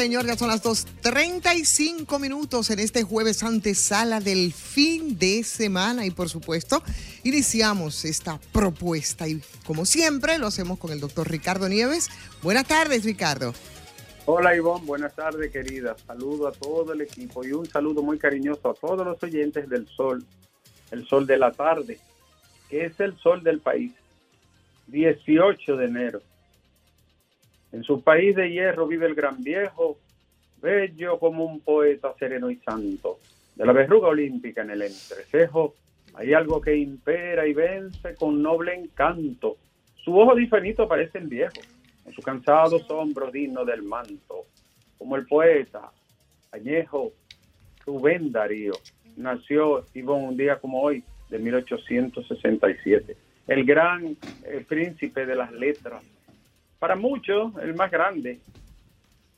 señor, ya son las 2.35 minutos en este jueves antesala del fin de semana y por supuesto iniciamos esta propuesta y como siempre lo hacemos con el doctor Ricardo Nieves. Buenas tardes, Ricardo. Hola Ivonne, buenas tardes querida. Saludo a todo el equipo y un saludo muy cariñoso a todos los oyentes del sol, el sol de la tarde, que es el sol del país. 18 de enero. En su país de hierro vive el gran viejo, bello como un poeta sereno y santo. De la verruga olímpica en el entrecejo hay algo que impera y vence con noble encanto. Su ojo diferito parece el viejo, con su cansado hombros digno del manto. Como el poeta añejo Rubén Darío nació Ivonne un día como hoy de 1867. El gran eh, príncipe de las letras, para muchos el más grande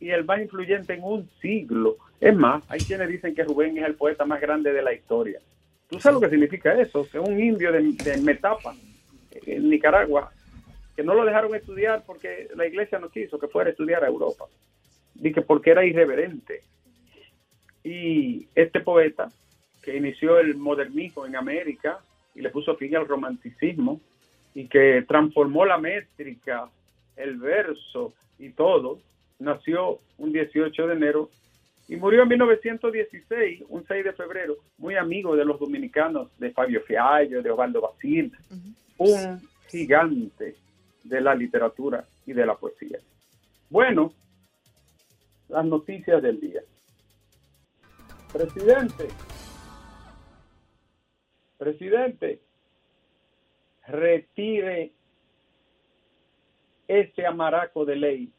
y el más influyente en un siglo. Es más, hay quienes dicen que Rubén es el poeta más grande de la historia. ¿Tú sabes lo que significa eso? Que un indio de, de Metapa, en Nicaragua, que no lo dejaron estudiar porque la iglesia no quiso que fuera a estudiar a Europa. Dije porque era irreverente. Y este poeta, que inició el modernismo en América y le puso fin al romanticismo, y que transformó la métrica el verso y todo, nació un 18 de enero y murió en 1916, un 6 de febrero, muy amigo de los dominicanos, de Fabio Fiallo, de Osvaldo Basil, un gigante de la literatura y de la poesía. Bueno, las noticias del día. Presidente, presidente, retire ese amaraco de ley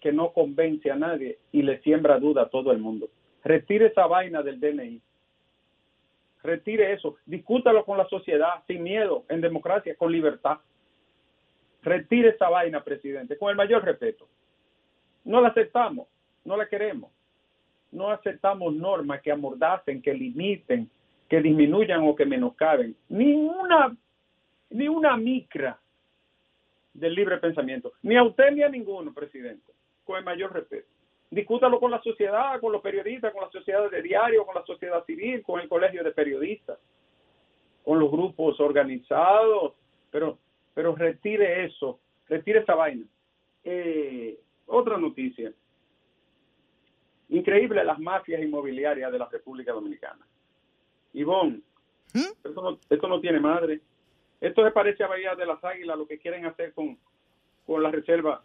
que no convence a nadie y le siembra duda a todo el mundo. Retire esa vaina del DNI. Retire eso. Discútalo con la sociedad, sin miedo, en democracia, con libertad. Retire esa vaina, presidente, con el mayor respeto. No la aceptamos, no la queremos. No aceptamos normas que amordacen, que limiten, que disminuyan o que menoscaben. Ni una, ni una micra del libre pensamiento. Ni a usted ni a ninguno, presidente, con el mayor respeto. Discútalo con la sociedad, con los periodistas, con la sociedad de diario, con la sociedad civil, con el colegio de periodistas, con los grupos organizados, pero, pero retire eso, retire esa vaina. Eh, otra noticia. Increíble las mafias inmobiliarias de la República Dominicana. Ivonne, esto, no, esto no tiene madre. Esto se parece a Bahía de las Águilas, lo que quieren hacer con, con la reserva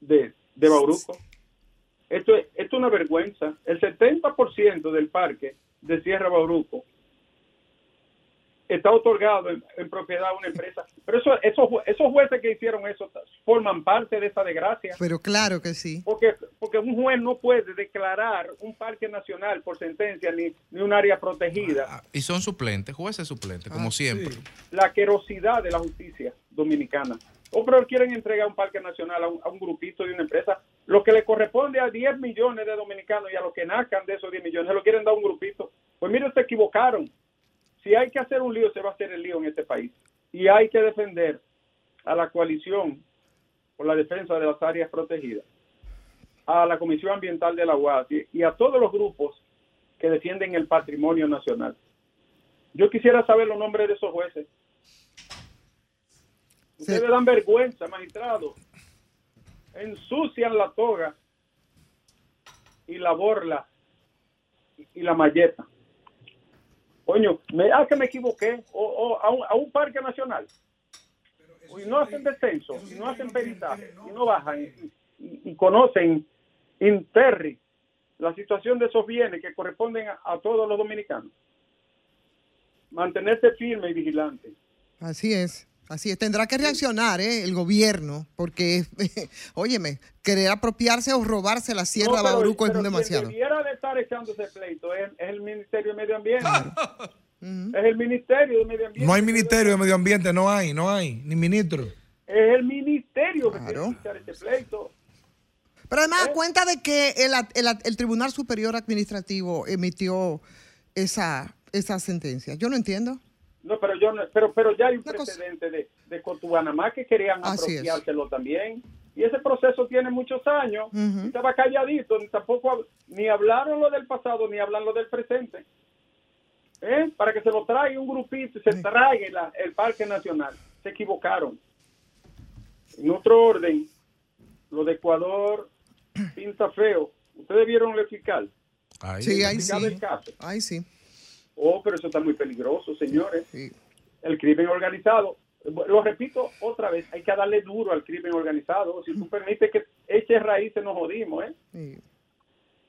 de, de Bauruco. Esto, es- esto es una vergüenza. El 70% del parque de Sierra Bauruco está otorgado en, en propiedad a una empresa. Pero eso, esos, esos jueces que hicieron eso forman parte de esa desgracia. Pero claro que sí. Porque, porque un juez no puede declarar un parque nacional por sentencia ni, ni un área protegida. Y son suplentes, jueces suplentes, como siempre. la querosidad de la justicia dominicana. O pero quieren entregar un parque nacional a un, a un grupito de una empresa. Lo que le corresponde a 10 millones de dominicanos y a los que nazcan de esos 10 millones, se lo quieren dar a un grupito. Pues miren, se equivocaron. Si hay que hacer un lío, se va a hacer el lío en este país. Y hay que defender a la coalición por la defensa de las áreas protegidas, a la Comisión Ambiental de la UAS y, a todos los grupos que defienden el patrimonio nacional. Yo quisiera saber los nombres de esos jueces. Ustedes dan vergüenza, magistrado. Ensucian la toga y la borla y la malleta. Coño, me, ah, que me equivoqué. O, a, un, a un parque nacional. Y no hacen descenso, y no hacen peritaje, y no bajan, y, conocen interri la situación de esos bienes que corresponden a todos los dominicanos. Mantenerse firme y vigilante. Así es. Así es. Tendrá que reaccionar ¿eh? el gobierno, porque, óyeme, querer apropiarse o robarse la Sierra No, pero- Bauruco es pero demasiado. Quien debiera de estar echándose pleito es, es el Ministerio de Medio Ambiente. Es el Ministerio de Medio Ambiente. No hay ministerio de medio ambiente, no hay, no hay, ni ministro. Es el Ministerio que tiene que echar ese pleito. Pero ¿Eh? además, a cuenta de que el, el- el Tribunal Superior Administrativo emitió esa, esa sentencia? Yo no entiendo. No, pero yo no, pero, pero ya hay un precedente de, de Cotubanamá que querían Así es. apropiárselo también. Y ese proceso tiene muchos años. Y Estaba calladito, ni tampoco ni hablaron lo del pasado, ni hablan lo del presente. ¿Eh? Para que se lo traiga un grupito y se Sí. traiga la- el Parque Nacional. Se equivocaron. En otro orden, lo de Ecuador pinta feo. ¿Ustedes vieron el fiscal? Ahí. Sí, ahí sí. Ay, sí. Oh, pero eso está muy peligroso, señores sí. el crimen organizado. Lo repito otra vez, hay que darle duro al crimen organizado. Si tú permites que eche raíces, nos jodimos, ¿eh? sí.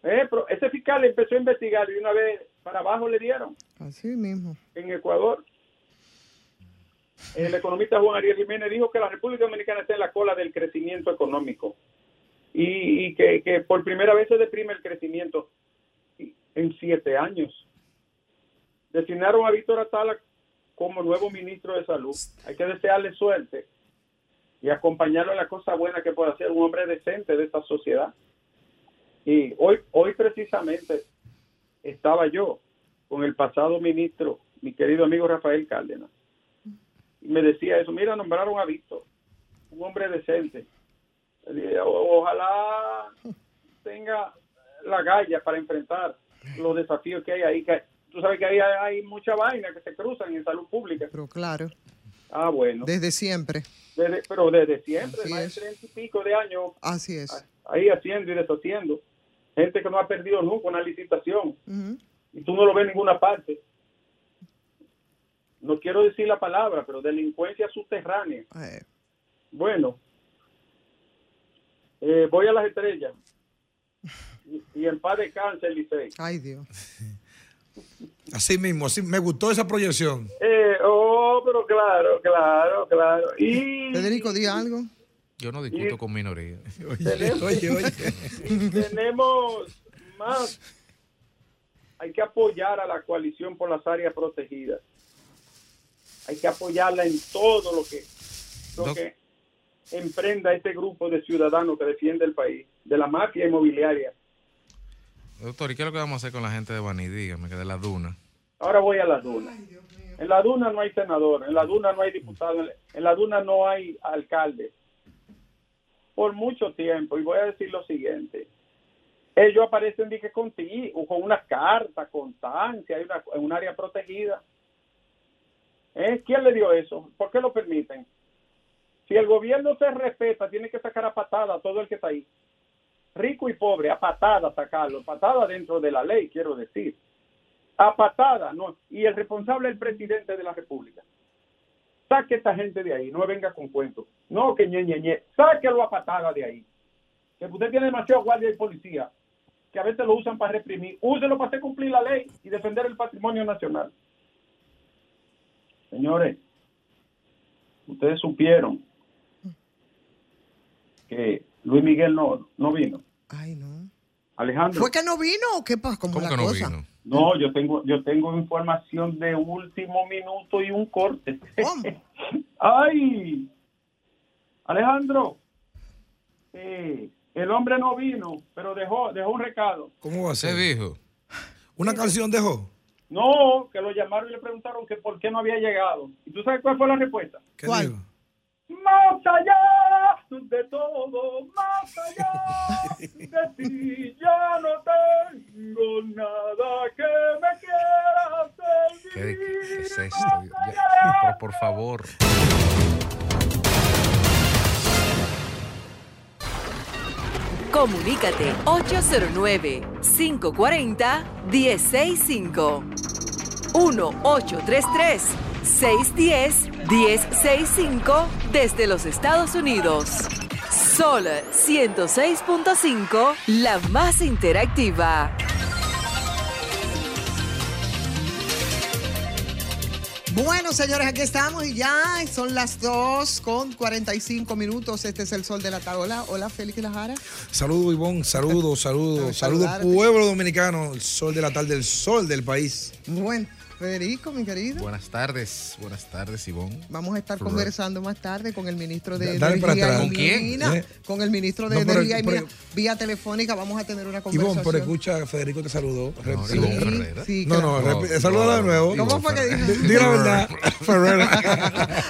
¿Eh? Pero ese fiscal empezó a investigar y una vez para abajo le dieron Así mismo. en Ecuador. El economista Juan Ariel Jiménez dijo que la República Dominicana está en la cola del crecimiento económico y, y que, que por primera vez se deprime el crecimiento en siete años. Designaron a Víctor Atala como nuevo ministro de Salud. Hay que desearle suerte y acompañarlo en la cosa buena que puede hacer un hombre decente de esta sociedad. Y hoy, hoy precisamente estaba yo con el pasado ministro, mi querido amigo Rafael Cárdenas, y me decía eso, mira, nombraron a Víctor, un hombre decente. "O- Ojalá tenga la galla para enfrentar los desafíos que hay ahí. Tú sabes que ahí hay, hay mucha vaina que se cruzan en salud pública. Pero claro, Ah, bueno. desde siempre. Desde- pero desde siempre, Así más es. de treinta y pico de años Así es. ahí haciendo y deshaciendo. Gente que no ha perdido nunca una licitación y tú no lo ves en ninguna parte. No quiero decir la palabra, pero delincuencia subterránea. Eh, Bueno, eh, voy a las estrellas y, y en paz de cáncer, Licey. Ay, Dios. Así mismo, así me gustó esa proyección. Eh, oh, pero claro, claro, claro. Y Federico, di algo. Yo no discuto con minoría. Oye, oye, oye. tenemos más. Hay que apoyar a la coalición por las áreas protegidas. Hay que apoyarla en todo lo que, lo Doc- que emprenda este grupo de ciudadanos que defiende el país, de la mafia inmobiliaria. Doctor, ¿y qué es lo que vamos a hacer con la gente de Baní? Dígame, que de la duna. Ahora voy a la duna. En la duna no hay senador, en la duna no hay diputado, en- la duna no hay alcalde. Por mucho tiempo, y voy a decir lo siguiente, ellos aparecen dije, con ti, o con una carta, constancia, en un área protegida. ¿Eh? ¿Quién le dio eso? ¿Por qué lo permiten? Si el gobierno se respeta, tiene que sacar a patada a todo el que está ahí. Rico y pobre, a patada sacarlo, patada dentro de la ley, quiero decir a patada, no, y el responsable es el presidente de la República. Saque a esta gente de ahí, no venga con cuentos. No, que ñe, ñe, ñe. sáquelo a patada de ahí. Que usted tiene demasiado guardia y policía, que a veces lo usan para reprimir. Úselo para hacer cumplir la ley y defender el patrimonio nacional. Señores, ustedes supieron que Luis Miguel no, no vino. Ay, no. Alejandro. ¿Fue que no vino o qué pasó? ¿Cómo, ¿Cómo la que no cosa? vino? No, yo tengo, yo tengo información de último minuto y un corte. ¿Cómo? ¡Ay! Alejandro, eh, el hombre no vino, pero dejó, dejó un recado. ¿Cómo va a Se ser? dijo. ¿Una canción dejó? No, que lo llamaron y le preguntaron que por qué no había llegado. ¿Y tú sabes cuál fue la respuesta? ¿Qué ¿Cuál? dijo? Más allá de todo, más allá de ti, ya no tengo nada que me quiera hacer ¿Qué, es esto? Ya, pero por favor. Comunícate 809-540-1065. 1-833-610-1065 desde los Estados Unidos. Sol 106.5, la más interactiva. Bueno, señores, aquí estamos y ya son las 2 con 45 minutos. Este es el sol de la tarde. Hola, hola, Félix Lajara. Saludos, Ivonne. Saludos, saludos. Saludos, pueblo dominicano. El sol de la tarde, el sol del país. Bueno, Federico, mi querido. Buenas tardes, buenas tardes, Ivonne. Vamos a estar conversando más tarde con el ministro de Energía. y ¿Con quién? Minas. ¿Eh? Con el ministro de No, pero- Energía y Minas. Vía telefónica vamos a tener una Ivonne, conversación. pero escucha, Federico te saludó. No, Ivonne Sí, No, no, claro. rep- salúdala de nuevo. Ivonne ¿Cómo fue que dijo? Di la verdad, Ferrer.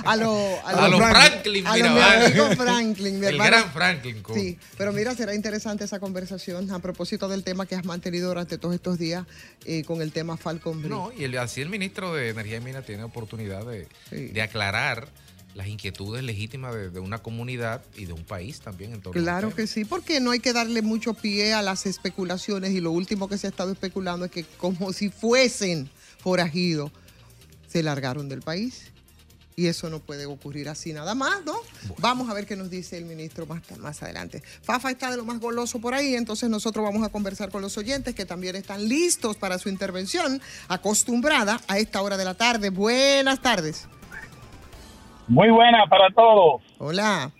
A lo, A los Franklin, a mira, lo mi vale. amigo Franklin, mi El hermano. gran Franklin. con- Sí, pero mira, será interesante esa conversación a propósito del tema que has mantenido durante todos estos días eh, con el tema Falcon Bridge. No, y el- así el ministro de Energía y Minas tiene oportunidad de, Sí. de aclarar las inquietudes legítimas de, de una comunidad y de un país también en torno al Claro que sí, porque no hay que darle mucho pie a las especulaciones y lo último que se ha estado especulando es que como si fuesen forajidos, se largaron del país. Y eso no puede ocurrir así nada más, ¿no? Vamos a ver qué nos dice el ministro más, más adelante. Fafa está de lo más goloso por ahí, entonces nosotros vamos a conversar con los oyentes que también están listos para su intervención, acostumbrada a esta hora de la tarde. Buenas tardes. Muy buena para todos. Hola.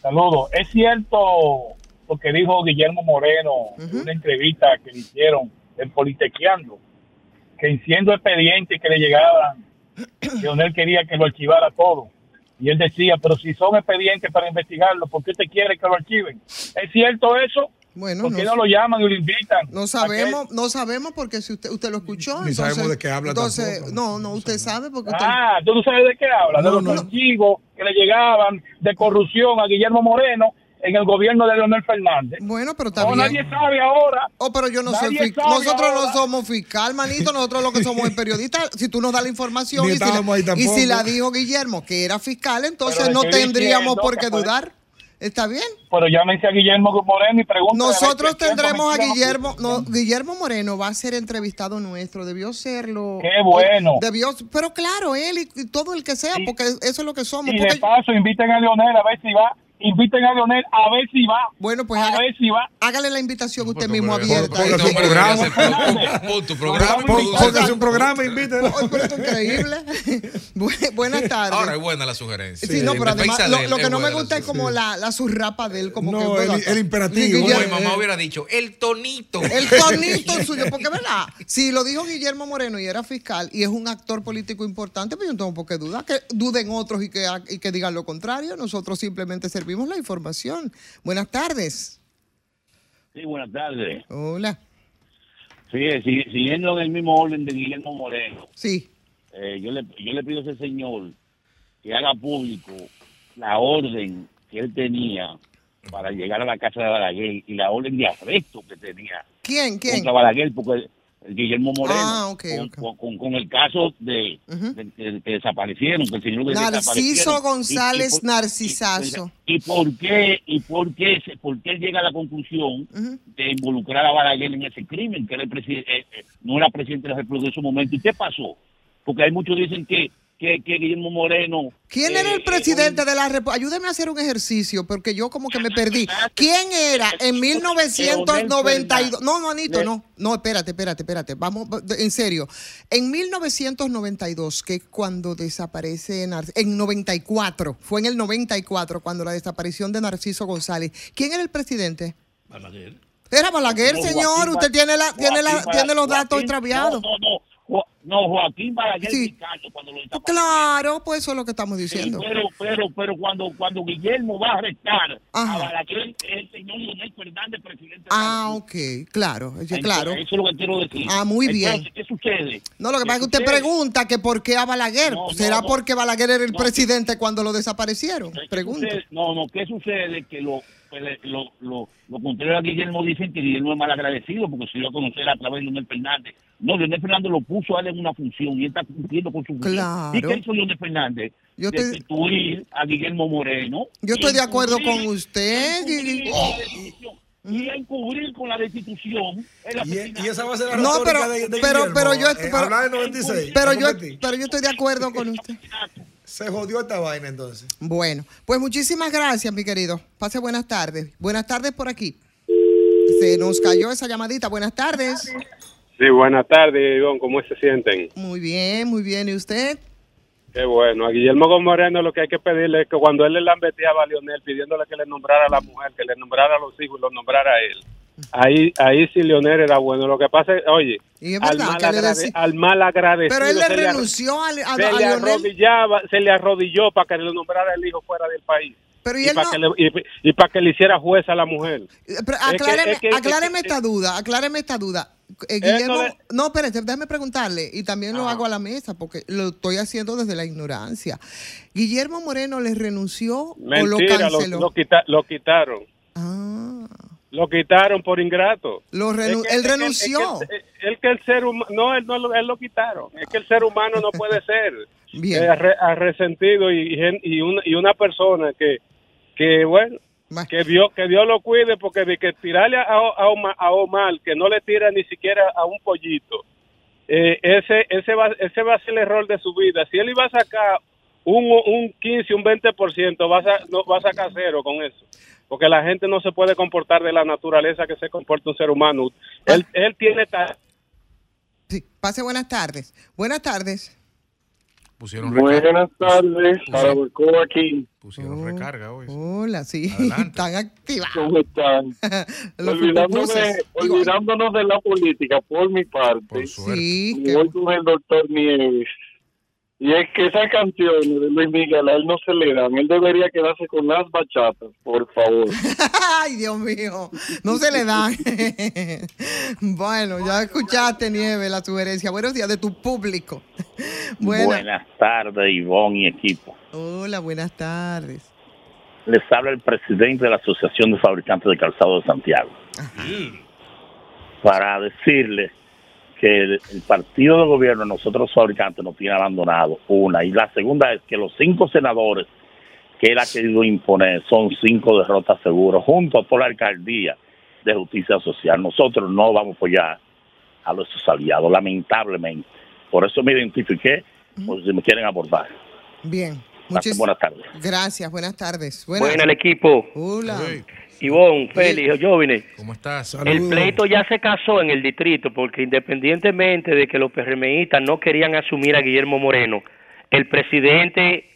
Saludos. Es cierto lo que dijo Guillermo Moreno en una entrevista que le hicieron en Politequeando, que siendo expedientes que le llegaban, Leonel quería que lo archivara todo. Y él decía, pero si son expedientes para investigarlo, ¿por qué usted quiere que lo archiven? ¿Es cierto eso? Bueno, ¿Por qué no- no, lo llaman y lo invitan? No sabemos, no sabemos porque si usted usted lo escuchó, Ni entonces, sabemos de qué habla Entonces, tampoco. no, no, usted sabe porque usted Ah, tú no sabes de qué habla, de No, los no. archivos que le llegaban de corrupción a Guillermo Moreno en el gobierno de Leonel Fernández. Bueno, pero está No, bien. nadie sabe ahora. Oh, pero yo no soy fiscal. Nosotros no somos fiscal, manito. Nosotros lo que somos es periodistas. Si tú nos das la información y si, la, y si dijo Guillermo que era fiscal, entonces no tendríamos diciendo por qué dudar. ¿Está bien? Pero llámense a Guillermo Moreno y pregúntenle. Nosotros tendremos a Guillermo. No. Guillermo Moreno va a ser entrevistado nuestro. Debió serlo. Qué bueno. Debió, pero claro, él y, y todo el que sea, Y- porque eso es lo que somos. Y porque- de paso, inviten a Leonel a ver si va. Inviten a Leonel a ver si va. Bueno, pues a haga- ver si va. hágale la invitación usted mismo abierta. Póngase un programa. Pon- tu programa Póngase un programa, invítelo. Ay, pero esto es increíble. Bu- Buenas tardes. Ahora es buena la sugerencia. Sí, no, pero además lo, que no me gusta es como la, la surrapa de él, como No, que el- imperativo. Como mi mamá eh, hubiera dicho, el tonito. el tonito suyo, porque verdad, si lo dijo Guillermo Moreno y era fiscal y es un actor político importante, pues yo no tengo por qué dudar, que duden otros y que, y que digan lo contrario, nosotros simplemente servimos la información. Buenas tardes. Sí, buenas tardes. Hola. Sí, si- siguiendo en el mismo orden de Guillermo Moreno, Sí. eh, yo, le, yo le pido a ese señor que haga público la orden que él tenía para llegar a la casa de Balaguer y la orden de arresto que tenía ¿Quién? ¿Quién? contra Balaguer, porque Guillermo Moreno, Ah, con, ok. con- con- con el caso de, Ujú. de- de- que desaparecieron, que el señor Narciso. González por- Narcisazo. ¿Y, por qué, y por qué, por qué él llega a la conclusión de involucrar a Balaguer en ese crimen, que era el eh, eh, no era presidente de la República en su momento. ¿Y qué pasó? Porque hay muchos dicen que, que, que Guillermo Moreno... ¿Quién eh, era el eh, presidente un- de la República? Ayúdeme a hacer un ejercicio, porque yo como que me perdí. ¿Quién era en 1992? No, no, Anito, no. No, espérate, espérate, espérate. Vamos, en serio. En 1992, que es cuando desaparece, Nar- en 94, fue en el 94 cuando la desaparición de Narciso González. ¿Quién era el presidente? Balaguer. Era Balaguer, No, señor. Joaquín Usted tiene, la, tiene, la, Joaquín tiene los datos extraviados. No, no, no. No, Joaquín Balaguer Sí. Picasso, cuando lo desaparecieron. claro, pues eso es lo que estamos Sí, diciendo. pero, pero, pero cuando, cuando Guillermo va a arrestar Ajá. a Balaguer, es el señor Leonel Fernández, presidente de la Ah, República. ok, claro, Entonces, claro. Eso es lo que quiero decir. Ah, muy bien. Entonces, ¿qué sucede? No, lo que pasa es que usted pregunta que por qué a Balaguer. No, ¿Será no. porque Balaguer era el presidente cuando lo desaparecieron? ¿Qué Pregunto. sucede? No, no, ¿qué sucede? Que lo, lo, lo, lo contrario a Guillermo dicen que Guillermo es mal agradecido porque se dio a conocer a través de Leonel Fernández. No, Leonel Fernández lo puso a él en una función y él está cumpliendo con su función. Claro. ¿Y qué hizo Leonel Fernández? Yo estoy- Destituir a Guillermo Moreno. Yo estoy de y acuerdo con usted. Y a encubrir con la destitución el Y, esa va a ser la No, pero- de, de pero- pero yo- eh, pero- hablar de 96. Pero ¿no yo, pero yo estoy de acuerdo con usted. Se jodió esta vaina entonces. Bueno, pues muchísimas gracias, mi querido. Pase buenas tardes. Buenas tardes por aquí. Se nos cayó esa llamadita. Buenas tardes. Sí, buenas tardes, Ivonne. ¿Cómo se sienten? Muy bien, muy bien. ¿Y usted? Qué bueno. A Guillermo Gómez Moreno lo que hay que pedirle es que cuando él le lambeteaba a Lionel pidiéndole que le nombrara a la mujer, que le nombrara a los hijos y lo nombrara a él, ahí, ahí sí Leonel era bueno. Lo que pasa es, oye, es al mal, agrade- decí- al mal agradecido. Pero él le renunció a, a- se a le arrodillaba, se le arrodilló para que le nombrara el hijo fuera del país. Pero y para no- que le, y, y para que le hiciera juez a la mujer. Eh, Pero Es que- acláreme, es que- es acláreme que- esta duda, acláreme esta duda. Eh, Guillermo, de- no, espérate, déjame preguntarle, y también lo hago a la mesa, porque lo estoy haciendo desde la ignorancia. ¿Guillermo Moreno le renunció o lo Mentira, lo, canceló? lo quita- lo quitaron. Ah, Lo quitaron por ingrato. lo renu- Es que- él es renunció. Es que, es que el ser humano, no, él, no, lo- él lo quitaron. Es que el ser humano no puede ser Bien. eh, resentido y, y, una, y una persona que, que bueno, que Dios, que Dios lo cuide porque de que tirarle a, a, Omar, a Omar, que no le tira ni siquiera a un pollito, eh, ese, ese, va, ese va a ser el error de su vida. Si él iba a sacar un, un 15, un 20%, va a, no, va a sacar cero con eso. Porque la gente no se puede comportar de la naturaleza que se comporta un ser humano. Él, él tiene Sí, pase buenas tardes. Buenas tardes. Pusieron recarga. Buenas tardes, para Barcoa aquí. Pusieron Oh, recarga hoy. Hola, sí, Adelante. están activas. ¿Cómo están? Olvidándonos de la política, por mi parte, Por suerte. Sí, y que- voy con el doctor Nieves. Y es que esas canciones de Luis Miguel a él no se le dan. Él debería quedarse con las bachatas, por favor. Ay, Dios mío, no se le dan. bueno, ya escuchaste, Nieve, la sugerencia. Buenos días de tu público. Buena- Buenas tardes, Ivonne y equipo. Hola, buenas tardes. Les habla el presidente de la Asociación de Fabricantes de Calzado de Santiago. Para decirles que el, el partido de gobierno, nosotros los fabricantes, nos tiene abandonado. Una. Y la segunda es que los cinco senadores que él ha querido imponer son cinco derrotas seguras, junto por la alcaldía de justicia social. Nosotros no vamos a apoyar a nuestros aliados, lamentablemente. Por eso me identifiqué, por si me quieren abordar. Bien, muchas buenas tardes. gracias, buenas tardes. Buenas. El equipo. Hola. Hey, Ivonne, Félix, Jóvenes. ¿Cómo estás? El pleito ya se casó en el distrito porque independientemente de que los PRMistas no querían asumir a Guillermo Moreno, el presidente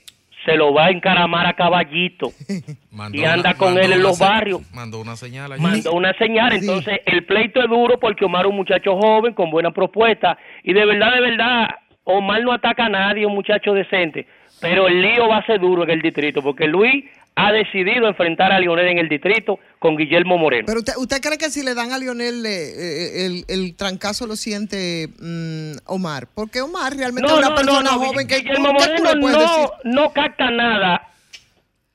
se lo va a encaramar a caballito. Mandó y anda una- con él en los barrios. Mandó una señal allí. Mandó una señal, Sí. entonces el pleito es duro porque Omar es un muchacho joven con buena propuesta y de verdad, de verdad, Omar no ataca a nadie, un muchacho decente, pero el lío va a ser duro en el distrito porque Luis ha decidido enfrentar a Lionel en el distrito con Guillermo Moreno. Pero usted, ¿usted cree que si le dan a Lionel eh, eh, el, el trancazo lo siente mm, Omar? Porque Omar realmente es una persona joven que Guillermo ¿qué tú le Moreno decir? no, no capta nada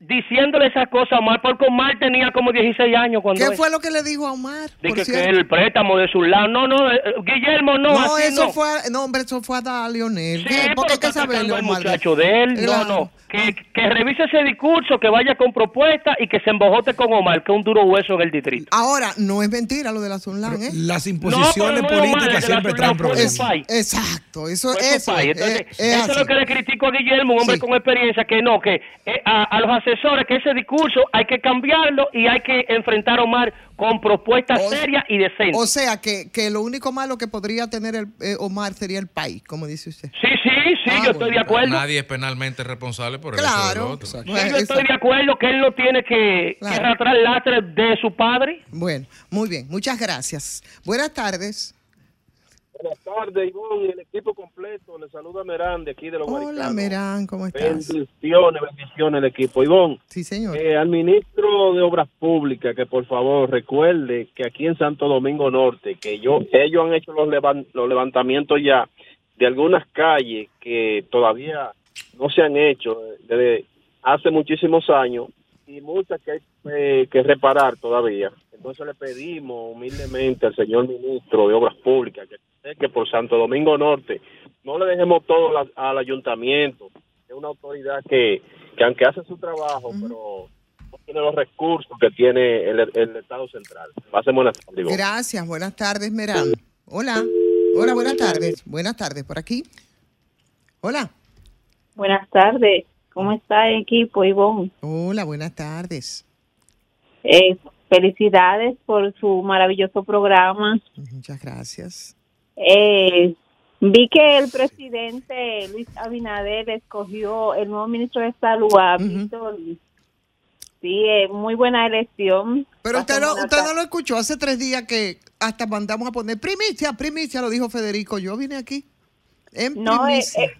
diciéndole esas cosas a Omar, porque Omar tenía como 16 años cuando ¿Qué él- fue lo que le dijo a Omar? de por que, que el préstamo de su lado. No, no, eh, Guillermo, no, No, así eso no. fue, a- no, hombre, eso fue a dar a Lionel. Sí, ¿Qué? Porque hay que saberle, Omar. muchacho de él. Claro. No, no. Que, que revise ese discurso, que vaya con propuesta y que se embojote con Omar, que es un duro hueso en el distrito. Ahora, no es mentira lo de la Sunlan, ¿eh? Las imposiciones no Omar, políticas la siempre traen problemas. Exacto, eso, eso, es, Entonces, es eso es lo que le critico a Guillermo, un hombre Sí. con experiencia, que no, que eh, a, a los asesores, que ese discurso hay que cambiarlo y hay que enfrentar a Omar con propuestas O- serias y decentes. O sea, que, que lo único malo que podría tener el, eh, Omar sería el país, como dice usted. sí, sí, sí, Ah, yo estoy de bueno. acuerdo. Nadie es penalmente responsable por eso Claro. del otro. Exacto. Sí, Bueno, yo estoy de acuerdo que él no tiene que, Claro. que arrastrar el lastre de su padre. Bueno, muy bien, muchas gracias. Buenas tardes. Buenas tardes, Ivonne, y el equipo completo. Le saluda Merán de aquí de los Hola. Merán, ¿cómo estás? Bendiciones, bendiciones el equipo. Ivonne, Sí, señor. eh, al ministro de Obras Públicas que por favor recuerde que aquí en Santo Domingo Norte, que yo, ellos han hecho los, los levantamientos ya de algunas calles que todavía no se han hecho eh, desde hace muchísimos años y muchas que hay eh, que reparar todavía. Entonces le pedimos humildemente al señor ministro de Obras Públicas que, que por Santo Domingo Norte no le dejemos todo la- al ayuntamiento, es una autoridad que, que aunque hace su trabajo, pero no tiene los recursos que tiene el, el Estado Central. Pasen buenas tardes. Gracias, buenas tardes, Merán. Hola, hola, buenas tardes. Buenas tardes, por aquí. Hola. Buenas tardes. ¿Cómo está el equipo, Ivonne? Hola, buenas tardes. Eh, felicidades por su maravilloso programa. Muchas gracias. Eh, vi que el presidente Luis Abinader escogió el nuevo ministro de Salud a. Víctor sí, eh, muy buena elección. Pero usted buena usted no lo escuchó hace tres días que hasta mandamos a poner primicia, primicia, lo dijo Federico. Yo vine aquí en No, eh, primicia. eh,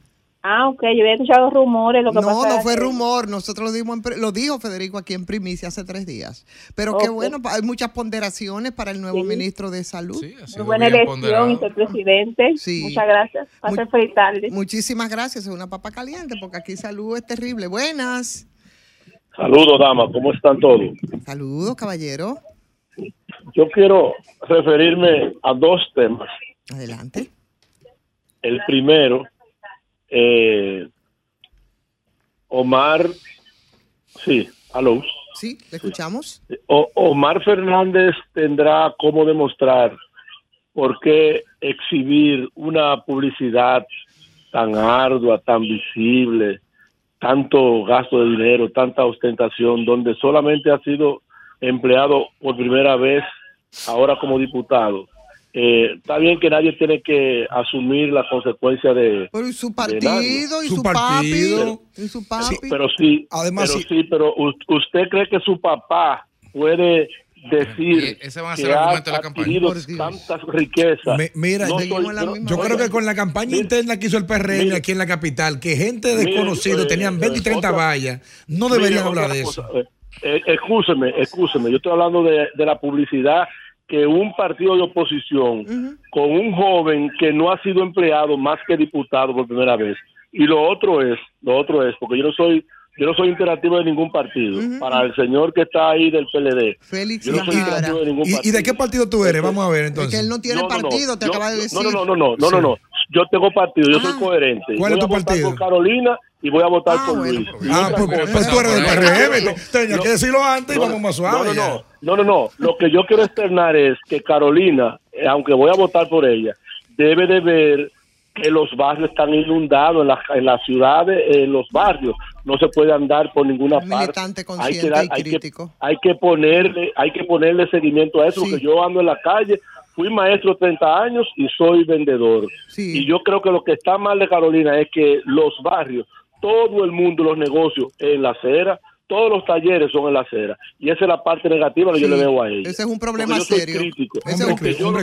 ah, ok, yo había escuchado rumores. Lo que no, pasa no fue que- rumor, nosotros lo dimos en lo dijo Federico aquí en primicia hace tres días. Pero qué Ok. bueno, hay muchas ponderaciones para el nuevo ministro de salud. Muy buena elección y ser presidente. Muchas gracias. Feliz tarde. Muchísimas gracias, es una papa caliente porque aquí salud es terrible. Buenas. Saludos, dama, ¿cómo están todos? Saludos, caballero. Yo quiero referirme a dos temas. Adelante. El primero, eh, Omar, sí, aló. Sí, le escuchamos. O- Omar Fernández tendrá cómo demostrar por qué exhibir una publicidad tan ardua, tan visible, tanto gasto de dinero, tanta ostentación, donde solamente ha sido empleado por primera vez ahora como diputado. Eh, está bien que nadie tiene que asumir la consecuencia de, Pero y su de partido, nadie. y su, papi, y su papi. Sí, pero sí, Además, pero sí. sí, pero usted cree que su papá puede decir ese va a que ser el ha argumento de la campaña. tantas riquezas. Mi- mira, No yo, soy- yo- yo creo que con la campaña interna que hizo el PRM aquí en la capital, que gente desconocida eh, tenían 20 y 30 otra- vallas, no deberían hablar de cosa, eso. eh, eh, excúseme, excúseme, yo estoy hablando de, de la publicidad que un partido de oposición con un joven que no ha sido empleado más que diputado por primera vez. Y lo otro es, lo otro es, porque yo no soy yo no soy interactivo de ningún partido. Para el señor que está ahí del PLD. Félix yo no soy interactivo de ningún ¿Y, partido. y de qué partido tú eres? Vamos a ver entonces. que él no tiene partido, te acaba de decir. No, no, no, no, no, no, no. Yo tengo partido, yo soy coherente. ¿Cuál es voy tu a votar partido? por Carolina y voy a votar por Luis. Y Ah, pues, cosa- pues tú eres del PRM, No, tenía no, que decirlo antes y no, vamos más suave. No, no, no, no. Lo que yo quiero externar es que Carolina, eh, aunque voy a votar por ella, debe de ver que los barrios están inundados en las en las ciudades, en los barrios. No se puede andar por ninguna Militante parte. Hay que, consciente dar- y hay, que, crítico. hay que ponerle, hay que ponerle seguimiento a eso, porque yo ando en la calle, fui maestro 30 años y soy vendedor. Y yo creo que lo que está mal de Carolina es que los barrios, todo el mundo, los negocios en la acera, todos los talleres son en la acera. Y esa es la parte negativa que yo le veo a ella. ese es un problema Porque serio. crítico. Ese es un-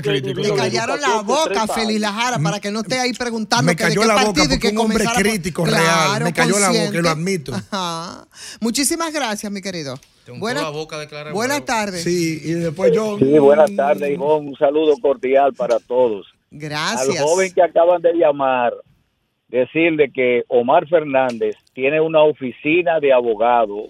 que he vivido Le callaron la boca a 30 Félix años. Lajara para que no esté ahí preguntando Me que de qué la boca partido y porque que un hombre por- crítico real. Claro, Me cayó la boca, consciente. lo admito. Ajá. Muchísimas gracias, mi querido. Declara buenas tardes. Sí, y después yo. Sí, buenas tardes, Ivonne. Un saludo cordial para todos. Gracias. Al joven que acaban de llamar, decirle que Omar Fernández tiene una oficina de abogado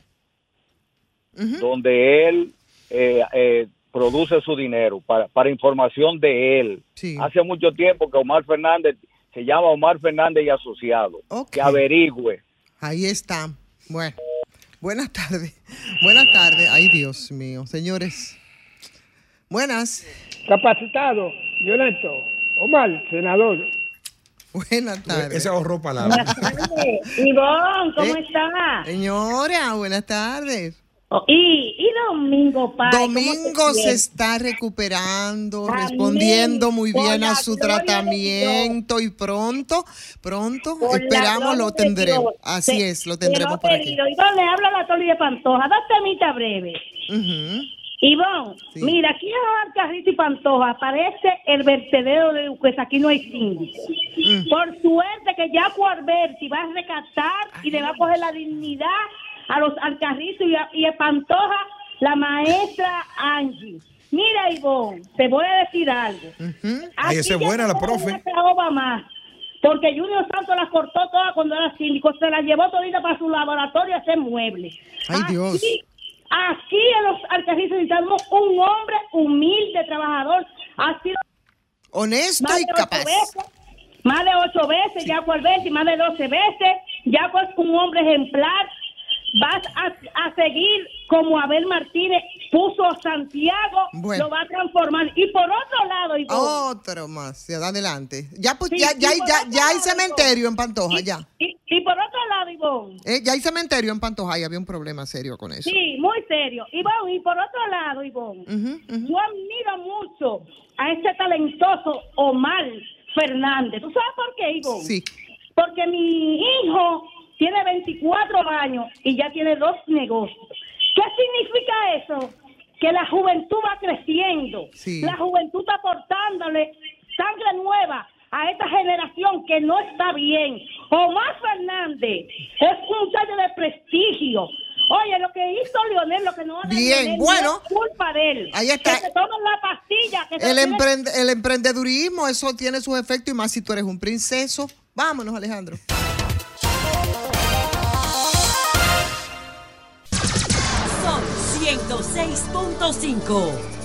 donde él eh, eh, produce su dinero para, para información de él. Hace mucho tiempo que Omar Fernández se llama Omar Fernández y Asociado. Que averigüe. Ahí está. Bueno, buenas tardes. Buenas tardes. Ay, Dios mío. Señores. Buenas. Capacitado, violento. Omar, senador. Buenas tardes. Ese ahorró palabras. Ivonne, ¿cómo Eh, está? Señora, buenas tardes. Oh, y, y Domingo, Pai, ¿cómo te Domingo se sientes? está recuperando, Amén. respondiendo muy Por bien a su tratamiento y pronto, pronto, Por esperamos lo tendremos. Dios. Así Se- es, lo tendremos por aquí. pedido. Ivonne, le habla la Toli de Pantoja. Dos temitas breves. Ujú. Ivonne, mira, aquí en Alcarrito y Pantoja parece el vertedero de pues aquí no hay síndico. Mm. Por suerte que ya Alberti va a recatar y le va a coger la dignidad a los Alcarritos y a, y a Pantoja, la maestra Angie. Mira, Ivonne, te voy a decir algo. Ay, esa es buena la profe. más, porque Junior Santos las cortó todas cuando era síndico, se las llevó todita para su laboratorio a hacer muebles. Ay, Dios. Aquí, aquí en los Alcarrizos necesitamos un hombre humilde, trabajador. Ha sido Honesto y capaz. veces, más de ocho veces, ya por veces, más de doce veces, ya pues un hombre ejemplar. Vas a, a seguir como Abel Martínez puso a Santiago, Bueno. lo va a transformar. Y por otro lado, Otro más, adelante. Ya, pues, Sí, ya, ya, y por ya, ya hay cementerio en Pantoja, ya. y, y por otro lado, Ivonne, Eh, ya hay cementerio en Pantoja y había un problema serio con eso. Sí, muy serio. Ivonne, y por otro lado, Ivonne, yo admiro mucho a ese talentoso Omar Fernández. ¿Tú sabes por qué, Ivonne? Sí. Porque mi hijo tiene 24 años y ya tiene dos negocios. ¿Qué significa eso? Que la juventud va creciendo. La juventud está aportándole sangre nueva a esta generación que no está bien. Omar Fernández es un muchacho de prestigio. Oye, lo que hizo Lionel, lo que no Bien, bueno. es culpa de él. Ahí está. Que se toman la pastilla. Que el, el emprendedurismo, eso tiene sus efectos y más si tú eres un princeso. Vámonos, Alejandro. Son 106.5.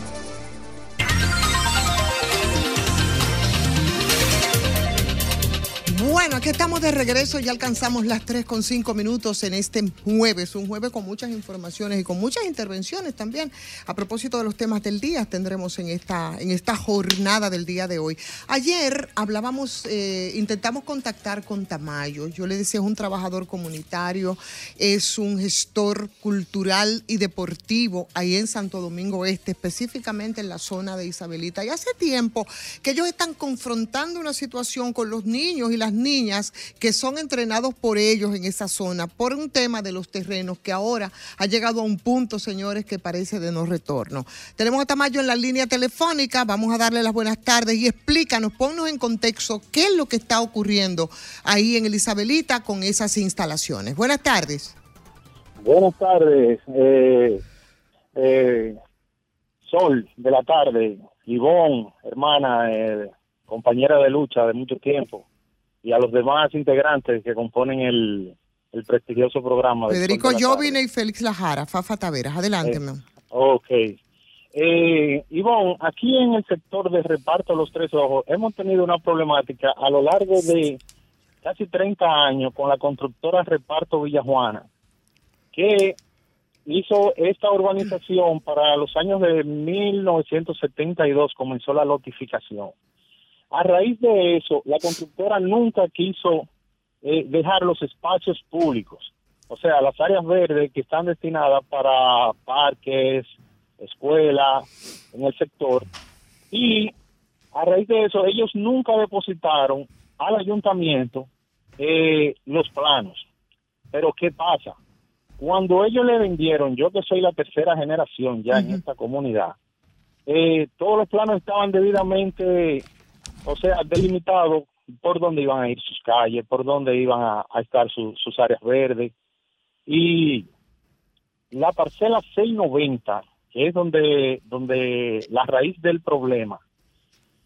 Bueno, aquí estamos de regreso, ya alcanzamos las 3 con 5 minutos en este jueves, un jueves con muchas informaciones y con muchas intervenciones también. A propósito de los temas del día, tendremos en esta, en esta jornada del día de hoy. Ayer hablábamos, eh, intentamos contactar con Tamayo. Yo le decía, es un trabajador comunitario, es un gestor cultural y deportivo ahí en Santo Domingo Este, específicamente en la zona de Isabelita. Y hace tiempo que ellos están confrontando una situación con los niños y las niñas que son entrenados por ellos en esa zona por un tema de los terrenos que ahora ha llegado a un punto, señores, que parece de no retorno. Tenemos a Tamayo en la línea telefónica, vamos a darle las buenas tardes y explícanos, ponnos en contexto qué es lo que está ocurriendo ahí en Elisabelita con esas instalaciones. Buenas tardes. Buenas tardes, eh, eh, Sol de la tarde, Ivonne, hermana, eh, compañera de lucha de mucho tiempo y a los demás integrantes que componen el, prestigioso programa. Federico Jovine y Félix Lajara, Fafa Taveras. Adelante, eh, Ok. Eh, Ivonne, aquí en el sector de reparto de los tres ojos hemos tenido una problemática a lo largo de casi 30 años con la constructora Reparto Villajuana, que hizo esta urbanización para los años de 1972, comenzó la lotificación. A raíz de eso, la constructora nunca quiso eh, dejar los espacios públicos, o sea, las áreas verdes que están destinadas para parques, escuelas, en el sector. Y a raíz de eso, ellos nunca depositaron al ayuntamiento eh, los planos. Pero ¿qué pasa? Cuando ellos le vendieron, yo que soy la tercera generación ya en esta comunidad, eh, todos los planos estaban debidamente o sea, delimitado por dónde iban a ir sus calles, por dónde iban a, estar sus áreas verdes. Y la parcela 690, que es donde, donde la raíz del problema,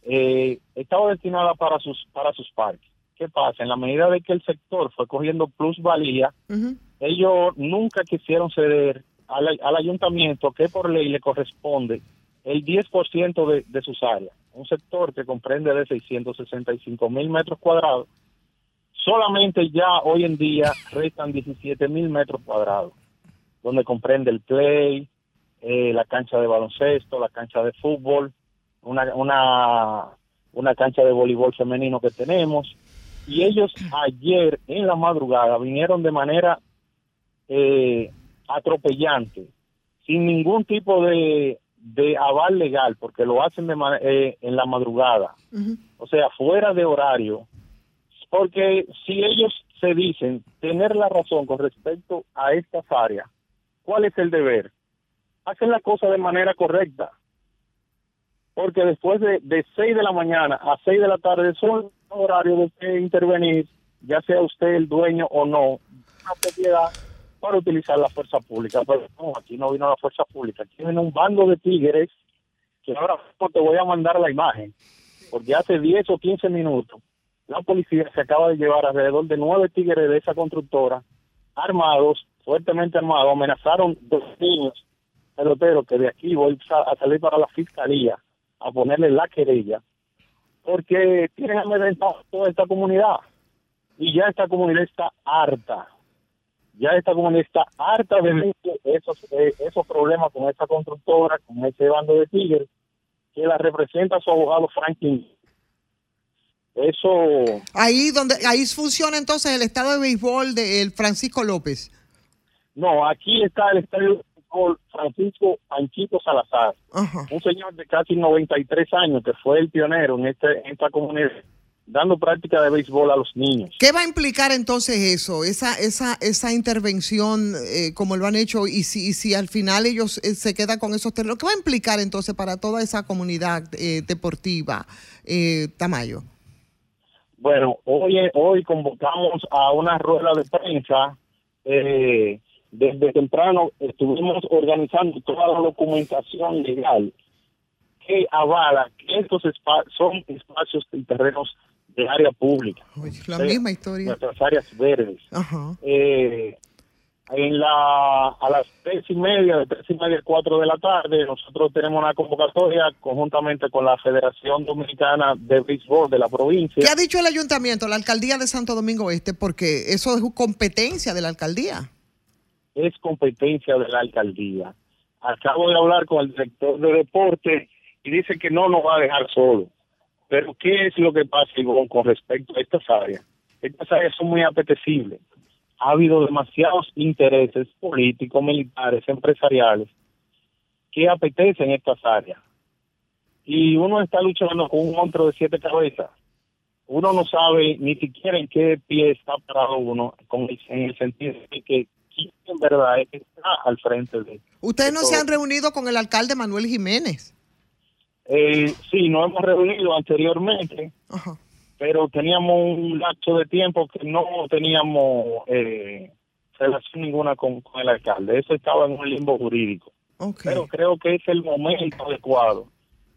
eh, estaba destinada para sus, para sus parques. ¿Qué pasa? En la medida de que el sector fue cogiendo plusvalía, ellos nunca quisieron ceder al, al ayuntamiento que por ley le corresponde el 10% de, de sus áreas, un sector que comprende de 665 mil metros cuadrados, solamente ya hoy en día restan 17 mil metros cuadrados, donde comprende el play, eh, la cancha de baloncesto, la cancha de fútbol, una, una, una cancha de voleibol femenino que tenemos. Y ellos ayer en la madrugada vinieron de manera eh, atropellante, sin ningún tipo de, de aval legal, porque lo hacen de eh, en la madrugada, o sea, fuera de horario, porque si ellos se dicen tener la razón con respecto a estas áreas, ¿cuál es el deber? Hacen la cosa de manera correcta, porque después de, de 6 de la mañana a 6 de la tarde son horarios de intervenir, ya sea usted el dueño o no, una propiedad para utilizar la fuerza pública. Pero no, aquí no vino la fuerza pública, aquí viene un bando de tigres que ahora te voy a mandar la imagen, porque hace 10 o 15 minutos la policía se acaba de llevar alrededor de nueve tigres de esa constructora, armados, fuertemente armados, amenazaron dos niños peloteros que de aquí voy a salir para la fiscalía a ponerle la querella, porque tienen amedrentado toda esta comunidad y ya esta comunidad está harta ya esta comunidad está harta de esos, eh, esos problemas con esta constructora, con ese bando de tigres, que la representa su abogado Franklin. Eso. Ahí donde ahí funciona entonces el estado de béisbol de Francisco López. No, aquí está el estadio de béisbol Francisco Panchito Salazar, un señor de casi 93 años que fue el pionero en, este, en esta comunidad dando práctica de béisbol a los niños. ¿Qué va a implicar entonces eso, esa, esa, esa intervención eh, como lo han hecho y si, si al final ellos eh, se quedan con esos terrenos? ¿Qué va a implicar entonces para toda esa comunidad eh, deportiva, Tamayo? Bueno, hoy, hoy convocamos a una rueda de prensa. desde temprano estuvimos organizando toda la documentación legal que avala que estos son espacios y terrenos de área pública. la misma historia. Nuestras áreas verdes. Eh, en la, a las tres y media, de tres y media a cuatro de la tarde, nosotros tenemos una convocatoria conjuntamente con la Federación Dominicana de Béisbol de la provincia. ¿Qué ha dicho el ayuntamiento, la alcaldía de Santo Domingo Este? Porque eso es competencia de la alcaldía. Es competencia de la alcaldía. Acabo de hablar con el director de deporte y dice que no nos va a dejar solo. Pero ¿qué es lo que pasa, con respecto a estas áreas? Estas áreas son muy apetecibles. Ha habido demasiados intereses políticos, militares, empresariales que apetecen estas áreas. Y uno está luchando con un monstruo de siete cabezas. Uno no sabe ni siquiera en qué pie está parado uno, con en el sentido de que en verdad está al frente de. Ustedes no se han reunido con el alcalde Manuel Jiménez. Eh, sí, nos hemos reunido anteriormente, pero teníamos un lapso de tiempo que no teníamos eh, relación ninguna con, el alcalde. Eso estaba en un limbo jurídico. Pero creo que es el momento adecuado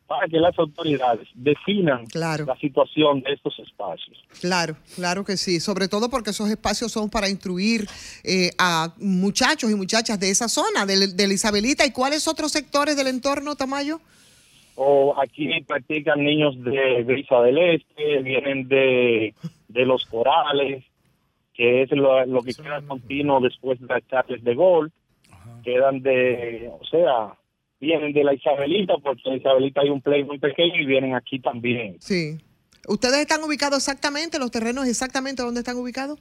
para que las autoridades definan la situación de estos espacios. Claro, claro que sí, sobre todo porque esos espacios son para instruir eh, a muchachos y muchachas de esa zona, de, de Isabelita. ¿Y cuáles otros sectores del entorno, Tamayo? O aquí practican niños de Brisa del Este, vienen de, de los corales, que es lo, lo que queda continuo después de las charlas de gol, quedan de, o sea, vienen de la Isabelita, porque en Isabelita hay un play muy pequeño y vienen aquí también. Sí. ¿Ustedes están ubicados exactamente, los terrenos exactamente donde están ubicados?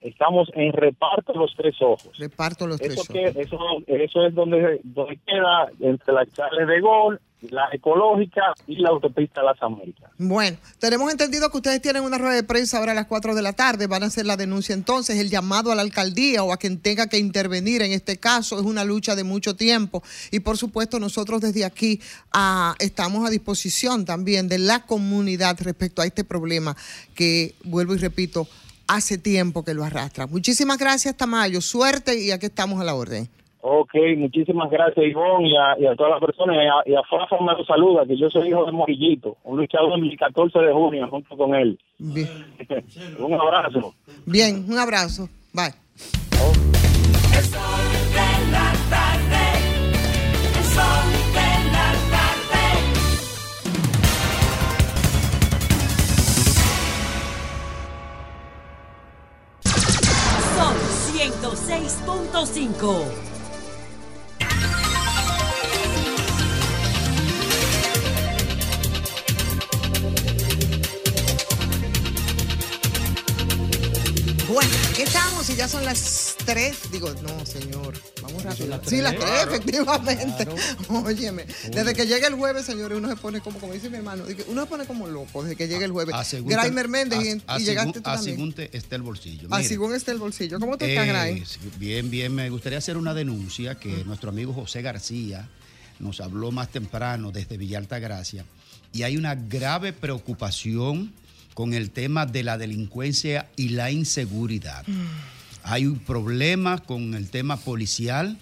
Estamos en Reparto Los Tres Ojos. Reparto Los Tres Ojos. eso, eso es donde, donde queda entre la charla de gol la ecológica y la autopista Las Américas. Bueno, tenemos entendido que ustedes tienen una rueda de prensa ahora a las 4 de la tarde, van a hacer la denuncia entonces, el llamado a la alcaldía o a quien tenga que intervenir en este caso es una lucha de mucho tiempo y por supuesto nosotros desde aquí ah, estamos a disposición también de la comunidad respecto a este problema que, vuelvo y repito, hace tiempo que lo arrastra. Muchísimas gracias Tamayo, suerte y aquí estamos a la orden. Ok, muchísimas gracias Ivonne y a, y a todas las personas. Y a, Fafa me lo saluda, que yo soy hijo de Morillito, un luchador el 14 de junio junto con él. Bien. un abrazo. Bien, un abrazo. Bye. Son 106.5. Bueno, ¿qué estamos? Y ya son las tres. Digo, no, señor, vamos rápido. sí, las tres, efectivamente. Óyeme, desde que llega el jueves, señores, uno se pone como, como dice mi hermano, uno se pone como loco desde que llega el jueves. Graimer Méndez y, llegaste tú a según está el bolsillo. a según está el bolsillo. ¿Cómo te estás, Grain? Bien, bien. Me gustaría hacer una denuncia que nuestro amigo José García nos habló más temprano desde Villa Gracia y hay una grave preocupación con el tema de la delincuencia y la inseguridad. Mm. Hay un problema con el tema policial,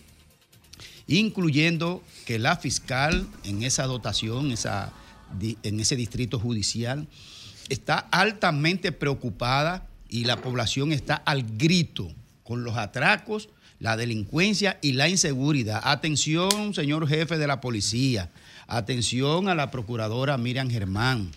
incluyendo que la fiscal en esa dotación, esa, en ese distrito judicial, está altamente preocupada y la población está al grito con los atracos, la delincuencia y la inseguridad. Atención, señor jefe de la policía. Atención a la procuradora Miriam Germán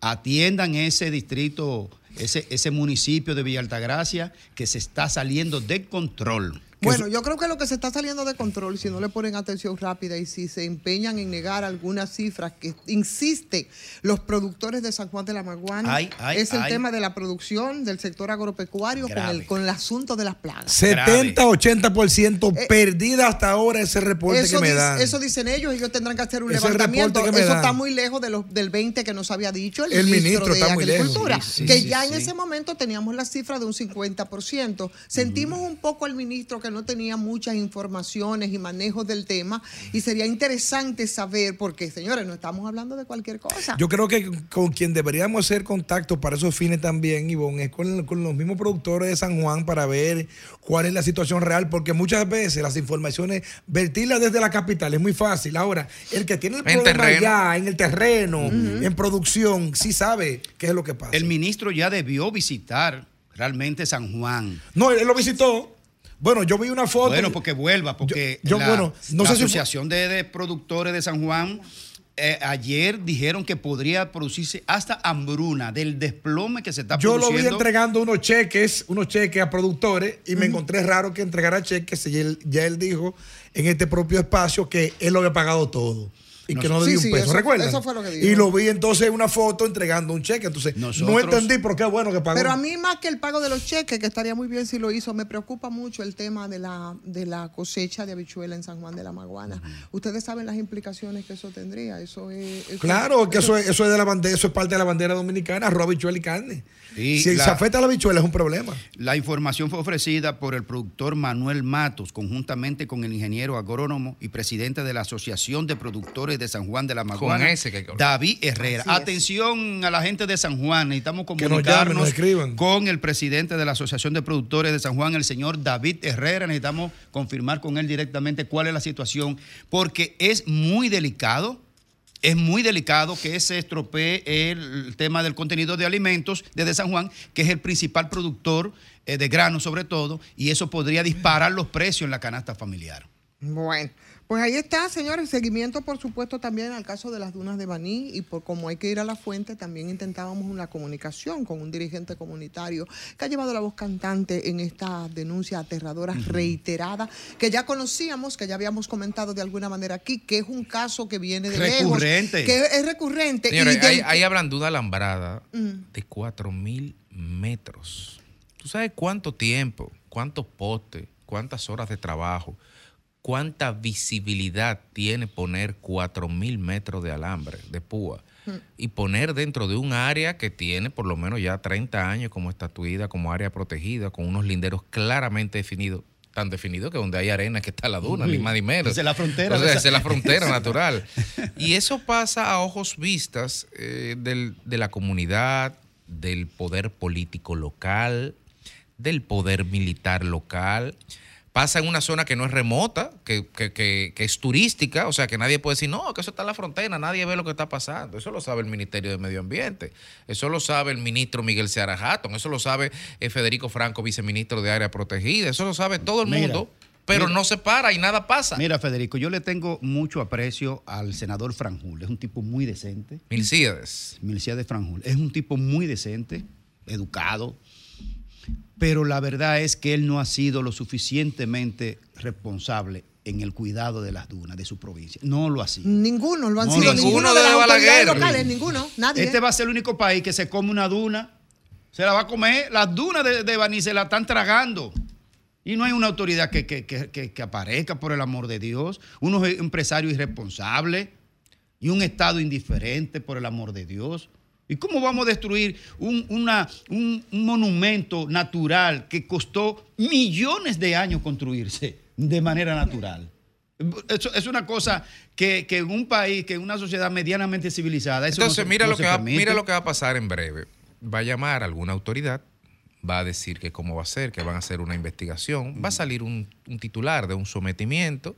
atiendan ese distrito, ese, ese municipio de Villa Altagracia que se está saliendo de control. Bueno, yo creo que lo que se está saliendo de control, si no le ponen atención rápida y si se empeñan en negar algunas cifras que insisten los productores de San Juan de la Maguana, es el tema de la producción del sector agropecuario con el, con el asunto de las plagas. 70, 80% eh, perdida hasta ahora ese reporte que me dan. Eso dicen ellos, ellos tendrán que hacer un levantamiento. Eso está muy lejos de los, del 20 que nos había dicho el, ministro, de Agricultura, que ya en ese momento teníamos la cifra de un 50%. Sentimos un poco al ministro que no tenía muchas informaciones y manejos del tema y sería interesante saber, porque señores, no estamos hablando de cualquier cosa. Yo creo que con quien deberíamos hacer contacto para esos fines también, Ivonne, es con, los mismos productores de San Juan para ver cuál es la situación real, porque muchas veces las informaciones, vertirlas desde la capital es muy fácil. Ahora, el que tiene el problema allá, en el terreno, en producción, sí sabe qué es lo que pasa. El ministro ya debió visitar realmente San Juan. No, él lo visitó. Bueno, yo vi una foto. Bueno, porque vuelva, porque la, bueno, no la Asociación de, Productores de San Juan eh, ayer dijeron que podría producirse hasta hambruna del desplome que se está produciendo. Yo lo vi entregando unos cheques, unos cheques a productores y me encontré raro que entregara cheques y ya él dijo en este propio espacio que él lo había pagado todo y que no le dio un peso. ¿Recuerdas? Eso fue lo que dijo. Y lo vi entonces en una foto entregando un cheque. Entonces, no entendí por qué bueno que pagó. Pero a mí, más que el pago de los cheques, que estaría muy bien si lo hizo, me preocupa mucho el tema de la, de la cosecha de habichuela en San Juan de la Maguana. Ustedes saben las implicaciones que eso tendría. Eso es. claro, que eso, es, eso es de la bandera, eso es parte de la bandera dominicana, arroz, habichuela y carne. si se afecta a la habichuela es un problema. La información fue ofrecida por el productor Manuel Matos, conjuntamente con el ingeniero agrónomo y presidente de la Asociación de Productores de San Juan de la Maguana David Herrera. Atención a la gente de San Juan, necesitamos comunicarnos con el presidente de la Asociación de Productores de San Juan, el señor David Herrera. Necesitamos confirmar con él directamente cuál es la situación, porque es muy delicado. Es muy delicado que se estropee el tema del contenido de alimentos desde San Juan, que es el principal productor eh, de grano sobre todo, y eso podría disparar los precios en la canasta familiar. Bueno. Pues ahí está, señores. Seguimiento, por supuesto, también al caso de las dunas de Baní y por como hay que ir a la fuente, también intentábamos una comunicación con un dirigente comunitario que ha llevado la voz cantante en esta denuncia aterradora reiterada que ya conocíamos, que ya habíamos comentado de alguna manera aquí, que es un caso que viene de recurrente. que es recurrente. Señores, ahí, habrán duda alambrada de cuatro mil metros. ¿Tú sabes cuánto tiempo, cuántos postes, cuántas horas de trabajo? Cuánta visibilidad tiene poner 4.000 metros de alambre, de púa, hmm. y poner dentro de un área que tiene por lo menos ya 30 años como estatuida, como área protegida, con unos linderos claramente definidos tan definidos que donde hay arena que está la duna, ni más ni menos. Es la frontera. es la frontera natural. Y eso pasa a ojos vistas eh, de la comunidad, del poder político local, del poder militar local pasa en una zona que no es remota, que, es turística, o sea que nadie puede decir, no, que eso está en la frontera, nadie ve lo que está pasando. Eso lo sabe el Ministerio de Medio Ambiente, eso lo sabe el ministro Miguel Seara Hatton, eso lo sabe eh, Federico Franco, viceministro de Área Protegida, eso lo sabe todo el mundo. Pero no se para y nada pasa. Mira, Federico, yo le tengo mucho aprecio al senador Franjul. Es un tipo muy decente. Milcíades. Milcíades Franjul. Es un tipo muy decente, educado, pero la verdad es que él no ha sido lo suficientemente responsable en el cuidado de las dunas de su provincia. No lo ha sido. Ninguno lo han sido. Ninguno, de las autoridades locales, ninguno, nadie. Este va a ser el único país que se come una duna, se la va a comer, las dunas de, de Baní se la están tragando. Y no hay una autoridad que, que, que, que, aparezca, por el amor de Dios, unos empresarios irresponsables y un Estado indiferente, por el amor de Dios. ¿Y cómo vamos a destruir un, monumento natural que costó millones de años construirse de manera natural? Eso es una cosa que, en un país, que en una sociedad medianamente civilizada. Entonces, mira, lo que va, mira lo que va a pasar en breve. Va a llamar a alguna autoridad, va a decir que cómo va a ser, que van a hacer una investigación, va a salir un titular de un sometimiento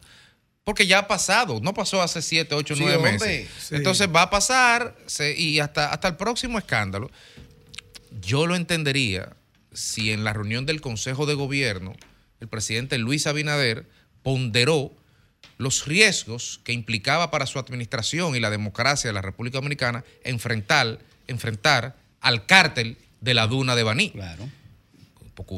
porque ya ha pasado, no pasó hace 7, 8, 9 meses. Entonces va a pasar y hasta, hasta el próximo escándalo. Yo lo entendería si en la reunión del Consejo de Gobierno el presidente Luis Abinader ponderó los riesgos que implicaba para su administración y la democracia de la República Dominicana enfrentar, enfrentar al cártel de la duna de Baní. Claro.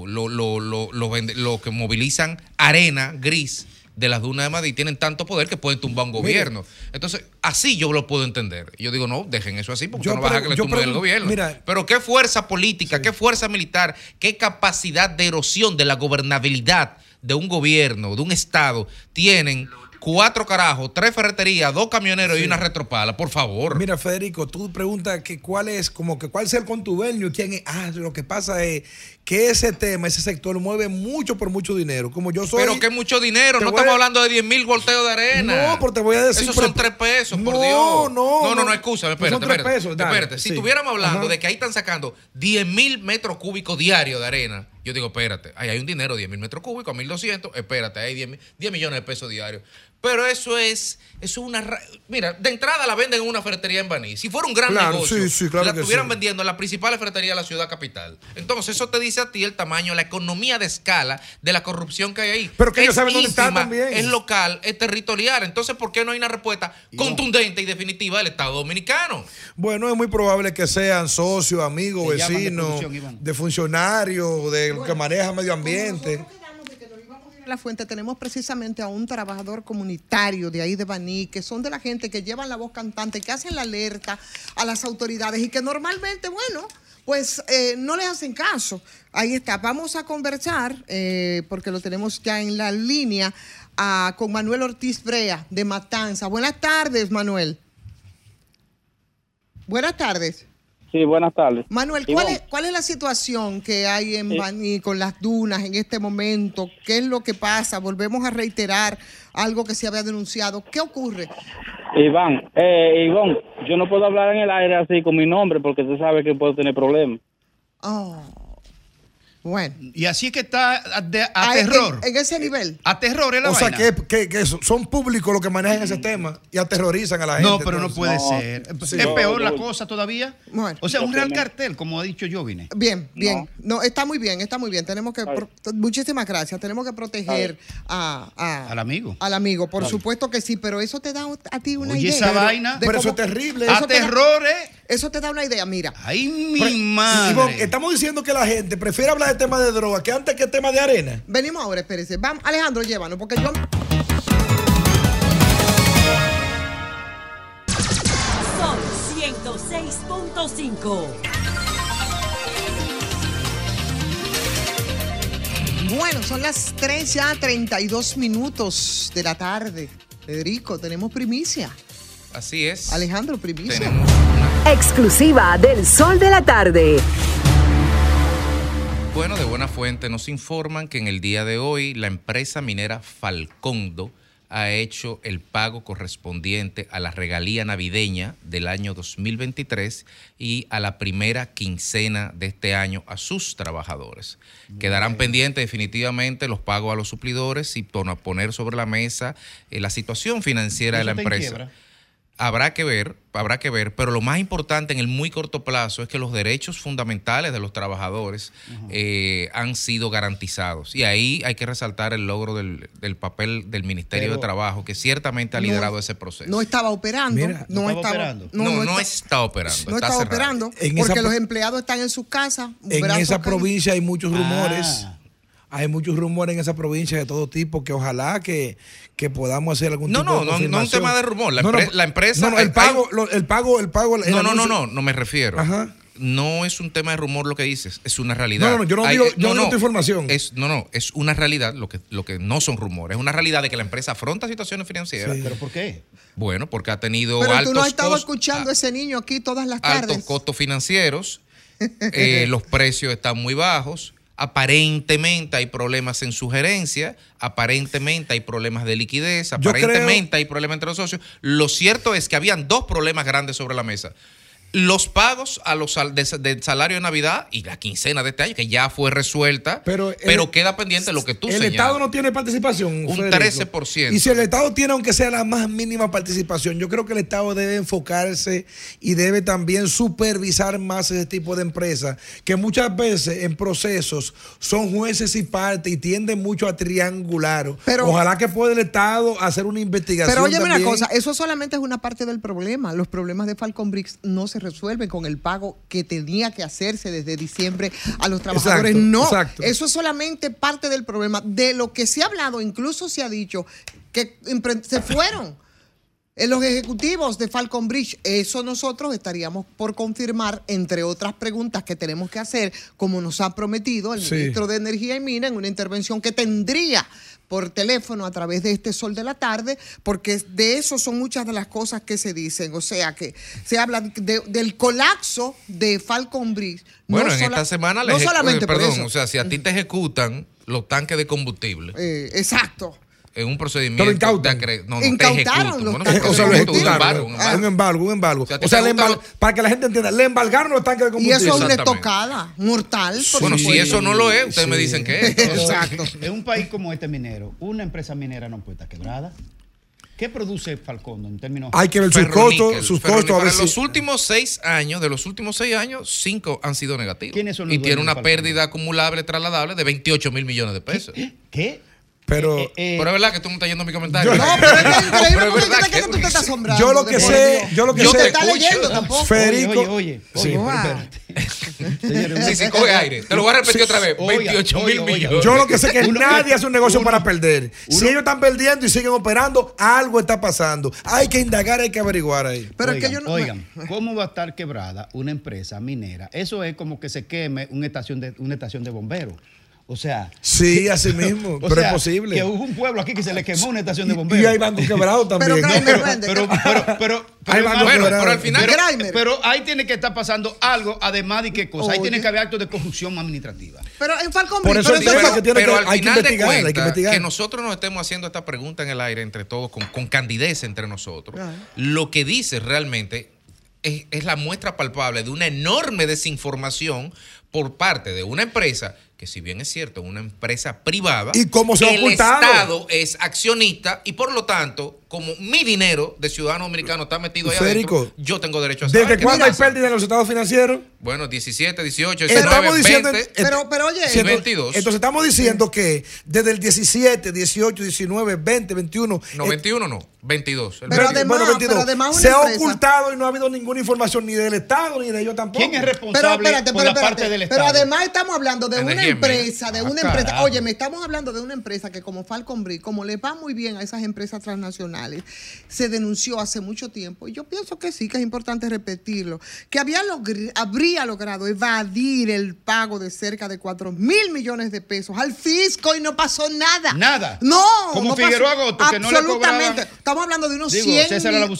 Lo, lo, lo, lo que movilizan arena gris de las dunas de Madrid tienen tanto poder que pueden tumbar un gobierno. Entonces, así yo lo puedo entender. Yo digo, no, dejen eso así porque Yo no vas a que le tumben el gobierno. mira. Pero qué fuerza política, qué fuerza militar, qué capacidad de erosión de la gobernabilidad de un gobierno, de un estado, tienen cuatro carajos, tres ferreterías, dos camioneros y una retropala, por favor. Mira, Federico, tú preguntas que cuál es, como que cuál es el contubernio y quién es. Ah, lo que pasa es que ese tema, ese sector mueve mucho por mucho dinero. Como yo soy. Pero que mucho dinero, no estamos a- hablando de 10 mil volteos de arena. No, pero te voy a decir, Esos son tres pesos, por No, Dios. no, no, no, no. no, son espérate, tres espérate. pesos, espérate. Si sí. estuviéramos hablando Ajá. de que ahí están sacando 10 mil metros cúbicos diarios de arena, yo digo, espérate, ahí hay un dinero, 10 mil metros cúbicos, 1200, espérate, hay 10, mil- 10 millones de pesos diarios. Pero eso es, eso es una... ra- Mira, de entrada la venden en una ferretería en Baní. Si fuera un gran Claro, negocio, sí, sí, claro la estuvieran sí. vendiendo en la principal ferretería de la ciudad capital. Entonces eso te dice a ti el tamaño, la economía de escala de la corrupción que hay ahí. Pero que ellos Es saben dónde está también. Es local, es territorial. Entonces, ¿por qué no hay una respuesta contundente y definitiva del Estado Dominicano? Bueno, es muy probable que sean socios, amigos, de vecinos, Iván. de funcionarios, de los que manejan medio ambiente. La fuente tenemos precisamente a un trabajador comunitario de ahí de Baní, que son de la gente que llevan la voz cantante, que hacen la alerta a las autoridades y que normalmente, bueno, pues eh, no les hacen caso. Ahí está, vamos a conversar, eh, porque lo tenemos ya en la línea, ah, con Manuel Ortiz Brea de Matanza. Buenas tardes, Manuel. Buenas tardes. Sí, buenas tardes. Manuel, ¿cuál es, ¿cuál es la situación que hay en. Baní con las dunas en este momento? ¿Qué es lo que pasa? Volvemos a reiterar algo que se había denunciado. ¿Qué ocurre? Iván, eh, Ivonne, yo no puedo hablar en el aire así con mi nombre porque tú sabes que puedo tener problemas. Oh, bueno. Y así es que está a, de- a en- terror. En, ese nivel. A terror es la O sea, que, que- que son públicos los que manejan ese tema y aterrorizan a la gente. No, pero no puede ser. Sí. es No, peor la cosa todavía. Bueno. o sea, un real cartel, como ha dicho Jovine. Bien, bien. No. está muy bien, está muy bien. Tenemos que. pro- muchísimas gracias. Tenemos que proteger a, a- Al amigo. al amigo. Por supuesto que sí, pero eso te da a ti una Oye, idea. esa vaina. de Pero eso es terrible. A te da- terrores. Eso te da una idea. Mira. Ay, mi Pero, madre. Ivonne, estamos diciendo que la gente prefiere hablar de temas de droga que antes que tema de arena. Venimos ahora, espérese. Vamos, Alejandro, llévanos, porque yo. Sol 106.5. Bueno, son las 3 ya, 32 minutos de la tarde. Federico, tenemos primicia. Así es. Alejandro, primicia. Tenemos Exclusiva del Sol de la Tarde. Bueno, de buena fuente nos informan que en el día de hoy la empresa minera Falcondo ha hecho el pago correspondiente a la regalía navideña del año 2023 y a la primera quincena de este año a sus trabajadores. Quedarán pendientes definitivamente los pagos a los suplidores y pon- poner sobre la mesa eh, la situación financiera de la empresa. Habrá que ver, habrá que ver, pero lo más importante en el muy corto plazo es que los derechos fundamentales de los trabajadores eh, han sido garantizados. Y ahí hay que resaltar el logro del, del papel del Ministerio Pero de Trabajo, que ciertamente ha no- liderado ese proceso. No estaba operando. Mira, no, no estaba operando. No, no está operando, No está operando porque esa los empleados están en sus casas. En esa provincia hay muchos rumores. Ah. Hay muchos rumores en esa provincia de todo tipo que ojalá que, que podamos hacer algún No, tipo no, de no, no es un tema de rumor. La, No, no, la empresa. no, no, el hay- pago, lo- el pago, el pago. el No, no, no, no, no me refiero. No es un tema de rumor lo que dices, es una realidad. No, no, yo no Hay- digo- eh, yo no digo tu información. Es, no, no, es una realidad lo que, lo que no son rumores. Es una realidad de que la empresa afronta situaciones financieras. ¿Pero por qué? Bueno, porque ha tenido Pero tú altos, no has estado escuchando a ese niño aquí todas las altos tardes. costos financieros, eh, los precios están muy bajos. Aparentemente hay problemas en su gerencia, aparentemente hay problemas de liquidez, aparentemente hay problemas entre los socios. Lo cierto es que habían dos problemas grandes sobre la mesa. Los pagos a los sal- de- del salario de Navidad y la quincena de este año, que ya fue resuelta, pero, el- queda pendiente lo que tú el señalas. Estado no tiene participación. Un Federico. 13%. Y si el Estado tiene, aunque sea la más mínima participación, yo creo que el Estado debe enfocarse y debe también supervisar más ese tipo de empresas, que muchas veces en procesos son jueces y partes y tienden mucho a triangular. Pero- Ojalá que pueda el Estado hacer una investigación. Pero óyeme una cosa, eso solamente es una parte del problema. Los problemas de Falcon Briggs no se resuelven con el pago que tenía que hacerse desde diciembre a los trabajadores. no, eso es solamente parte del problema. De lo que se ha hablado, incluso se ha dicho que se fueron en los ejecutivos de Falcon Bridge, eso nosotros estaríamos por confirmar, entre otras preguntas que tenemos que hacer, como nos ha prometido el ministro de Energía y Mina en una intervención que tendría por teléfono a través de este sol de la tarde, porque de eso son muchas de las cosas que se dicen. O sea, que se habla del colapso de Falcon Bridge. Bueno, en esta semana no solamente perdón, o sea, si a ti te ejecutan los tanques de combustible. Eh, exacto en un procedimiento de no, no Incautaron los o sea, lo ejecutaron. Un embargo, un embargo. O sea, para que la gente entienda, le embargaron los tanques de combustible. Y eso es una estocada mortal. Bueno, si eso no lo es, ustedes me dicen que es. Exacto. En un país como este minero, una empresa minera no puede estar quebrada. ¿Qué produce Falcón en términos? Hay que ver sus costos, sus costos. A ver los últimos seis años, de los últimos seis años, cinco han sido negativos. ¿Quiénes son los Y tiene una pérdida acumulable trasladable de 28 mil millones de pesos. ¿Qué? Pero, eh, eh, pero es verdad que tú no estás yendo mi comentario. no, pero es increíble es verdad que, tú te estás asombrando. Yo lo que sé, yo lo que yo sé. te está leyendo tampoco. Federico. Oye, oye, oye. Sí, sí, sí, coge aire. Te lo voy a repetir otra vez. 28 mil millones. Yo lo que sé es que nadie hace un negocio para perder. si ellos están perdiendo y siguen operando, algo está pasando. Hay que indagar, hay que averiguar ahí. Pero oigan, es que yo no. Oigan, ¿cómo va a estar quebrada una empresa minera? Eso es como que se queme una estación de, una estación de bomberos. O sea. Sí, así mismo, pero es posible. Que hubo un pueblo aquí que se le quemó una estación de bomberos. Y hay bancos quebrados también. Pero, pero, pero, pero, hay bancos pero al final. Pero, ahí tiene que estar pasando algo, además de qué cosa. Ahí tiene que haber actos de corrupción administrativa. Pero en Falcón Por eso pero, que tiene pero al final de cuentas, que, nosotros nos estemos haciendo esta pregunta en el aire entre todos, con, con candidez entre nosotros, lo que dice realmente es, es la muestra palpable de una enorme desinformación por parte de una empresa que si bien es cierto, es una empresa privada, ¿Y cómo se el Estado es accionista y por lo tanto, como mi dinero de ciudadano americano está metido ahí adentro, yo tengo derecho a saber. ¿Desde cuándo hay pérdida en los estados financieros? Bueno, 17, 18, 19, diciendo, 20, pero, pero oye, 22. Entonces estamos diciendo que desde el 17, 18, 19, 20, 21. No, 21 no, 22. Pero, además, bueno, 22, pero además se ha ocultado y no ha habido ninguna información ni del Estado ni de ellos tampoco. ¿Quién es responsable pero, espérate, por la parte del Estado? Pero además estamos hablando de una empresa, de ah, una empresa. Oye, me estamos hablando de una empresa que como Falcon Bridge, como le va muy bien a esas empresas transnacionales, se denunció hace mucho tiempo. Y yo pienso que sí, que es importante repetirlo, que había habría logrado evadir el pago de cerca de 4 mil millones de pesos al fisco y no pasó nada. Nada. No. Como Figueroa Goto, que no le Absolutamente. Estamos hablando de unos 100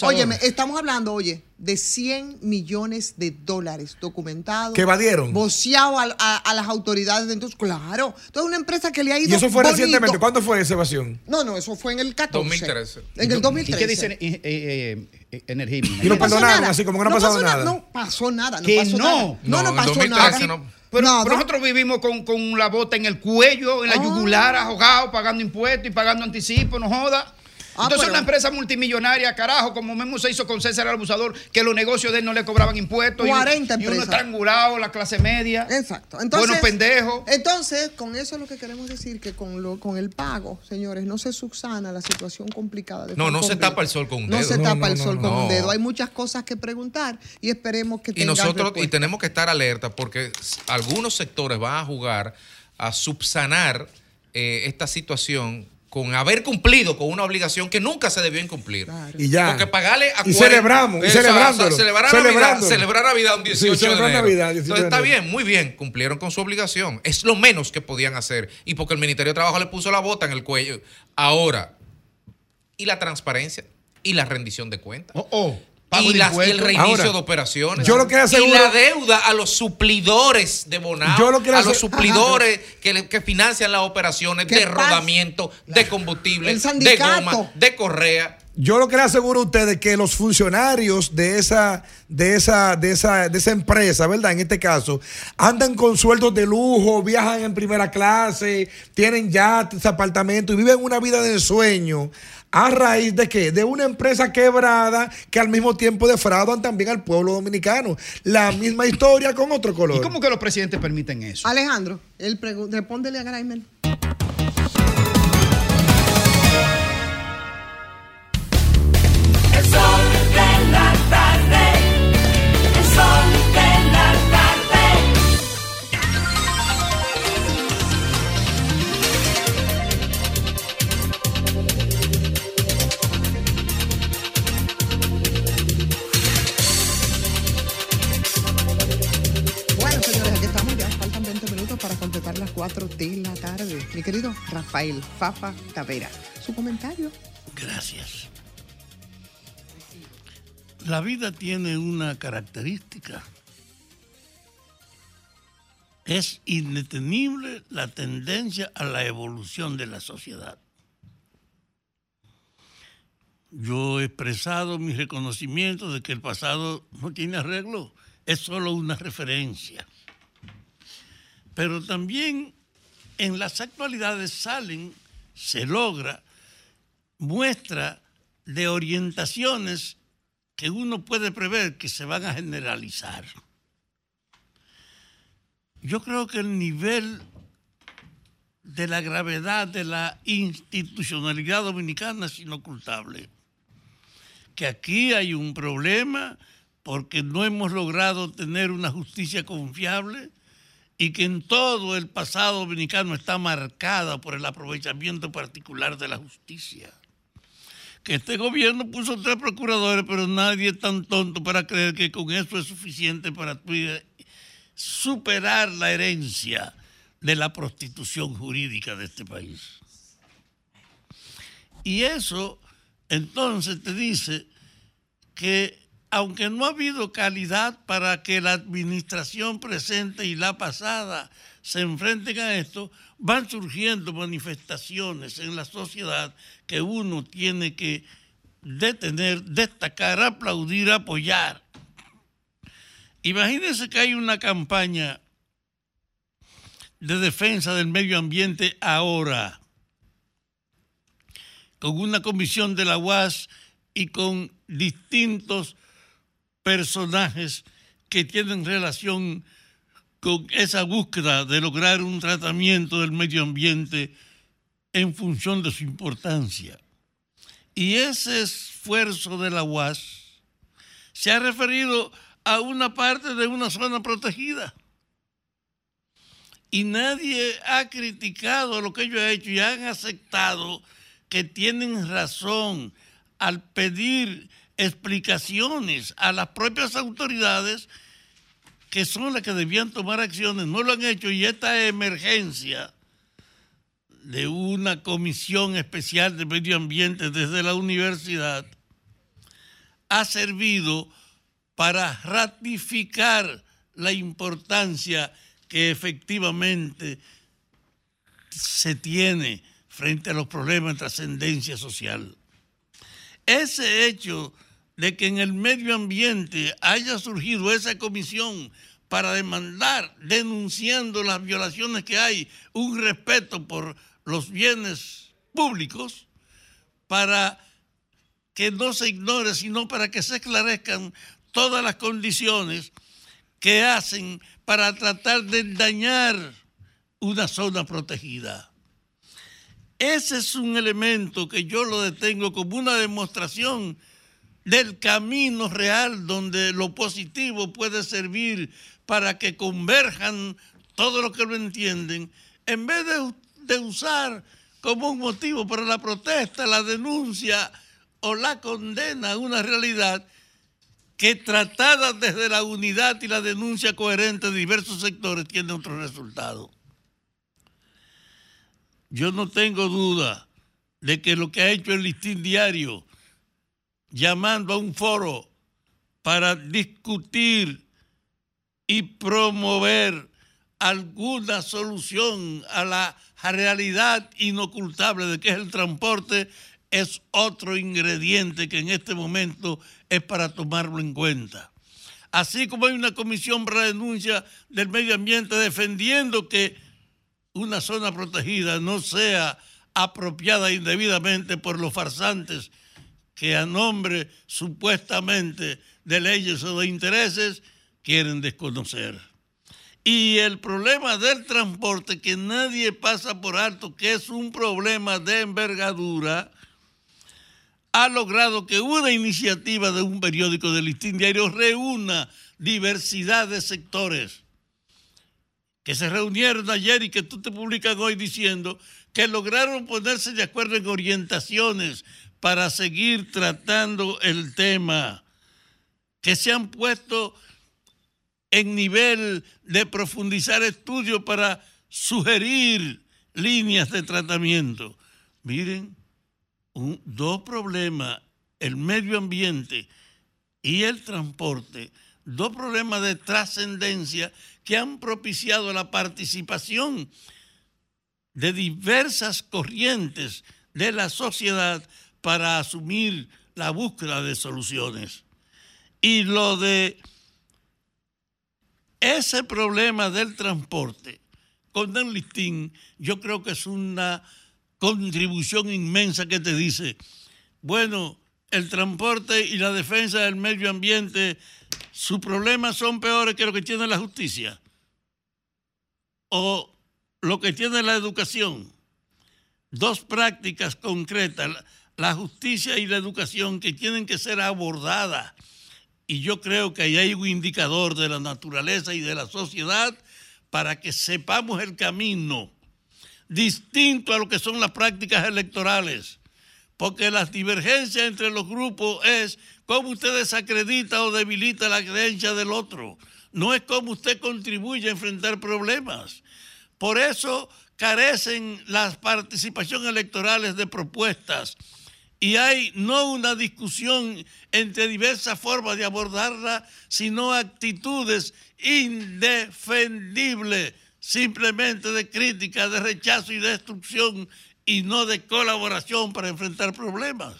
Oye, estamos hablando, oye, de 100 millones de dólares documentados. ¿Que evadieron? Boceado a, a, las autoridades. Entonces, claro. Entonces, una empresa que le ha ido. ¿Y eso fue recientemente? ¿Cuándo fue esa evasión? No, no, eso fue en el 14. 2013. En el 2013. ¿Y qué dice eh, eh, eh, Energía y lo perdonaron, así como que no, ha pasado nada. No pasó nada. No ¿Que pasó no? Nada. No, no, pasó nada. Pero, nosotros vivimos con, con, la bota en el cuello, en la ah. yugular, ahogado, pagando impuestos y pagando anticipo, no joda. Ah, Entonces, una empresa multimillonaria, carajo, como mismo se hizo con César el Abusador, que los negocios de él no le cobraban impuestos. 40 y, y uno estrangulado, la clase media. Exacto. Entonces, buenos pendejos. Entonces, con eso es lo que queremos decir, que con, lo, con el pago, señores, no se subsana la situación complicada. De no, no se tapa el sol con un dedo. No se tapa el sol con un dedo. Hay muchas cosas que preguntar y esperemos que Y nosotros, y tenemos que estar alerta porque algunos sectores van a jugar a subsanar eh, esta situación con haber cumplido con una obligación que nunca se debió incumplir. Y ya. Porque pagarle a Y celebramos, y celebrándolo. celebrar, Navidad, celebrar Navidad un 18 de enero. Navidad, Entonces está bien, muy bien, cumplieron con su obligación. Es lo menos que podían hacer. Y porque el Ministerio de Trabajo le puso la bota en el cuello. Ahora, ¿y la transparencia? ¿Y la rendición de cuentas? Oh, oh y, el reinicio de operaciones. Yo lo que y la deuda a los suplidores de Bonao, a los suplidores que, que, financian las operaciones de rodamiento, de combustible, de goma, de correa. Yo lo que le aseguro a ustedes que los funcionarios de esa, de esa, de esa, de esa empresa, ¿verdad? En este caso, andan con sueldos de lujo, viajan en primera clase, tienen yates, apartamentos y viven una vida de sueño ¿A raíz de qué? De una empresa quebrada que al mismo tiempo defraudan también al pueblo dominicano. La misma historia con otro color. ¿Y cómo que los presidentes permiten eso? Alejandro, él respóndele a Graimer. Rafael Fafa Tavera. Su comentario. Gracias. La vida tiene una característica. Es indetenible la tendencia a la evolución de la sociedad. Yo he expresado mi reconocimiento de que el pasado no tiene arreglo, es solo una referencia. Pero también en las actualidades salen, se logra, muestra de orientaciones que uno puede prever que se van a generalizar. Yo creo que el nivel de la gravedad de la institucionalidad dominicana es inocultable que aquí hay un problema porque no hemos logrado tener una justicia confiable y que en todo el pasado dominicano está marcada por el aprovechamiento particular de la justicia. Que este gobierno puso tres procuradores, pero nadie es tan tonto para creer que con eso es suficiente para superar la herencia de la prostitución jurídica de este país. Y eso entonces te dice que aunque no ha habido calidad para que la administración presente y la pasada se enfrenten a esto, van surgiendo manifestaciones en la sociedad que uno tiene que detener, destacar, aplaudir, apoyar. Imagínense que hay una campaña de defensa del medio ambiente ahora con una comisión de la UAS y con distintos personajes que tienen relación con esa búsqueda de lograr un tratamiento del medio ambiente en función de su importancia. Y ese esfuerzo de la UAS se ha referido a una parte de una zona protegida. Y nadie ha criticado lo que ellos han hecho y han aceptado que tienen razón al pedir explicaciones a las propias autoridades que son las que debían tomar acciones, no lo han hecho y esta emergencia de una comisión especial de medio ambiente desde la universidad ha servido para ratificar la importancia que efectivamente se tiene frente a los problemas de trascendencia social. Ese hecho de que en el medio ambiente haya surgido esa comisión para demandar, denunciando las violaciones que hay, un respeto por los bienes públicos, para que no se ignore, sino para que se esclarezcan todas las condiciones que hacen para tratar de dañar una zona protegida. Ese es un elemento que yo lo detengo como una demostración del camino real donde lo positivo puede servir para que converjan todo lo que lo entienden, en vez de, de usar como un motivo para la protesta, la denuncia o la condena a una realidad que tratada desde la unidad y la denuncia coherente de diversos sectores tiene otro resultado. Yo no tengo duda de que lo que ha hecho el listín diario, llamando a un foro para discutir y promover alguna solución a la realidad inocultable de que es el transporte, es otro ingrediente que en este momento es para tomarlo en cuenta. Así como hay una comisión para denuncia del medio ambiente defendiendo que una zona protegida no sea apropiada indebidamente por los farsantes que a nombre supuestamente de leyes o de intereses quieren desconocer. Y el problema del transporte que nadie pasa por alto, que es un problema de envergadura, ha logrado que una iniciativa de un periódico del listín diario reúna diversidad de sectores que se reunieron ayer y que tú te publicas hoy diciendo que lograron ponerse de acuerdo en orientaciones para seguir tratando el tema, que se han puesto en nivel de profundizar estudios para sugerir líneas de tratamiento. Miren, dos problemas, el medio ambiente y el transporte, dos problemas de trascendencia que han propiciado la participación de diversas corrientes de la sociedad para asumir la búsqueda de soluciones. Y lo de ese problema del transporte con Dan Listín, yo creo que es una contribución inmensa que te dice, bueno, el transporte y la defensa del medio ambiente, sus problemas son peores que lo que tiene la justicia o lo que tiene la educación. Dos prácticas concretas, la justicia y la educación, que tienen que ser abordadas. Y yo creo que ahí hay un indicador de la naturaleza y de la sociedad para que sepamos el camino distinto a lo que son las prácticas electorales porque las divergencias entre los grupos es cómo usted desacredita o debilita la creencia del otro. No es cómo usted contribuye a enfrentar problemas. Por eso carecen las participaciones electorales de propuestas y hay no una discusión entre diversas formas de abordarla, sino actitudes indefendibles, simplemente de crítica, de rechazo y destrucción y no de colaboración para enfrentar problemas.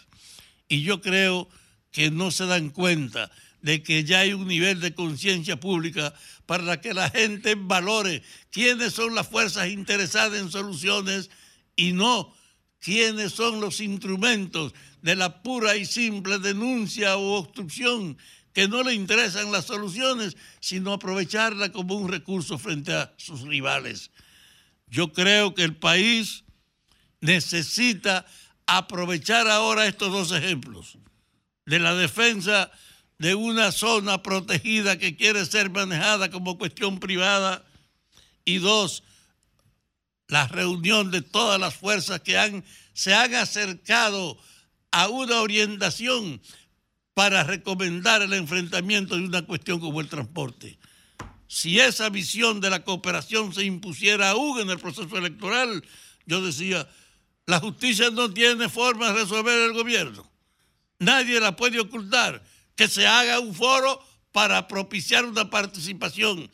Y yo creo que no se dan cuenta de que ya hay un nivel de conciencia pública para que la gente valore quiénes son las fuerzas interesadas en soluciones y no quiénes son los instrumentos de la pura y simple denuncia o obstrucción que no le interesan las soluciones, sino aprovecharla como un recurso frente a sus rivales. Yo creo que el país necesita aprovechar ahora estos dos ejemplos de la defensa de una zona protegida que quiere ser manejada como cuestión privada y dos, la reunión de todas las fuerzas que han, se han acercado a una orientación para recomendar el enfrentamiento de una cuestión como el transporte. Si esa visión de la cooperación se impusiera aún en el proceso electoral, yo decía, la justicia no tiene forma de resolver el gobierno. Nadie la puede ocultar. Que se haga un foro para propiciar una participación.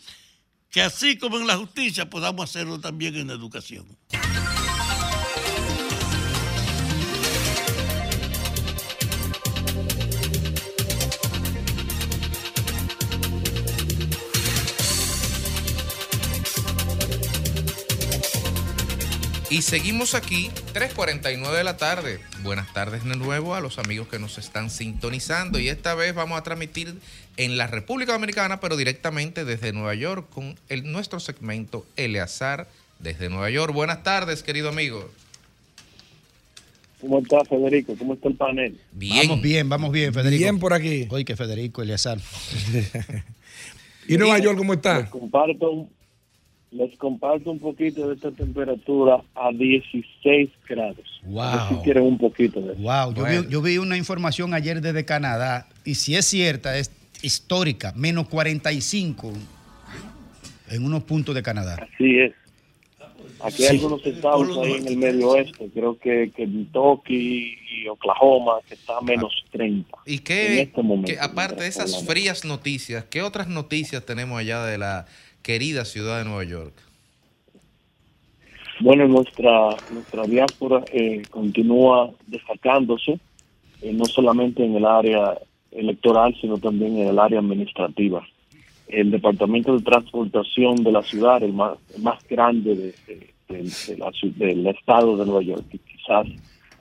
Que así como en la justicia podamos hacerlo también en la educación. Y seguimos aquí, 3.49 de la tarde. Buenas tardes de nuevo a los amigos que nos están sintonizando. Y esta vez vamos a transmitir en la República Dominicana, pero directamente desde Nueva York, con el, nuestro segmento Eleazar desde Nueva York. Buenas tardes, querido amigo. ¿Cómo está Federico? ¿Cómo está el panel? Bien. Vamos bien, vamos bien, Federico. Bien por aquí. Oye, que Federico, Eleazar. ¿Y Nueva York cómo está? comparto les comparto un poquito de esta temperatura a 16 grados. Wow. Si quieren un poquito de eso. Wow, yo, vi, yo vi una información ayer desde Canadá y si es cierta, es histórica, menos 45 en unos puntos de Canadá. Así es. Aquí hay algunos estados ahí en el medio oeste, creo que, que Kentucky y Oklahoma, que está a menos 30. ¿Y qué, este aparte de esas frías noticias, qué otras noticias tenemos allá de la querida ciudad de Nueva York? Bueno, nuestra, nuestra diáspora eh, continúa destacándose, eh, no solamente en el área electoral, sino también en el área administrativa. El Departamento de Transportación de la ciudad, el más, más grande de, del estado de Nueva York, y quizás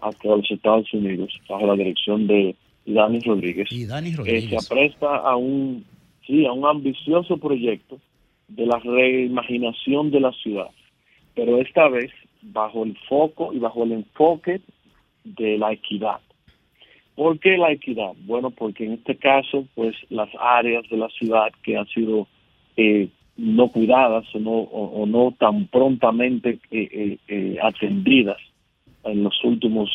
hasta los Estados Unidos, bajo la dirección de Dani Rodríguez, y Dani eh, Rodríguez. se apresta a un, sí, a un ambicioso proyecto de la reimaginación de la ciudad, pero esta vez bajo el foco y bajo el enfoque de la equidad. ¿Por qué la equidad? Bueno, porque en este caso, pues las áreas de la ciudad que han sido eh, no cuidadas o no, o, no tan prontamente eh, eh, atendidas en los últimos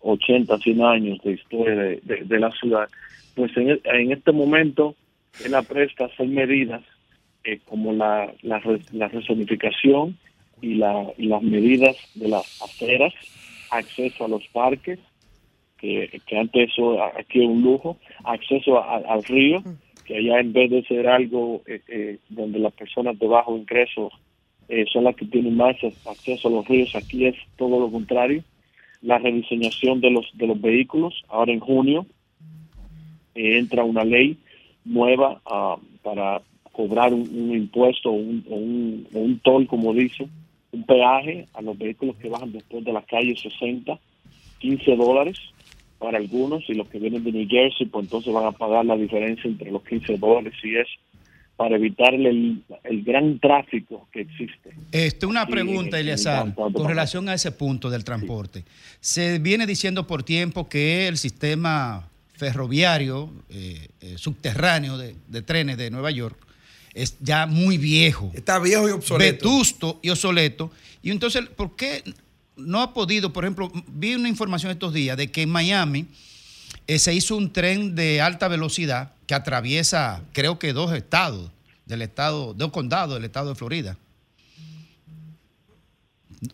80, 100 años de historia de, la ciudad, pues en, en este momento en la presta hacer medidas eh, como la, la, la, resonificación y, la, y las medidas de las aceras, acceso a los parques, que, antes eso aquí es un lujo, acceso al río, que allá en vez de ser algo eh, eh, donde las personas de bajo ingreso eh, son las que tienen más acceso a los ríos, aquí es todo lo contrario. La rediseñación de los de los vehículos, ahora en junio eh, entra una ley nueva ah, para cobrar un, impuesto o un, un, un toll, como dice, un peaje a los vehículos que bajan después de la calle 60, 15 dólares para algunos y los que vienen de New Jersey, pues entonces van a pagar la diferencia entre los 15 dólares y es para evitar el, el gran tráfico que existe. Este, una pregunta, Eliazar, con relación a ese punto del transporte. Se viene diciendo por tiempo que el sistema ferroviario eh, eh, subterráneo de, de, trenes de Nueva York es ya muy viejo. Está viejo y obsoleto. Vetusto y obsoleto. Y entonces, ¿por qué no ha podido, por ejemplo, vi una información estos días de que en Miami eh, se hizo un tren de alta velocidad que atraviesa, creo que dos estados, del estado, dos condados del estado de Florida.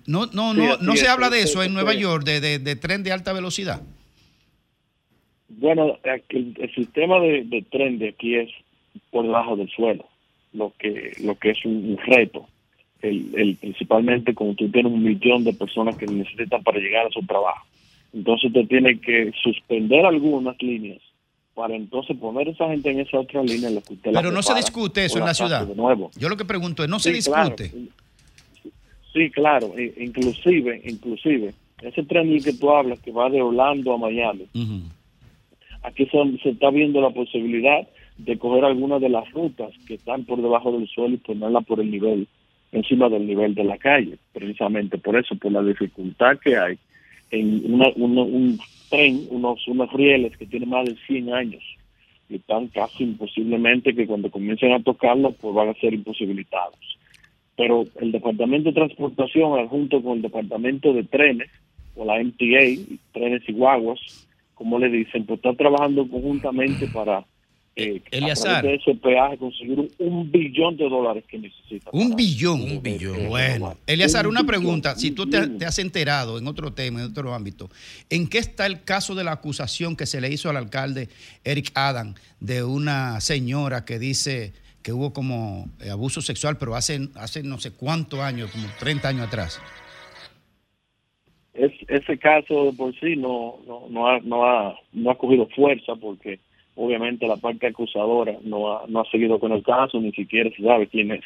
No, no, no, no se habla de eso en Nueva York, de, de, tren de alta velocidad. Bueno, el, el sistema de, tren de aquí es por debajo del suelo, lo que, lo que es un reto el, principalmente como tú tienes un millón de personas que necesitan para llegar a su trabajo. Entonces te tiene que suspender algunas líneas para entonces poner esa gente en esa otra línea. En la que Pero no se discute eso en la ciudad. Yo lo que pregunto es, ¿no se discute? Sí, claro. Inclusive, inclusive, ese tren que tú hablas que va de Orlando a Miami, aquí se, se está viendo la posibilidad de coger algunas de las rutas que están por debajo del suelo y ponerla por el nivel encima del nivel de la calle, precisamente por eso, por la dificultad que hay en un tren, unos, unos rieles que tienen más de 100 años y están casi imposiblemente que cuando comiencen a tocarlo pues van a ser imposibilitados. Pero el Departamento de Transportación, junto con el Departamento de Trenes, o la MTA, trenes y guaguas, como le dicen, pues está trabajando conjuntamente para eh, Eliazar. de ese peaje conseguir un, billón de dólares que necesita. Un billón. Un billón. Bueno. Eliazar, una pregunta. Si tú te, has enterado en otro tema, en otro ámbito, ¿en qué está el caso de la acusación que se le hizo al alcalde Eric Adam de una señora que dice que hubo como eh, abuso sexual, pero hace, hace no sé cuántos años, como 30 años atrás? Es, ese caso por sí no, no, no, ha, no, ha, no ha cogido fuerza porque obviamente la parte acusadora no ha, no ha seguido con el caso, ni siquiera se sabe quién es.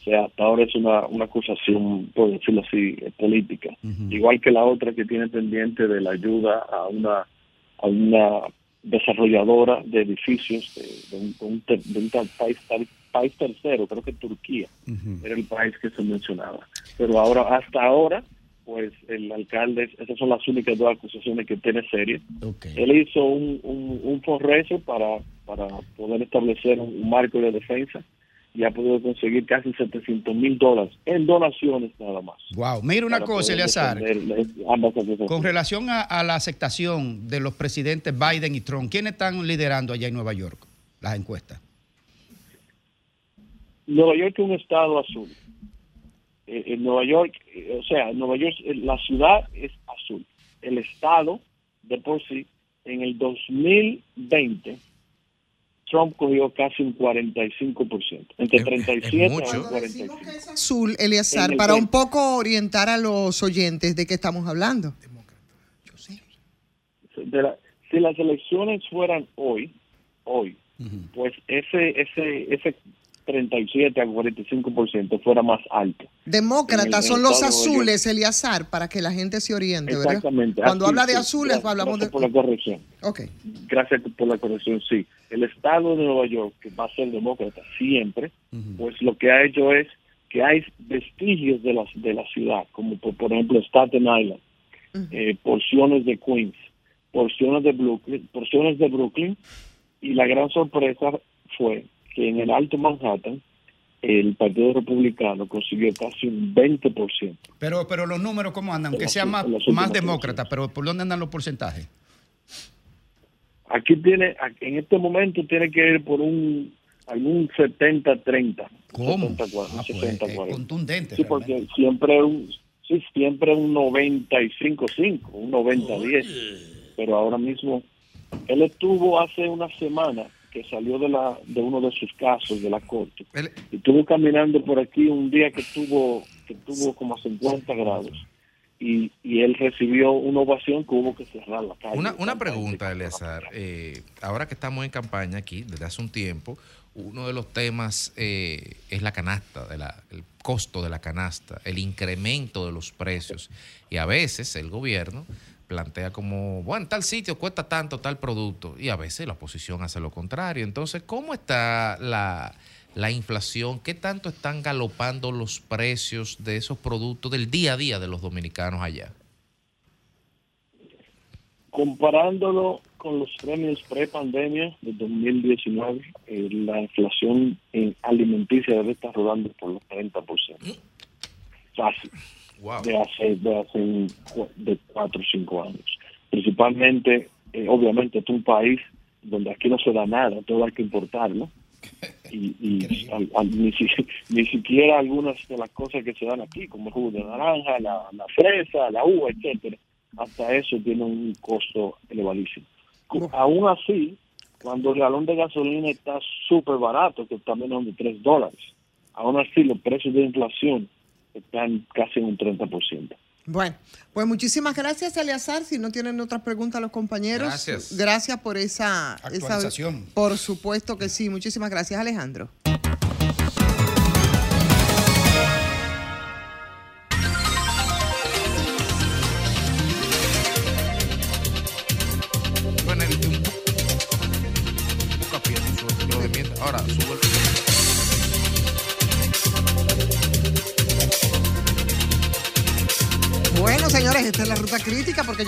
O sea, hasta ahora es una, una acusación, por decirlo así, política. Igual que la otra que tiene pendiente de la ayuda a una, a una desarrolladora de edificios de, un, país, país, tercero, creo que Turquía era el país que se mencionaba. Pero ahora, hasta ahora, pues el alcalde, esas son las únicas dos acusaciones que tiene serie. Él hizo un, un, un para, para poder establecer un, marco de defensa y ha podido conseguir casi 700 mil dólares en donaciones nada más. Wow, mira una cosa, Eleazar, con relación a, la aceptación de los presidentes Biden y Trump, ¿quiénes están liderando allá en Nueva York las encuestas? Nueva York es un estado azul. Eh, en Nueva York, eh, o sea, Nueva York eh, la ciudad es azul. El estado, de por sí, en el 2020, Trump cogió casi un 45%, entre 37 y 45. azul, Eliazar, para un poco orientar a los oyentes de qué estamos hablando. si las elecciones fueran hoy, hoy, pues ese, ese, ese 37 a 45% fuera más alto. Demócratas son los azules, Eliazar, para que la gente se oriente, ¿verdad? Exactamente. Cuando habla de azules, hablamos de... por la corrección. Ok. Gracias por la corrección, sí. El estado de Nueva York, que va a ser demócrata siempre, pues lo que ha hecho es que hay vestigios de la, de la ciudad, como por, ejemplo Staten Island, eh, porciones de Queens, porciones de Brooklyn, porciones de Brooklyn, y la gran sorpresa fue que en el Alto Manhattan el Partido Republicano consiguió casi un 20%. Pero, pero los números, ¿cómo andan? Aunque sea más, más demócrata, pero ¿por dónde andan los porcentajes? Aquí tiene, en este momento tiene que ir por un algún 70-30. ¿Cómo? 60, Ah, pues, contundente. Sí, porque siempre un, sí, siempre un 95-5, un 90-10. Pero ahora mismo, él estuvo hace una semana que salió de la de uno de sus casos de la corte y estuvo caminando por aquí un día que tuvo que tuvo como a 50 grados y, y él recibió una ovación que hubo que cerrar la calle. Una, una pregunta, Eleazar. Eh, ahora que estamos en campaña aquí, desde hace un tiempo, uno de los temas eh, es la canasta, de la, el costo de la canasta, el incremento de los precios. Y a veces el gobierno plantea como, bueno, tal sitio cuesta tanto tal producto. Y a veces la oposición hace lo contrario. Entonces, ¿cómo está la, la inflación? ¿Qué tanto están galopando los precios de esos productos del día a día de los dominicanos allá? Comparándolo con los premios pre-pandemia de 2019, eh, la inflación en alimenticia debe estar rodando por los 30%. Fácil. De hace, de hace un- de 4 o 5 años. Principalmente, eh, obviamente, es un país donde aquí no se da nada, todo hay que importarlo. Y, y al- al- ni, si- ni siquiera algunas de las cosas que se dan aquí, como el jugo de naranja, la, la fresa, la uva, etcétera, hasta eso tiene un costo elevadísimo. Aún así, cuando el galón de gasolina está súper barato, que está menos de 3 dólares, aún así los precios de inflación están casi en un 30%. Bueno, pues muchísimas gracias, Eleazar. Si no tienen otras preguntas los compañeros, Gracias. gracias por esa esa- Actualización. por supuesto que sí. Muchísimas gracias, Alejandro.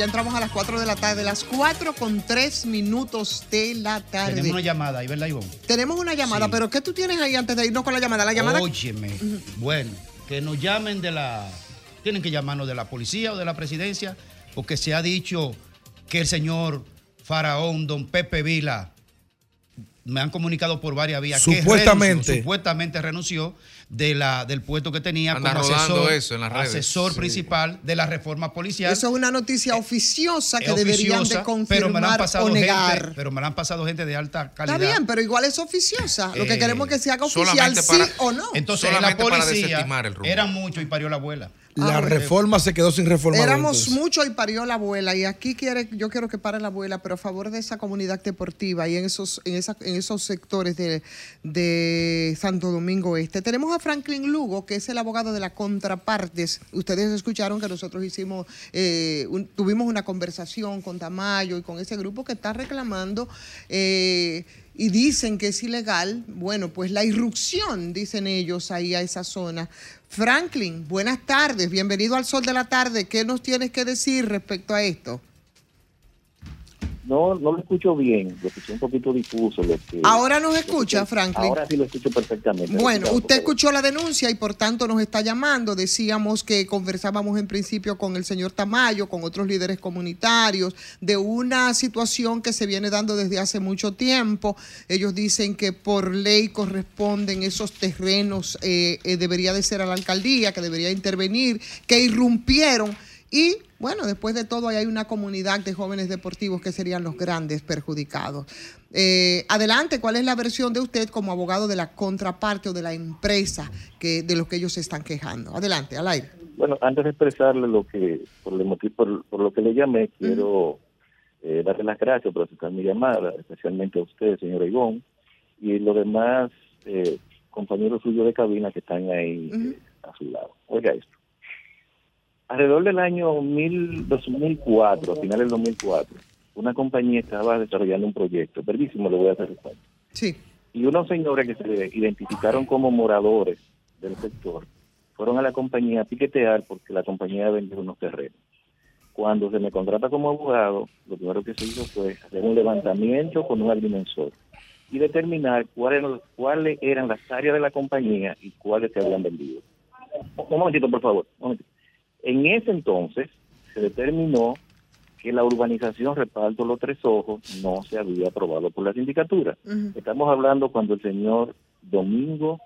Ya entramos a las 4 de la tarde, las 4 con 3 minutos de la tarde. Tenemos una llamada ahí, ¿verdad, Ivonne? Tenemos una llamada, pero ¿qué tú tienes ahí antes de irnos con la llamada? La llamada. Óyeme. Bueno, que nos llamen de la. Tienen que llamarnos de la policía o de la presidencia, porque se ha dicho que el señor Faraón, don Pepe Vila, me han comunicado por varias vías que Supuestamente. renunció, supuestamente renunció de la, del puesto que tenía Anda como asesor, eso en las redes. asesor Sí. principal de la reforma policial. Eso es una noticia oficiosa que deberían de pero confirmar pasado o negar. gente, pero me la han pasado gente de alta calidad. Está bien, pero igual es oficiosa. Lo que Eh, queremos es que se haga oficial, sí o no. Entonces, la policía era mucho y parió la abuela. La Ah, bueno. reforma se quedó sin reforma. Éramos entonces. mucho y parió la abuela y aquí quiere, yo quiero que pare la abuela, pero a favor de esa comunidad deportiva y en esos, en esa- en esos sectores de, de Santo Domingo Este. Tenemos a Franklin Lugo, que es el abogado de la contrapartes. Ustedes escucharon que nosotros hicimos, eh, un- tuvimos una conversación con Tamayo y con ese grupo que está reclamando eh, y dicen que es ilegal. Bueno, pues la irrupción, dicen ellos, ahí a esa zona. Franklin, buenas tardes, bienvenido al Sol de la Tarde. ¿Qué nos tienes que decir respecto a esto? No, no lo escucho bien, lo escuché un poquito difuso. Lo que, Ahora nos escucha, Franklin. Ahora sí lo escucho perfectamente. Bueno, usted escuchó la denuncia y por tanto nos está llamando. Decíamos que conversábamos en principio con el señor Tamayo, con otros líderes comunitarios, de una situación que se viene dando desde hace mucho tiempo. Ellos dicen que por ley corresponden esos terrenos, eh, eh, debería de ser a la alcaldía, que debería intervenir, que irrumpieron. Y bueno, después de todo, ahí hay una comunidad de jóvenes deportivos que serían los grandes perjudicados. Eh, adelante, ¿cuál es la versión de usted como abogado de la contraparte o de la empresa que, de lo que ellos se están quejando? Adelante, al aire. Bueno, antes de expresarle lo que, por, el motivo, por, por lo que le llamé, quiero eh, darle las gracias por aceptar mi llamada, especialmente a usted, señor Ivón, y los demás eh, compañeros suyos de cabina que están ahí eh, a su lado. Oiga esto. Alrededor del año mil- 2004, a finales del 2004, una compañía estaba desarrollando un proyecto, verdísimo, le voy a hacer el cuento. Sí. Y unos señores que se identificaron como moradores del sector fueron a la compañía a piquetear porque la compañía vendió unos terrenos. Cuando se me contrata como abogado, lo primero que se hizo fue hacer un levantamiento con un agrimensor y determinar cuáles eran, cuáles eran las áreas de la compañía y cuáles se habían vendido. Un momentito, por favor. un momentito. En ese entonces se determinó que la urbanización Reparto Los Tres Ojos no se había aprobado por la sindicatura. Estamos hablando cuando el señor Domingo,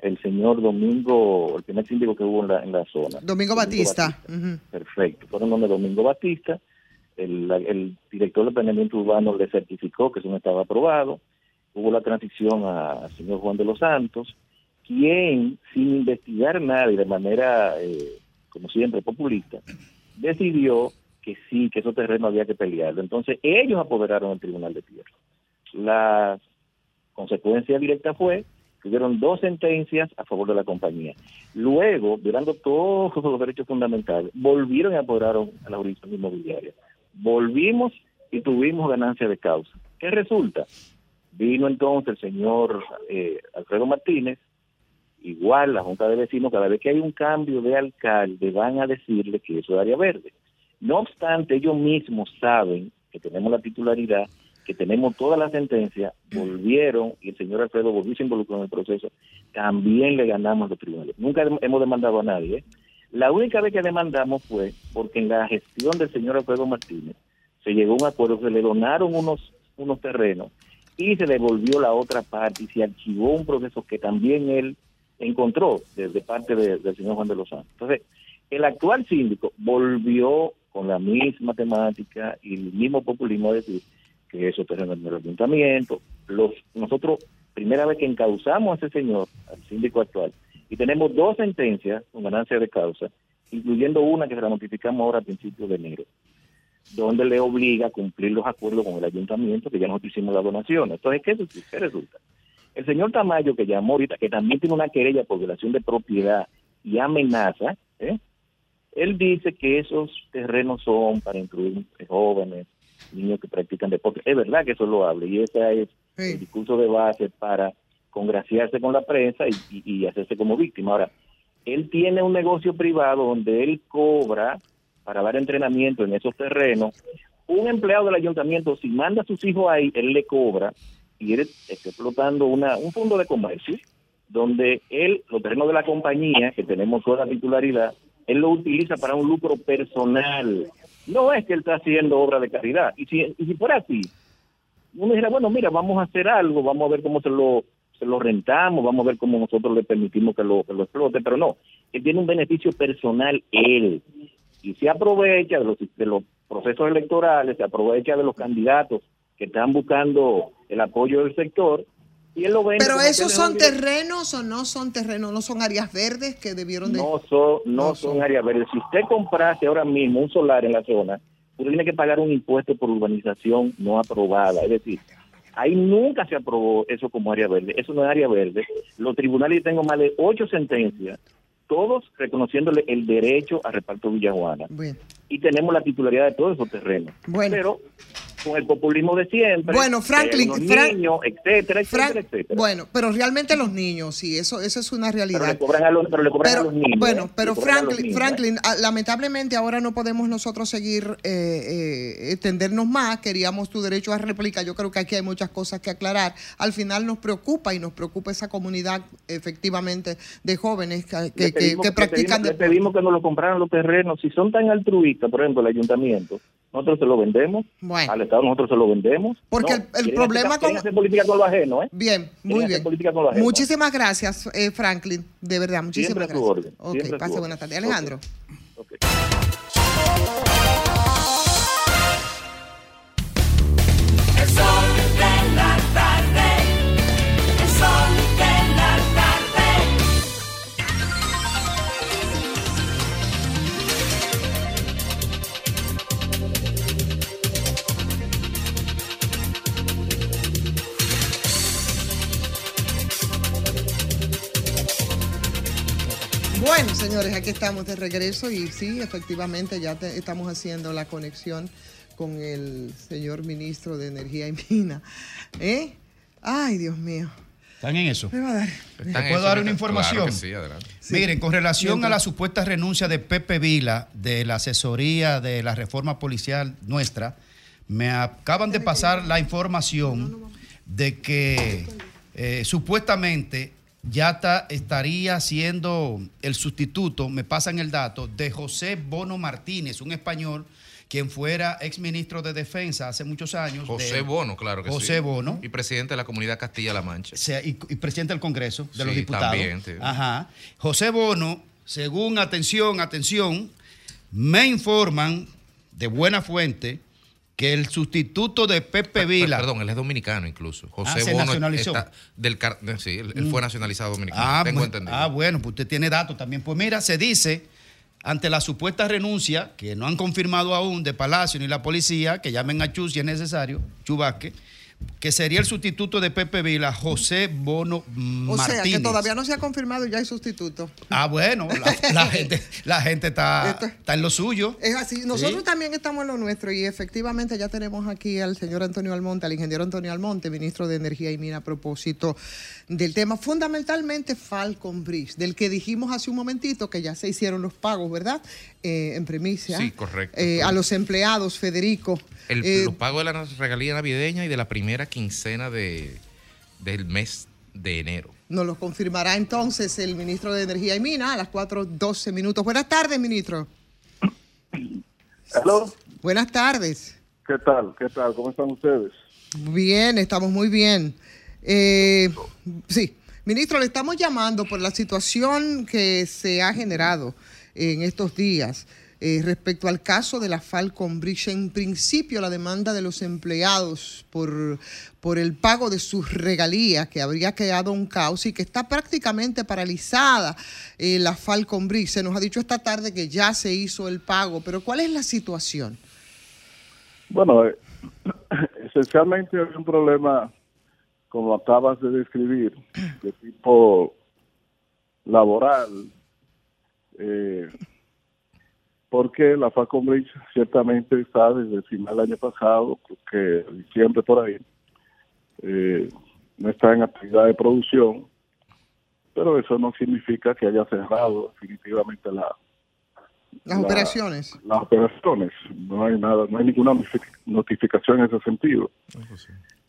el señor Domingo, el primer síndico que hubo en la, en la zona. Domingo, Batista. Perfecto. Fueron donde Domingo Batista, el, el director de planeamiento urbano le certificó que eso no estaba aprobado. Hubo la transición al señor Juan de los Santos, quien, sin investigar nada y de manera, eh, como siempre, populista, decidió que sí, que esos terrenos había que pelearlo. Entonces, ellos apoderaron el Tribunal de Tierra. La consecuencia directa fue que hubieron dos sentencias a favor de la compañía. Luego, violando todos los derechos fundamentales, volvieron y apoderaron a la jurisdicción inmobiliaria. Volvimos y tuvimos ganancia de causa. ¿Qué resulta? Vino entonces el señor eh, Alfredo Martínez, igual la Junta de Vecinos, cada vez que hay un cambio de alcalde, van a decirle que eso es área verde. No obstante, ellos mismos saben que tenemos la titularidad, que tenemos toda la sentencia, volvieron y el señor Alfredo volvió a involucrar en el proceso, también le ganamos los tribunales. Nunca hemos demandado a nadie. ¿eh? La única vez que demandamos fue porque en la gestión del señor Alfredo Martínez se llegó a un acuerdo, se le donaron unos, unos terrenos y se devolvió la otra parte y se archivó un proceso que también él encontró desde parte del señor Juan de los Santos. Entonces, el actual síndico volvió con la misma temática y el mismo populismo a decir que eso terreno en el ayuntamiento. Los, nosotros, primera vez que encauzamos a ese señor, al síndico actual, y tenemos dos sentencias con ganancia de causa, incluyendo una que se la notificamos ahora a principios de enero, donde le obliga a cumplir los acuerdos con el ayuntamiento, que ya nosotros hicimos la donación. Entonces, ¿qué, qué resulta? El señor Tamayo, que llamó ahorita, que también tiene una querella por violación de propiedad y amenaza, ¿eh? Él dice que esos terrenos son para incluir jóvenes, niños que practican deporte. Es verdad que eso lo habla y ese es el discurso de base para congraciarse con la prensa y, hacerse como víctima. Ahora, él tiene un negocio privado donde él cobra para dar entrenamiento en esos terrenos. Un empleado del ayuntamiento, si manda a sus hijos ahí, él le cobra y él está explotando una, un fondo de comercio donde él, los terrenos de la compañía, que tenemos toda la titularidad, él lo utiliza para un lucro personal. No es que él está haciendo obra de caridad. Y si, y si fuera así, uno dijera, bueno, mira, vamos a hacer algo, vamos a ver cómo se lo, se lo rentamos, vamos a ver cómo nosotros le permitimos que lo, que lo explote, pero no, él tiene un beneficio personal él. Y se aprovecha de los, de los procesos electorales, se aprovecha de los candidatos que están buscando el apoyo del sector pero esos son terrenos o no son terrenos, no son áreas verdes que debieron de... No son, no, son, áreas verdes. Si usted comprase ahora mismo un solar en la zona, usted tiene que pagar un impuesto por urbanización no aprobada. Es decir, ahí nunca se aprobó eso como área verde. Eso no es área verde. Los tribunales, tengo más de ocho sentencias, todos reconociéndole el derecho a reparto Villajuana. Y tenemos la titularidad de todos esos terrenos. Bueno. Pero con el populismo de siempre. Bueno, Franklin, niños, etcétera, etcétera, etcétera. Bueno, pero realmente los niños, sí, eso, eso es una realidad. Pero le cobran a los, pero le cobran a los niños. Bueno, ¿eh? pero Franklin, Franklin ah, lamentablemente ahora no podemos nosotros seguir eh, eh, extendernos más. Queríamos tu derecho a réplica. Yo creo que aquí hay muchas cosas que aclarar. Al final nos preocupa y nos preocupa esa comunidad efectivamente de jóvenes que, que, practican. Le pedimos, que nos lo compraran los terrenos. Si son tan altruistas, por ejemplo, el ayuntamiento, nosotros se lo vendemos bueno. al Estado, nosotros se lo vendemos. Porque el, problema con... Hacer política con lo ajeno, ¿eh? Bien, muy bien. Muchísimas gracias, eh, Franklin, de verdad, muchísimas gracias. Orden. Ok, pase buenas tardes. Alejandro. Okay. Bueno, señores, aquí estamos de regreso y sí, efectivamente ya estamos haciendo la conexión con el señor ministro de Energía y Mina. ¿Eh? Ay, Dios mío. ¿Están en eso? Me va a dar. ¿Puedo dar una información? sí, adelante. Miren, con relación a la supuesta renuncia de Pepe Vila de la asesoría de la reforma policial nuestra, me acaban de pasar la información de que eh, supuestamente ya está, estaría siendo el sustituto, me pasan el dato, de José Bono Martínez, un español quien fuera ex ministro de Defensa hace muchos años. José Bono, claro que sí. José Bono. Y presidente de la comunidad Castilla-La Mancha. y, presidente del Congreso de los Diputados. también, sí. Ajá. José Bono, según, atención, atención, me informan de buena fuente que el sustituto de Pepe Vila. Perdón, él es dominicano incluso. José Ah, se Bono nacionalizó. está del sí, él, él Mm. fue nacionalizado dominicano. Ah, tengo entendido. ah, bueno, pues usted tiene datos también. Pues mira, se dice, ante la supuesta renuncia, que no han confirmado aún de Palacio ni la policía, que llamen a Chu si es necesario, Chu Vázquez, que sería el sustituto de Pepe Vila, José Bono O sea, Martínez. que todavía no se ha confirmado ya el sustituto. Ah, bueno, la, la gente, la gente está, está en lo suyo. Es así. Nosotros Sí. también estamos en lo nuestro y efectivamente ya tenemos aquí al señor Antonio Almonte, al ingeniero Antonio Almonte, ministro de Energía y Mina, a propósito del tema fundamentalmente Falcon Bridge, del que dijimos hace un momentito que ya se hicieron los pagos, ¿verdad? Eh, en primicia. Sí, correcto. Eh, a los empleados, Federico. El, Eh, los pagos de la regalía navideña y de la primera quincena de, del mes de enero. Nos lo confirmará entonces el ministro de Energía y Mina a las 4.12 minutos. Buenas tardes, ministro. Hello. Buenas tardes. ¿Qué tal? ¿Qué tal? ¿Cómo están ustedes? Bien, estamos muy bien. Eh, sí, ministro, le estamos llamando por la situación que se ha generado en estos días eh, respecto al caso de la Falcon Bridge. En principio, la demanda de los empleados por, por el pago de sus regalías, que habría creado un caos y que está prácticamente paralizada eh, la Falcon Bridge. Se nos ha dicho esta tarde que ya se hizo el pago, pero ¿cuál es la situación? Bueno, eh, esencialmente hay un problema, como acabas de describir, de tipo laboral, eh, porque la Falcon Bridge ciertamente está desde el final del año pasado, que diciembre por ahí, eh, no está en actividad de producción, pero eso no significa que haya cerrado definitivamente la, Las la- operaciones. las operaciones. No hay nada, no hay ninguna notific- notificación en ese sentido.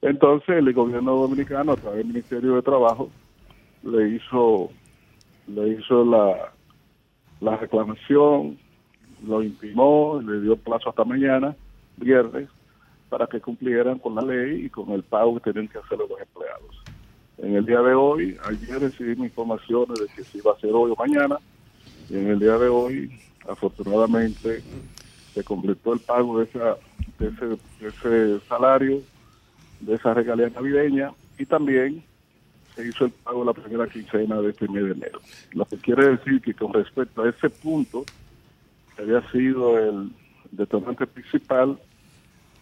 Entonces el gobierno dominicano a través del Ministerio de Trabajo le hizo le hizo la, la reclamación, lo intimó, le dio plazo hasta mañana, viernes, para que cumplieran con la ley y con el pago que tenían que hacer los empleados. En el día de hoy, ayer recibimos informaciones de que si iba a ser hoy o mañana, y en el día de hoy, afortunadamente, se completó el pago de, esa, de, ese, salario, de esa regalía navideña, y también se hizo el pago la primera quincena de este mes de enero. Lo que quiere decir que con respecto a ese punto, que había sido el detonante principal,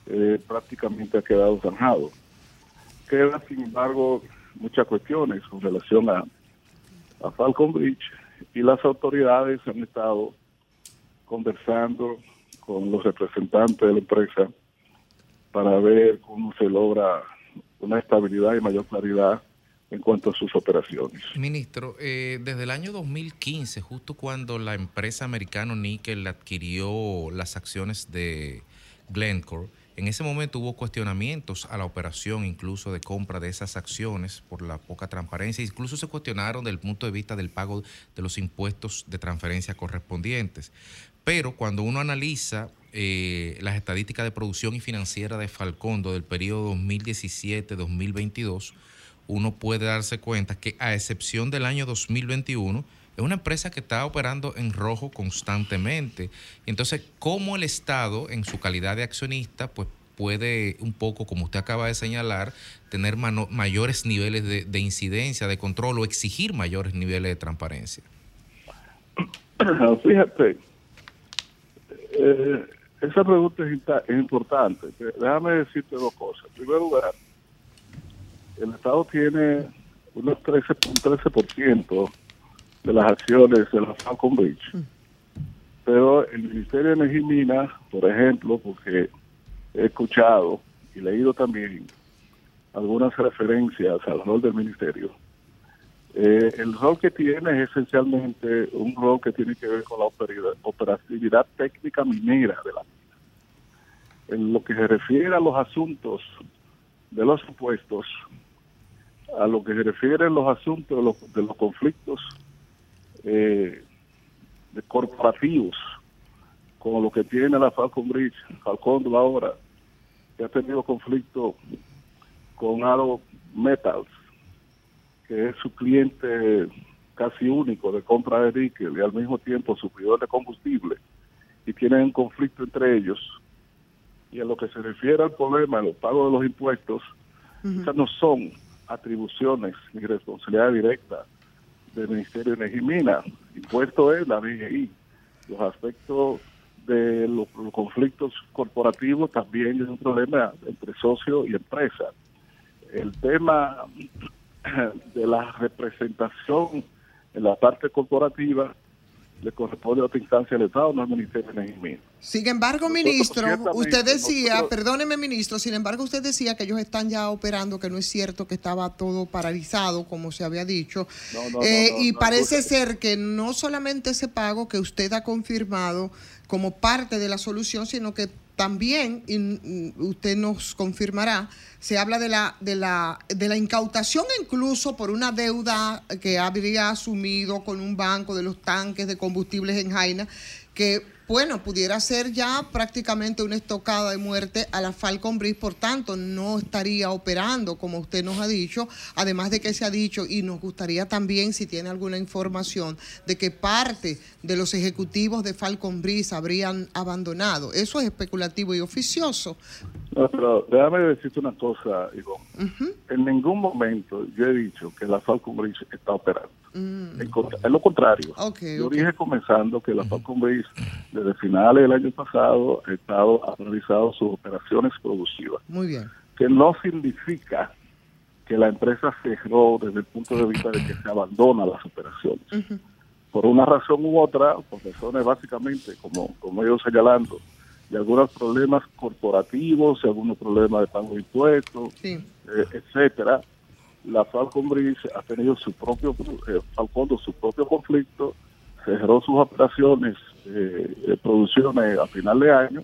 eh, prácticamente ha quedado zanjado. Quedan, sin embargo, muchas cuestiones con relación a, a Falcon Bridge y las autoridades han estado conversando con los representantes de la empresa para ver cómo se logra una estabilidad y mayor claridad en cuanto a sus operaciones. Ministro, eh, desde el año 2015, justo cuando la empresa americano Nickel adquirió las acciones de Glencore, en ese momento hubo cuestionamientos a la operación incluso de compra de esas acciones por la poca transparencia. Incluso se cuestionaron desde el punto de vista del pago de los impuestos de transferencia correspondientes. Pero cuando uno analiza eh, las estadísticas de producción y financiera de Falcondo del periodo 2017-2022, uno puede darse cuenta que a excepción del año 2021, es una empresa que está operando en rojo constantemente. Entonces, ¿cómo el Estado, en su calidad de accionista, pues puede un poco, como usted acaba de señalar, tener mayores niveles de, de incidencia, de control o exigir mayores niveles de transparencia? Fíjate, eh, esa pregunta es, importante. Déjame decirte dos cosas. En primer lugar, el Estado tiene unos 13, un 13% de las acciones de la Falcon Bridge. Pero el Ministerio de Energía y Minas, por ejemplo, porque he escuchado y leído también algunas referencias al rol del Ministerio, eh, el rol que tiene es esencialmente un rol que tiene que ver con la opera- operatividad técnica minera de la mina. En lo que se refiere a los asuntos de los impuestos, a lo que se refiere los asuntos de los, de los conflictos eh, de corporativos, como lo que tiene la Falcon Bridge, Falcon ahora, que ha tenido conflicto con Aro Metals, que es su cliente casi único de compra de níquel y al mismo tiempo supridor de combustible, y tienen un conflicto entre ellos. Y en lo que se refiere al problema de los pagos de los impuestos, esas no son atribuciones ni responsabilidad directa del Ministerio de Energía y Minas. Impuesto es la DGI. Los aspectos de los, conflictos corporativos también es un problema entre socio y empresa. El tema de la representación en la parte corporativa le corresponde a otra instancia del Estado, no al Ministerio de Energía. Sin embargo, ministro, usted decía, perdóneme, ministro, sin embargo, usted decía que ellos están ya operando, que no es cierto que estaba todo paralizado, como se había dicho. Eh, y parece ser que no solamente ese pago que usted ha confirmado como parte de la solución, sino que también, y usted nos confirmará, se habla de la, de la, de la incautación incluso por una deuda que habría asumido con un banco de los tanques de combustibles en Jaina, que bueno, pudiera ser ya prácticamente una estocada de muerte a la Falcon Bridge, por tanto, no estaría operando, como usted nos ha dicho, además de que se ha dicho, y nos gustaría también, si tiene alguna información, de que parte de los ejecutivos de Falcon Bridge habrían abandonado. Eso es especulativo y oficioso. No, pero déjame decirte una cosa, Ivonne. En ningún momento yo he dicho que la Falcon Bridge está operando. Mm. Es lo contrario. Yo dije comenzando que la Falcon Base desde finales del año pasado ha estado ha realizado sus operaciones productivas. Muy bien. Que no significa que la empresa cerró desde el punto de vista de que se abandona las operaciones. Por una razón u otra, por razones básicamente, como, como ellos señalando, de algunos problemas corporativos, algunos problemas de pago de impuestos, eh, etcétera, la Falcon Bridge ha tenido su propio, eh, su propio conflicto, cerró sus operaciones eh, de producciones a final de año,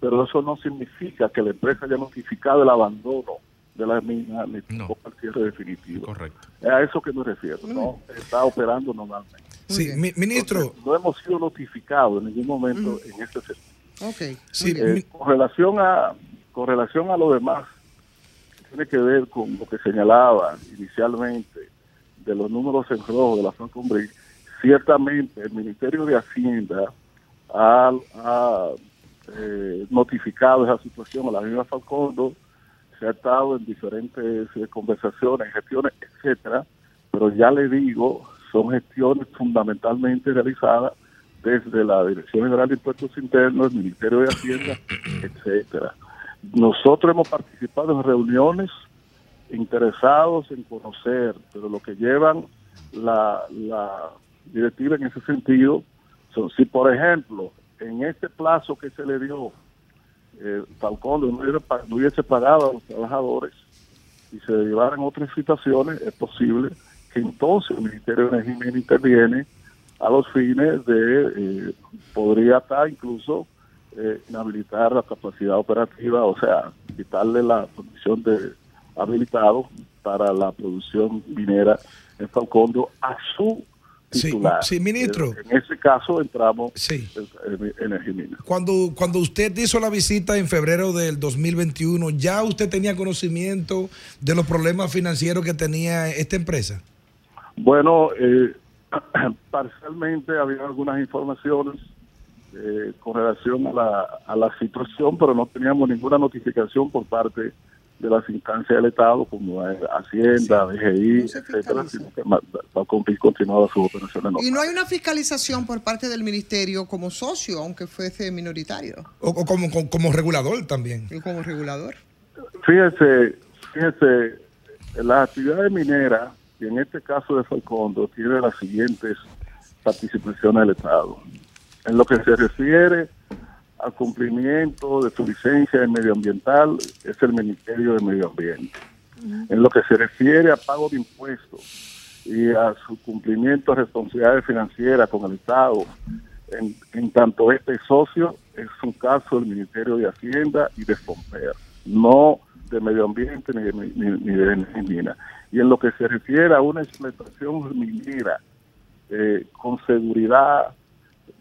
pero eso no significa que la empresa haya notificado el abandono de la mina ni no. el cierre definitivo. Correcto. Es a eso que me refiero, ¿no? Está operando normalmente. Sí, ministro. no hemos sido notificados en ningún momento en este sentido. Okay. Sí, eh, con relación a con relación a lo demás, tiene que ver con lo que señalaba inicialmente de los números en rojo de la Falcon Bridge, ciertamente el Ministerio de Hacienda ha, eh, notificado esa situación a la misma Falcondo, se ha estado en diferentes eh, conversaciones, gestiones, etcétera, pero ya le digo, son gestiones fundamentalmente realizadas desde la Dirección General de Impuestos Internos, el Ministerio de Hacienda, etcétera. Nosotros hemos participado en reuniones interesados en conocer, pero lo que llevan la, directiva en ese sentido son, si por ejemplo, en este plazo que se le dio, eh, Falcón no hubiese, pagado a los trabajadores y se llevaran otras situaciones, es posible que entonces el Ministerio de Energía interviene a los fines de, eh, podría estar incluso eh, inhabilitar la capacidad operativa, o sea, quitarle la condición de habilitado para la producción minera en Falcondo a su titular. Sí, ministro. En ese caso entramos en, Energía Mina. Cuando, cuando usted hizo la visita en febrero del 2021, ¿ya usted tenía conocimiento de los problemas financieros que tenía esta empresa? Bueno, eh, parcialmente había algunas informaciones eh, con relación a la, a la situación, pero no teníamos ninguna notificación por parte de las instancias del Estado como Hacienda, DGI, etcétera, sino que continuaba sus operaciones Y no hay una fiscalización por parte del Ministerio como socio, aunque fuese minoritario. O, como, como, regulador también. Y como regulador. Fíjese, fíjese, las actividades mineras, y en este caso de Falcondo, tiene las siguientes participaciones del Estado. En lo que se refiere al cumplimiento de su licencia medioambiental, es el Ministerio de Medio Ambiente. En lo que se refiere a pago de impuestos y a su cumplimiento de responsabilidades financieras con el Estado, en, tanto este socio, es un caso del Ministerio de Hacienda y de Fomper, no de medio ambiente ni de, ni, de mina. Y en lo que se refiere a una explotación minera eh, con seguridad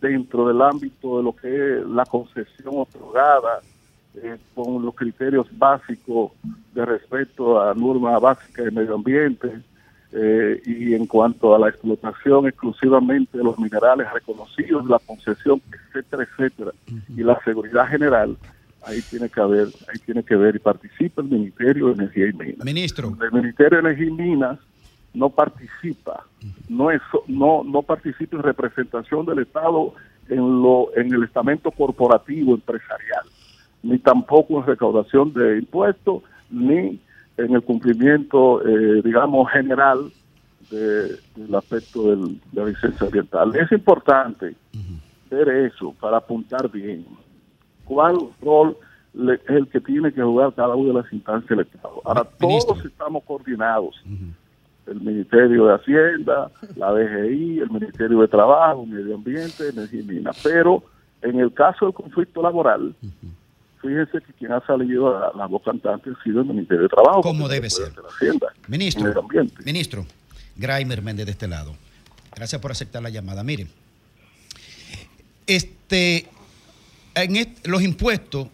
dentro del ámbito de lo que es la concesión otorgada, eh, con los criterios básicos de respeto a normas básicas de medio ambiente, eh, y en cuanto a la explotación exclusivamente de los minerales reconocidos, la concesión, etcétera, etcétera, y la seguridad general, ahí tiene que haber, ahí tiene que ver y participa el Ministerio de Energía y Minas. Ministro. El Ministerio de Energía y Minas no participa, no es, no, no participa en representación del Estado en lo, en el estamento corporativo empresarial, ni tampoco en recaudación de impuestos, ni en el cumplimiento, eh, digamos, general del aspecto del, de la licencia ambiental. Es importante ver eso para apuntar bien cuál rol es el que tiene que jugar cada una de las instancias del Estado. Ahora, todos estamos coordinados. El Ministerio de Hacienda, la DGI, el Ministerio de Trabajo, Medio Ambiente, Energía y Minas. Pero en el caso del conflicto laboral, fíjese que quien ha salido a la voz cantante ha sido el Ministerio de Trabajo. Como debe ser. Hacienda, ministro, ministro, Graimer Méndez de este lado. Gracias por aceptar la llamada. Miren, este, en los impuestos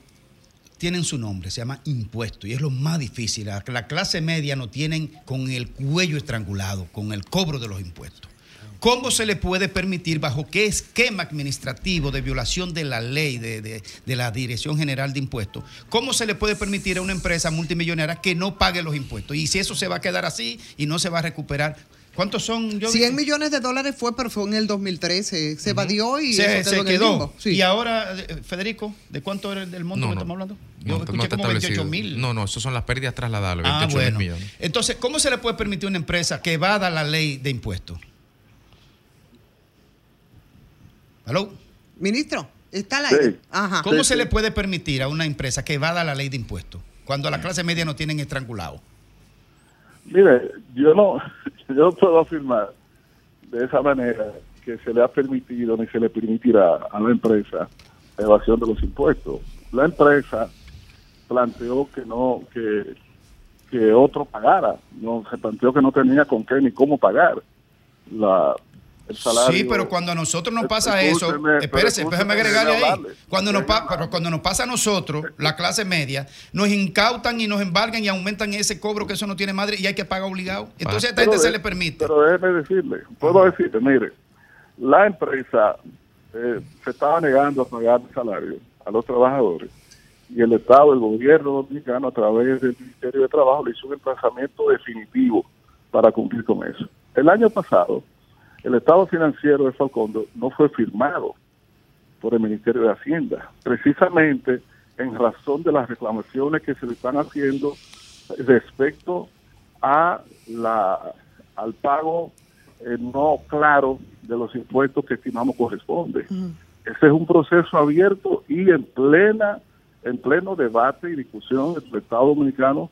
tienen su nombre, se llama impuesto y es lo más difícil. La, la clase media no tienen con el cuello estrangulado, con el cobro de los impuestos. ¿Cómo se le puede permitir, bajo qué esquema administrativo de violación de la ley de, la Dirección General de Impuestos, cómo se le puede permitir a una empresa multimillonaria que no pague los impuestos? Y si eso se va a quedar así y no se va a recuperar, ¿Cuántos son? Yo 100 millones de dólares fue, pero fue en el 2013. Se evadió y se, quedó. Y ahora, eh, Federico, ¿de cuánto era el monto que estamos hablando? Yo no, escuché como 28 mil. No, no, eso son las pérdidas trasladables, 28 ah, millones. Entonces, ¿cómo se le puede permitir a una empresa que evada la ley de impuestos? ¿Aló? Ministro, está la ley. ¿Cómo se le puede permitir a una empresa que evada la ley de impuestos cuando a la clase media no tienen estrangulado? Mire, yo no, yo puedo afirmar de esa manera que se le ha permitido ni se le permitirá a la empresa evasión de los impuestos. La empresa planteó que no, que, que otro pagara, no se planteó que no tenía con qué ni cómo pagar la Sí, pero cuando a nosotros nos pasa eso, espérese, déjeme agregarle ahí. Cuando nos, pero cuando nos pasa a nosotros, la clase media, nos incautan y nos embargan y aumentan ese cobro que eso no tiene madre y hay que pagar obligado. Entonces a esta gente se le permite. Pero déjeme decirle, puedo decirle, mire, la empresa eh, se estaba negando a pagar salario a los trabajadores y el Estado, el gobierno dominicano, a través del Ministerio de Trabajo, le hizo un emplazamiento definitivo para cumplir con eso. El año pasado, el estado financiero de Falcondo no fue firmado por el Ministerio de Hacienda, precisamente en razón de las reclamaciones que se le están haciendo respecto a la al pago eh, no claro de los impuestos que estimamos corresponde. Ese es un proceso abierto y en plena en pleno debate y discusión entre el Estado Dominicano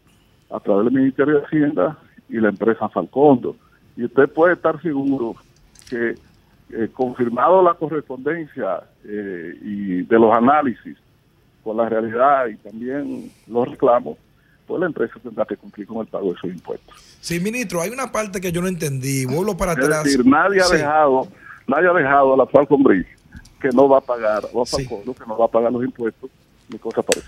a través del Ministerio de Hacienda y la empresa Falcondo. Y usted puede estar seguro que eh, confirmado la correspondencia eh, y de los análisis con la realidad y también los reclamos, pues la empresa tendrá que cumplir con el pago de esos impuestos. Sí, ministro, hay una parte que yo no entendí, vuelvo para atrás. Es decir, nadie ha dejado, nadie ha dejado a la Falcon que no va a pagar, o a Falcon, que no va a pagar los impuestos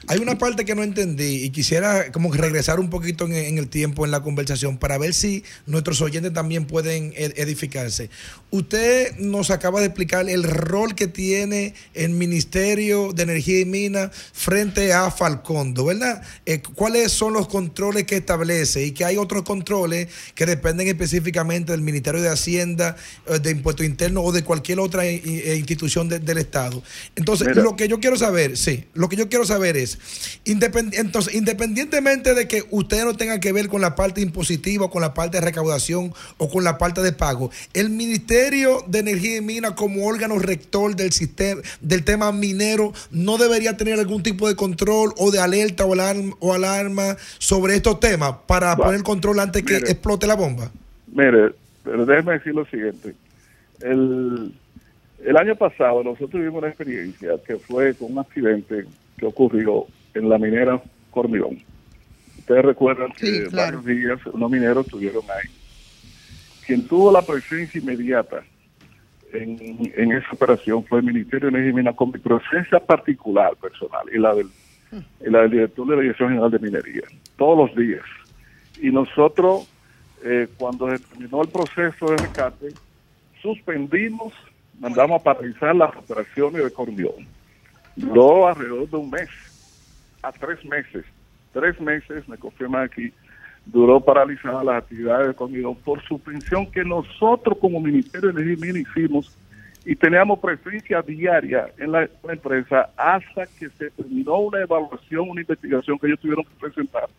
hay una parte que no entendí y quisiera como regresar un poquito en, el tiempo en la conversación para ver si nuestros oyentes también pueden edificarse. Usted nos acaba de explicar el rol que tiene el Ministerio de Energía y Minas frente a Falcondo, ¿verdad? Eh, ¿Cuáles son los controles que establece y que hay otros controles que dependen específicamente del Ministerio de Hacienda, eh, de Impuesto Interno o de cualquier otra eh, institución del Estado? Entonces, lo que yo quiero saber, sí, lo que yo quiero saber es, entonces, independientemente de que usted no tenga que ver con la parte impositiva, con la parte de recaudación o con la parte de pago, el Ministerio de Energía y Minas como órgano rector del sistema, del tema minero, no debería tener algún tipo de control o de alerta o alarma, o alarma sobre estos temas para poner control antes que explote la bomba. Mire, pero déjeme decir lo siguiente. El, el año pasado nosotros tuvimos una experiencia que fue con un accidente que ocurrió en la minera Cormidón. Ustedes recuerdan que varios días unos mineros estuvieron ahí. Quien tuvo la presencia inmediata en, en esa operación fue el Ministerio de Energía y Minas con mi presencia particular, personal, y la del, y la del director de la Dirección General de Minería, todos los días. Y nosotros, eh, cuando se terminó el proceso de rescate, suspendimos, mandamos a paralizar las operaciones de Cordión. Duró alrededor de un mes, a tres meses. Tres meses, me confirman aquí, duró paralizada las actividades de Cordión por suspensión que nosotros como Ministerio de Energía hicimos y teníamos presencia diaria en la, la empresa hasta que se terminó una evaluación, una investigación que ellos tuvieron que presentar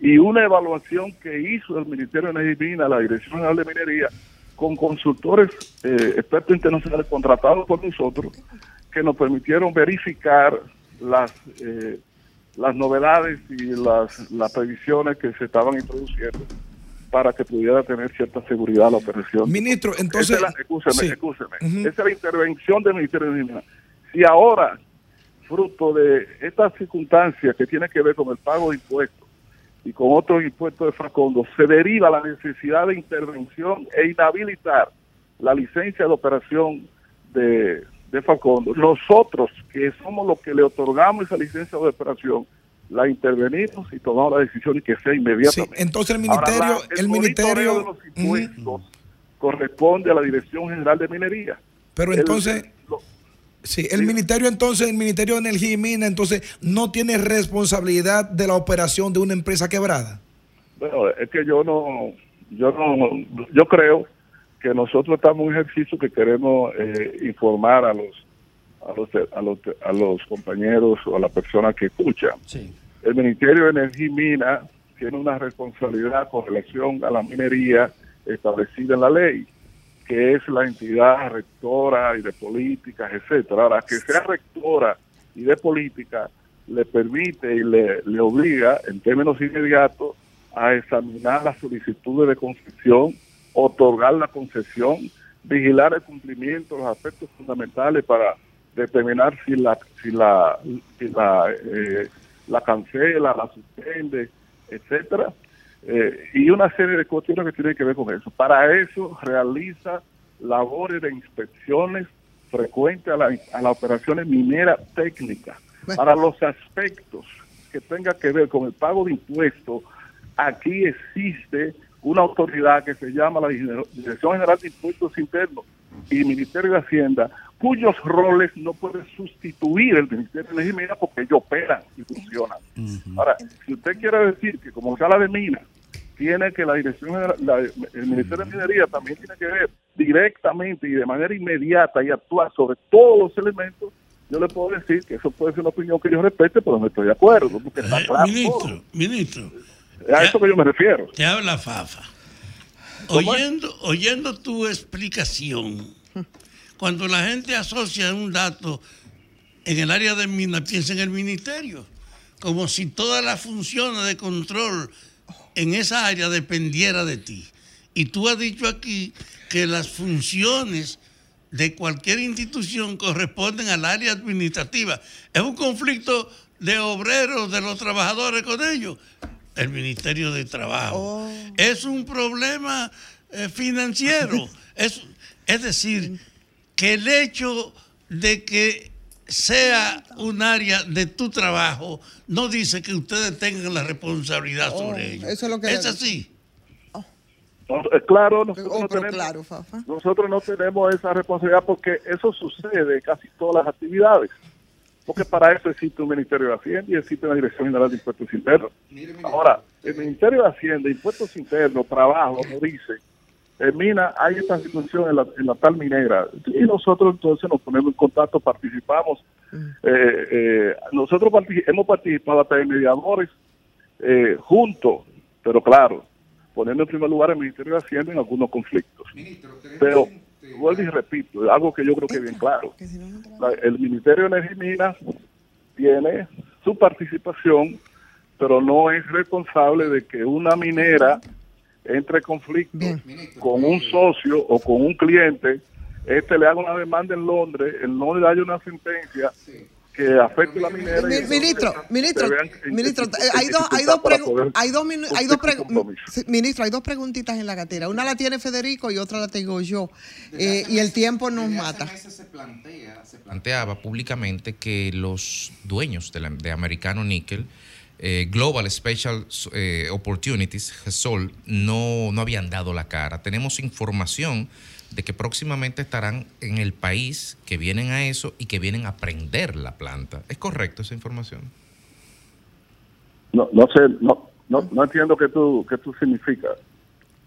y una evaluación que hizo el Ministerio de Energía y Minas, la Dirección General de Minería, con consultores eh, expertos internacionales contratados por nosotros, que nos permitieron verificar las eh, las novedades y las, las previsiones que se estaban introduciendo para que pudiera tener cierta seguridad la operación. Ministro, entonces... Esa es la, escúcheme. Esa es la intervención del Ministerio de Energía. Si ahora, fruto de esta circunstancia que tiene que ver con el pago de impuestos, y con otros impuestos de Facondo, se deriva la necesidad de intervención e inhabilitar la licencia de operación de, de Facondo. Nosotros, que somos los que le otorgamos esa licencia de operación, la intervenimos y tomamos la decisión y que sea inmediatamente. entonces el ministerio, el, ministerio de los impuestos corresponde a la Dirección General de Minería. Pero entonces, Sí, el ministerio entonces, el Ministerio de Energía y Minas, entonces, no tiene responsabilidad de la operación de una empresa quebrada. Bueno, es que yo no, yo no, yo creo que nosotros estamos en un ejercicio que queremos eh, informar a los, a los, a los, a los compañeros o a la persona que escucha. El Ministerio de Energía y Minas tiene una responsabilidad con relación a la minería establecida en la ley que es la entidad rectora y de políticas, etcétera. Ahora, que sea rectora y de política le permite y le, le obliga, en términos inmediatos, a examinar las solicitudes de concesión, otorgar la concesión, vigilar el cumplimiento, los aspectos fundamentales para determinar si la si la si la, eh, la cancela, la suspende, etcétera eh, y una serie de cuestiones que tienen que ver con eso. Para eso realiza labores de inspecciones frecuentes a, la, a las operaciones mineras técnicas. Para los aspectos que tenga que ver con el pago de impuestos, aquí existe una autoridad que se llama la Dirección General de Impuestos Internos y Ministerio de Hacienda, cuyos roles no pueden sustituir el Ministerio de Energía porque ellos operan y funcionan. Ahora, si usted quiere decir que como sala de minas tiene que la dirección, la, el Ministerio de Minería también tiene que ver directamente y de manera inmediata y actuar sobre todos los elementos, yo le puedo decir que eso puede ser una opinión que yo respete, pero no estoy de acuerdo, porque está Eh, claro. ministro, ministro. A eso que yo me refiero. Te habla Fafa. Oyendo, oyendo tu explicación, cuando la gente asocia un dato en el área de minas, piensa en el ministerio, como si todas las funciones de control en esa área dependiera de ti. Y tú has dicho aquí que las funciones de cualquier institución corresponden al área administrativa. Es un conflicto de obreros, de los trabajadores con ellos. El Ministerio de Trabajo. Es un problema eh, financiero. es, es decir, que el hecho de que sea un área de tu trabajo no dice que ustedes tengan la responsabilidad sobre ello. eso es lo que- así. No, eh, claro, nosotros, Oh, no tenemos, claro, nosotros no tenemos esa responsabilidad porque eso sucede en casi todas las actividades. Porque para eso existe un Ministerio de Hacienda y existe una Dirección General de Impuestos Internos. Ahora, el Ministerio de Hacienda, Impuestos Internos, Trabajo, nos dice, en Mina hay esta situación en la, en la tal minera. Y nosotros entonces nos ponemos en contacto, participamos. Eh, eh, nosotros partic- hemos participado hasta en mediadores eh, juntos, pero claro, poniendo en primer lugar el Ministerio de Hacienda en algunos conflictos. Pero, vuelvo y repito, algo que yo creo que es bien claro. La- el Ministerio de Energía y Minas tiene su participación, pero no es responsable de que una minera entre en conflicto con un socio o con un cliente, este le haga una demanda en Londres, en Londres haya una sentencia que afecte la minera. Ministro, ministro, ministro, hay dos, hay dos, hay dos, hay dos ministro, hay dos preguntitas en la gatera. Una la tiene Federico y otra la tengo yo. Eh, y el tiempo nos mata. Se, plantea, se planteaba públicamente que los dueños de, la, de Americano Nickel eh, Global Special eh, Opportunities, GESOL, no, no habían dado la cara. Tenemos información de que próximamente estarán en el país, que vienen a eso y que vienen a prender la planta. ¿Es correcto esa información? No, no sé, no, no, entiendo qué tú, qué tú significa.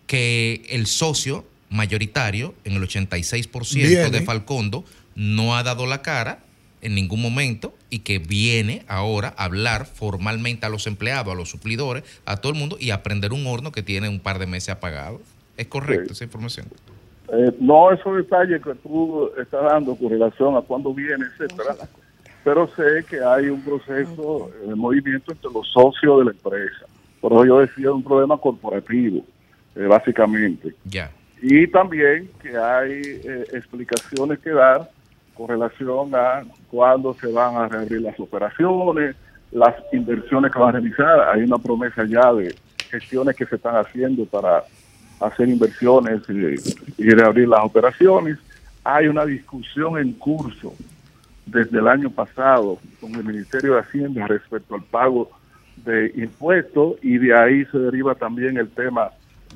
Que el socio mayoritario, en el 86% de Falcondo, no ha dado la cara en ningún momento y que viene ahora a hablar formalmente a los empleados, a los suplidores, a todo el mundo y a prender un horno que tiene un par de meses apagado. ¿Es correcto esa información? Eh, no esos detalles que tú estás dando con relación a cuándo viene, etcétera, pero sé que hay un proceso de movimiento entre los socios de la empresa. Por eso yo decía un problema corporativo, eh, básicamente. Ya. Y también que hay eh, explicaciones que dar con relación a cuándo se van a reabrir las operaciones, las inversiones que van a realizar. Hay una promesa ya de gestiones que se están haciendo para hacer inversiones y, reabrir las operaciones. Hay una discusión en curso desde el año pasado con el Ministerio de Hacienda respecto al pago de impuestos y de ahí se deriva también el tema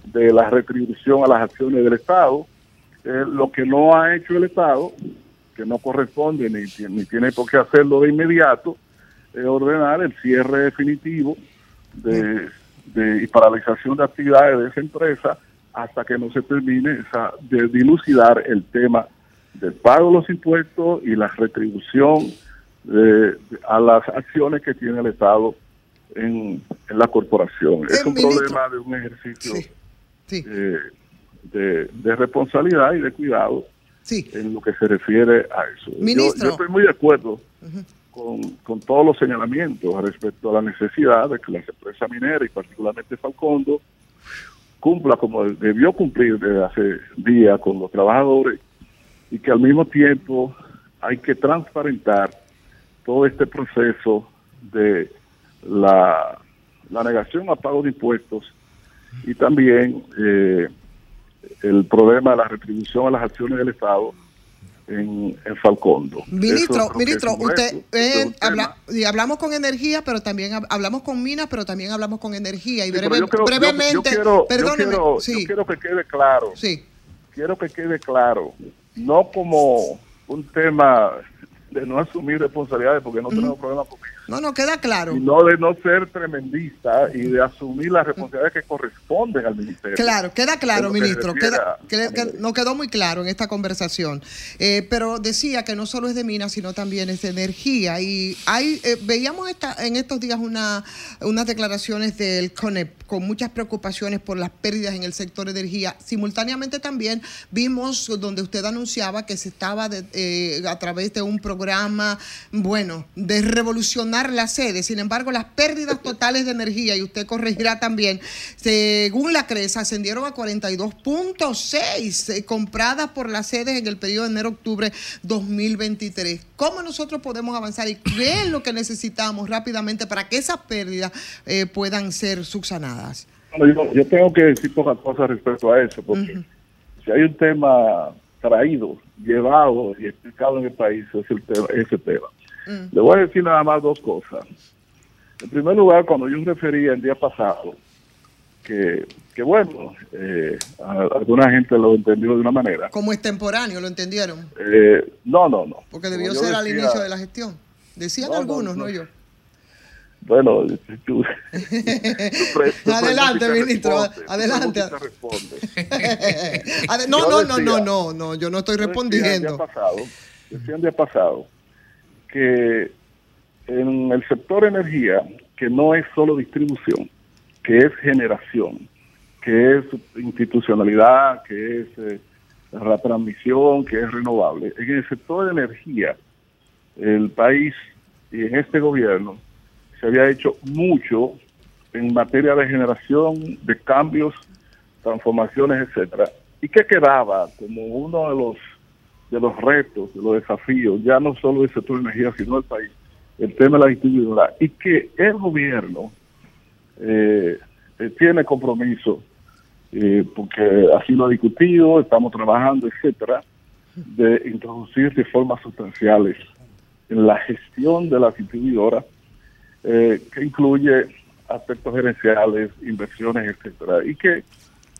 de la retribución a las acciones del Estado. Eh, lo que no ha hecho el Estado que no corresponde ni, ni tiene por qué hacerlo de inmediato, es ordenar el cierre definitivo de, de, y paralización de actividades de esa empresa hasta que no se termine esa, de dilucidar el tema del pago de los impuestos y la retribución a las acciones que tiene el Estado en, la corporación. Es un problema de un ejercicio eh, de, de responsabilidad y de cuidado en lo que se refiere a eso. Yo, estoy muy de acuerdo con, todos los señalamientos respecto a la necesidad de que la empresa minera y particularmente Falcondo cumpla como debió cumplir desde hace días con los trabajadores y que al mismo tiempo hay que transparentar todo este proceso de la, la negación a pago de impuestos y también eh, el problema de la retribución a las acciones del Estado en, Falcondo. Ministro, ministro, usted eh, y hablamos con energía, pero también hablamos con minas, pero también hablamos con energía y brevemente, yo, quiero, quiero que quede claro. Sí. Quiero que quede claro, no como un tema de no asumir responsabilidades porque no tenemos problemas con eso. No, no, queda claro. Y no de no ser tremendista y de asumir las responsabilidades que corresponden al ministerio. Claro, queda claro, ministro. Queda, no quedó muy claro en esta conversación. Eh, pero decía que no solo es de minas, sino también es de energía. Y hay eh, veíamos esta, en estos días una, unas declaraciones del CONEP con muchas preocupaciones por las pérdidas en el sector de energía. Simultáneamente también vimos donde usted anunciaba que se estaba eh, a través de un programa, bueno, de revolucionar la sede. Sin embargo, las pérdidas totales de energía, y usted corregirá también, según la CRES, ascendieron a 42.6 eh, compradas por las sedes en el periodo de enero-octubre 2023. ¿Cómo nosotros podemos avanzar y qué es lo que necesitamos rápidamente para que esas pérdidas eh, puedan ser subsanadas? yo, tengo que decir pocas cosas respecto a eso, porque si hay un tema traído, llevado y explicado en el país, es el tema, ese tema. Mm. Le voy a decir nada más dos cosas. En primer lugar, cuando yo refería el día pasado, que, que bueno, eh, alguna gente lo entendió de una manera. Como extemporáneo, ¿lo entendieron? Eh, no, no, no. Porque debió ser al inicio de la gestión. Decían algunos, no, yo. Bueno, adelante, ministro, adelante. no, no, no, no, no, no, yo no estoy respondiendo. pasado, decía el día pasado que en el sector energía, que no es solo distribución, que es generación, que es institucionalidad, que es eh, la transmisión, que es renovable. En el sector de energía, el país y en este gobierno se había hecho mucho en materia de generación, de cambios, transformaciones, etcétera. ¿Y qué quedaba como uno de los de los retos, de los desafíos, ya no solo del sector de energía, sino del país, el tema de la distribuidora y que el gobierno eh, eh, tiene compromiso, eh, porque así lo ha discutido, estamos trabajando, etcétera, de introducir reformas sustanciales en la gestión de la distribuidora, que incluye aspectos gerenciales, inversiones, etcétera, y que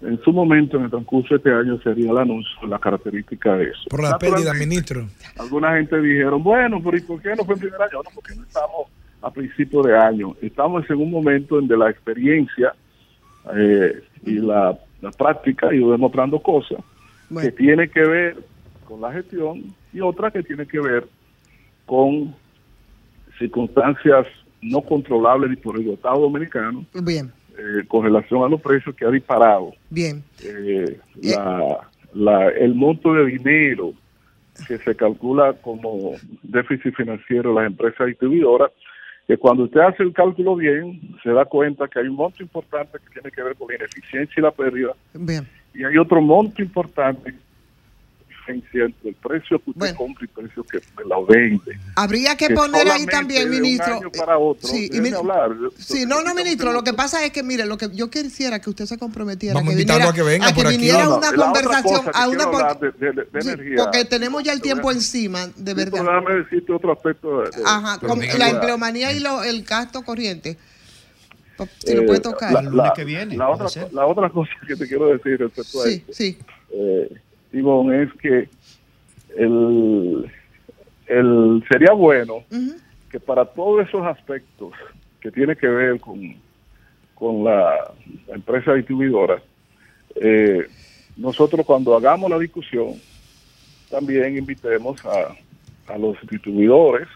en su momento, en el transcurso de este año, sería el anuncio la característica de eso. Por la pérdida, ministro. Alguna gente dijeron, bueno, pero ¿y por qué no fue en primer año? No, porque no estamos a principio de año. Estamos en un momento en de la experiencia eh, y la, práctica y demostrando cosas que tiene que ver con la gestión y otra que tiene que ver con circunstancias no controlables por el Estado dominicano. Bien eh, con relación a los precios que ha disparado. Bien. Eh, la, el monto de dinero que se calcula como déficit financiero de las empresas distribuidoras, que cuando usted hace el cálculo bien, se da cuenta que hay un monto importante que tiene que ver con la ineficiencia y la pérdida. Bien. Y hay otro monto importante entre el precio que usted compra y el precio que me la vende. Habría que, poner ahí también, ministro. De un año para otro, sí, hablar. sí no, no, ministro. Lo que pasa es que, mire, lo que yo quisiera que usted se comprometiera Vamos que viniera, a que venga a que viniera una conversación, a una de, de, de energía. porque tenemos ya el tiempo encima, de verdad. Pero déjame decirte otro aspecto. Ajá, la empleomanía y lo, el gasto corriente. Si lo puede eh, tocar. el lunes que viene. La otra, la otra cosa que te quiero decir respecto sí, a esto. Sí, eh, Ivonne, es que el, el sería bueno que para todos esos aspectos que tiene que ver con, con la, empresa distribuidora, eh, nosotros cuando hagamos la discusión, también invitemos a, a los distribuidores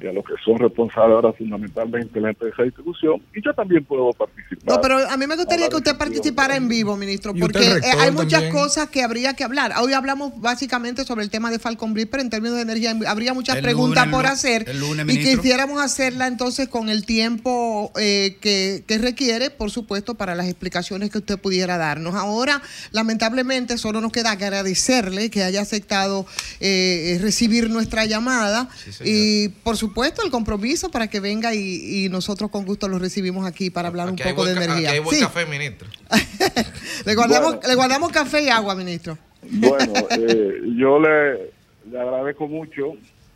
que a los que son responsables ahora fundamentalmente la empresa de distribución, y yo también puedo participar. No, pero a mí me gustaría que usted participara en vivo, ministro, porque eh, hay muchas cosas que habría que hablar. Hoy hablamos básicamente sobre el tema de Falcon Bridge, pero en términos de energía habría muchas preguntas por hacer y quisiéramos hacerla entonces con el tiempo eh, que, que requiere, por supuesto, para las explicaciones que usted pudiera darnos. Ahora, lamentablemente, solo nos queda agradecerle que haya aceptado eh, recibir nuestra llamada y por supuesto, el compromiso para que venga y, nosotros con gusto lo recibimos aquí para hablar un poco de energía. Aquí hay buen café, ministro. le, guardamos, le guardamos café y agua, ministro. Bueno, eh, yo le, le agradezco mucho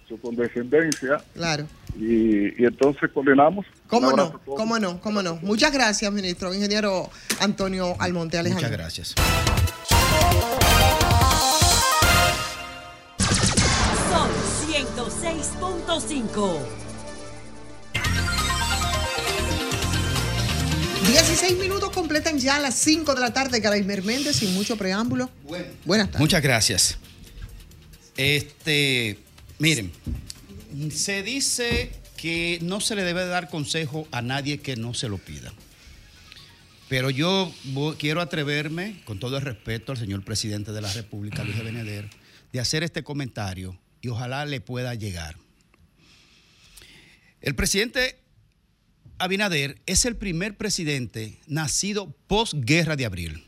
su condescendencia. Claro. Y, y, entonces coordinamos. ¿Cómo no? ¿Cómo no? ¿Cómo no? Muchas gracias, ministro. Ingeniero Antonio Almonte Alejandro. Muchas gracias. 16 minutos completan ya las 5 de la tarde, Caraimer Méndez, sin mucho preámbulo. Buenas tardes. Muchas gracias. Este, miren, se dice que no se le debe dar consejo a nadie que no se lo pida. Pero yo quiero atreverme, con todo el respeto al señor presidente de la República, Luis Abinader, de hacer este comentario y ojalá le pueda llegar. El presidente Abinader es el primer presidente nacido posguerra de abril.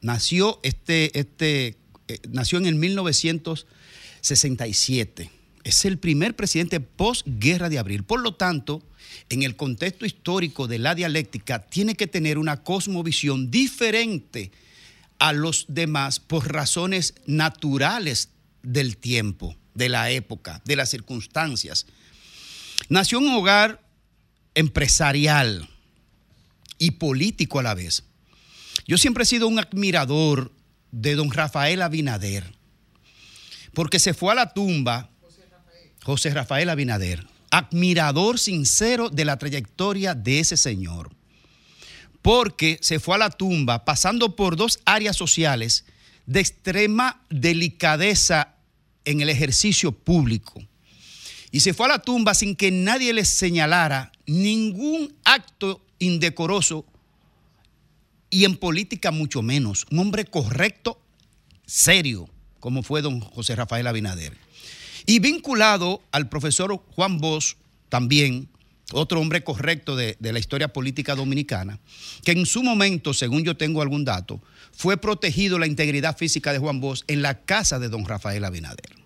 Nació, este, este, eh, nació en el 1967. Es el primer presidente posguerra de abril. Por lo tanto, en el contexto histórico de la dialéctica, tiene que tener una cosmovisión diferente a los demás por razones naturales del tiempo de la época, de las circunstancias. Nació en un hogar empresarial y político a la vez. Yo siempre he sido un admirador de don Rafael Abinader, porque se fue a la tumba José Rafael Abinader, admirador sincero de la trayectoria de ese señor, porque se fue a la tumba pasando por dos áreas sociales de extrema delicadeza en el ejercicio público. Y se fue a la tumba sin que nadie le señalara ningún acto indecoroso y en política mucho menos. Un hombre correcto, serio, como fue don José Rafael Abinader. Y vinculado al profesor Juan Bosch también, otro hombre correcto de, de, la historia política dominicana, que en su momento, según yo tengo algún dato, fue protegido la integridad física de Juan Bosch en la casa de don Rafael Abinader.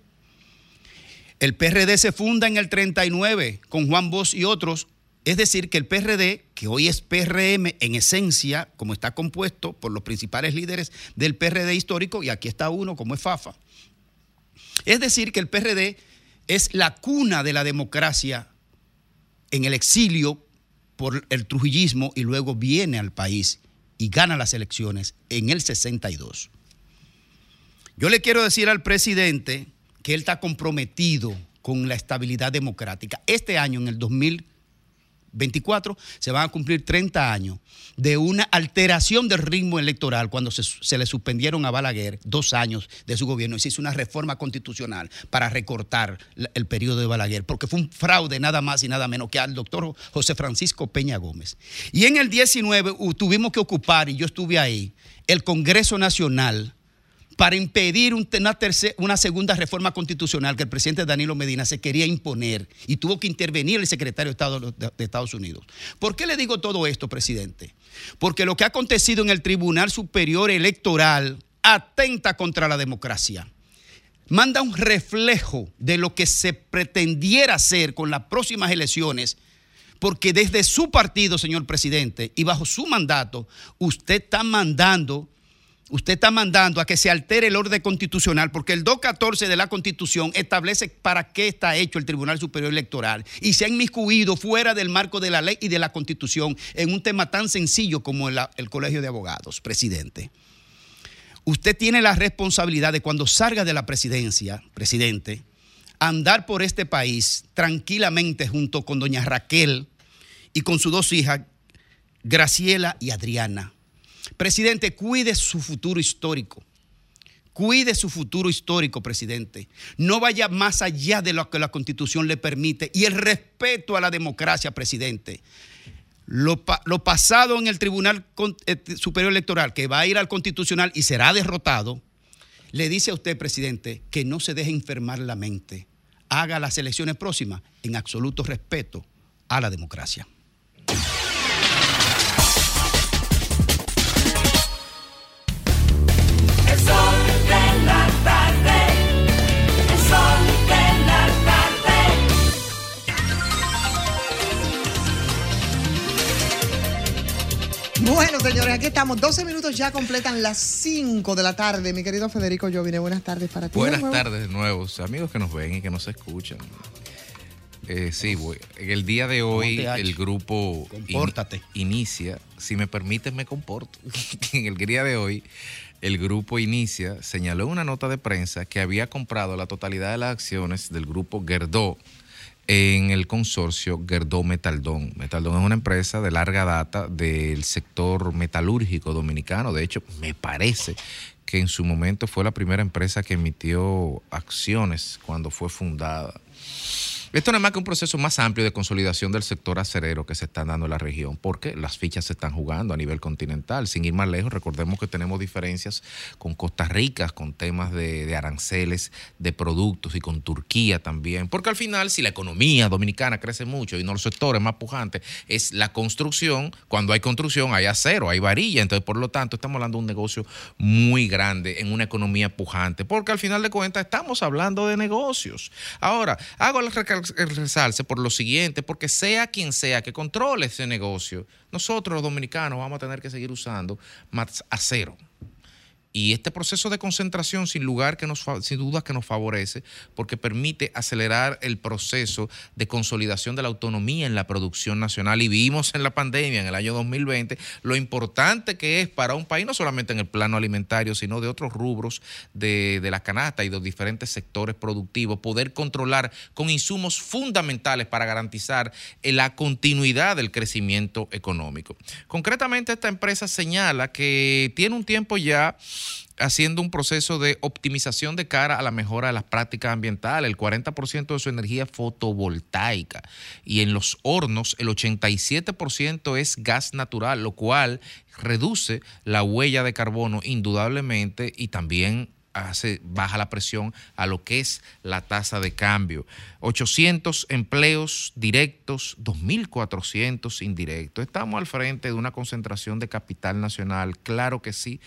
El PRD se funda en el 39 con Juan Bosch y otros. Es decir, que el PRD, que hoy es PRM en esencia, como está compuesto por los principales líderes del PRD histórico, y aquí está uno como es Fafa. Es decir, que el PRD es la cuna de la democracia en el exilio por el trujillismo y luego viene al país y gana las elecciones en el 62. Yo le quiero decir al presidente que él está comprometido con la estabilidad democrática. Este año, en el 2000 24 se van a cumplir 30 años de una alteración del ritmo electoral cuando se, le suspendieron a Balaguer dos años de su gobierno y se hizo una reforma constitucional para recortar el periodo de Balaguer, porque fue un fraude nada más y nada menos que al doctor José Francisco Peña Gómez. Y en el 19 tuvimos que ocupar, y yo estuve ahí, el Congreso Nacional para impedir una, segunda reforma constitucional que el presidente Danilo Medina se quería imponer y tuvo que intervenir el secretario de Estado de Estados Unidos. ¿Por qué le digo todo esto, presidente? Porque lo que ha acontecido en el Tribunal Superior Electoral atenta contra la democracia. Manda un reflejo de lo que se pretendiera hacer con las próximas elecciones porque desde su partido, señor presidente, y bajo su mandato, usted está mandando usted está mandando a que se altere el orden constitucional porque el 214 de la Constitución establece para qué está hecho el Tribunal Superior Electoral y se ha inmiscuido fuera del marco de la ley y de la Constitución en un tema tan sencillo como el, Colegio de Abogados, presidente. Usted tiene la responsabilidad de cuando salga de la presidencia, presidente, andar por este país tranquilamente junto con doña Raquel y con sus dos hijas, Graciela y Adriana Presidente, cuide su futuro histórico. Cuide su futuro histórico, presidente. No vaya más allá de lo que la constitución le permite y el respeto a la democracia, presidente. Lo, pasado en el Tribunal eh, Superior Electoral, que va a ir al constitucional y será derrotado, le dice a usted, presidente, que no se deje enfermar la mente. Haga las elecciones próximas en absoluto respeto a la democracia. Bueno, señores, aquí estamos. 12 minutos ya completan las 5 de la tarde. Mi querido Federico Jovine, buenas tardes para ti. Buenas tardes de nuevo, amigos que nos ven y que nos escuchan. Eh, sí, en el día de hoy el grupo inicia, si me permites me comporto. en el día de hoy el grupo Inicia señaló en una nota de prensa que había comprado la totalidad de las acciones del grupo Gerdó en el consorcio Gerdó Metaldón. Metaldón es una empresa de larga data del sector metalúrgico dominicano. De hecho, me parece que en su momento fue la primera empresa que emitió acciones cuando fue fundada. Esto no es más que un proceso más amplio de consolidación del sector acerero que se está dando en la región, porque las fichas se están jugando a nivel continental. Sin ir más lejos, recordemos que tenemos diferencias con Costa Rica, con temas de, aranceles de productos y con Turquía también, porque al final, si la economía dominicana crece mucho y no los sectores más pujantes, es la construcción. Cuando hay construcción, hay acero, hay varilla. Entonces, por lo tanto, estamos hablando de un negocio muy grande en una economía pujante, porque al final de cuentas estamos hablando de negocios. Ahora, hago el resalce por lo siguiente, porque sea quien sea que controle ese negocio, nosotros los dominicanos vamos a tener que seguir usando más acero. Y este proceso de concentración, sin lugar que nos, sin duda que nos favorece, porque permite acelerar el proceso de consolidación de la autonomía en la producción nacional. Y vimos en la pandemia, en el año 2020, lo importante que es para un país, no solamente en el plano alimentario, sino de otros rubros de, de la canasta y de los diferentes sectores productivos, poder controlar con insumos fundamentales para garantizar la continuidad del crecimiento económico. Concretamente, esta empresa señala que tiene un tiempo ya haciendo un proceso de optimización de cara a la mejora de las prácticas ambientales. El 40% de su energía fotovoltaica y en los hornos el 87% es gas natural, lo cual reduce la huella de carbono indudablemente y también hace baja la presión a lo que es la tasa de cambio. 800 empleos directos, 2.400 indirectos. Estamos al frente de una concentración de capital nacional, claro que sí,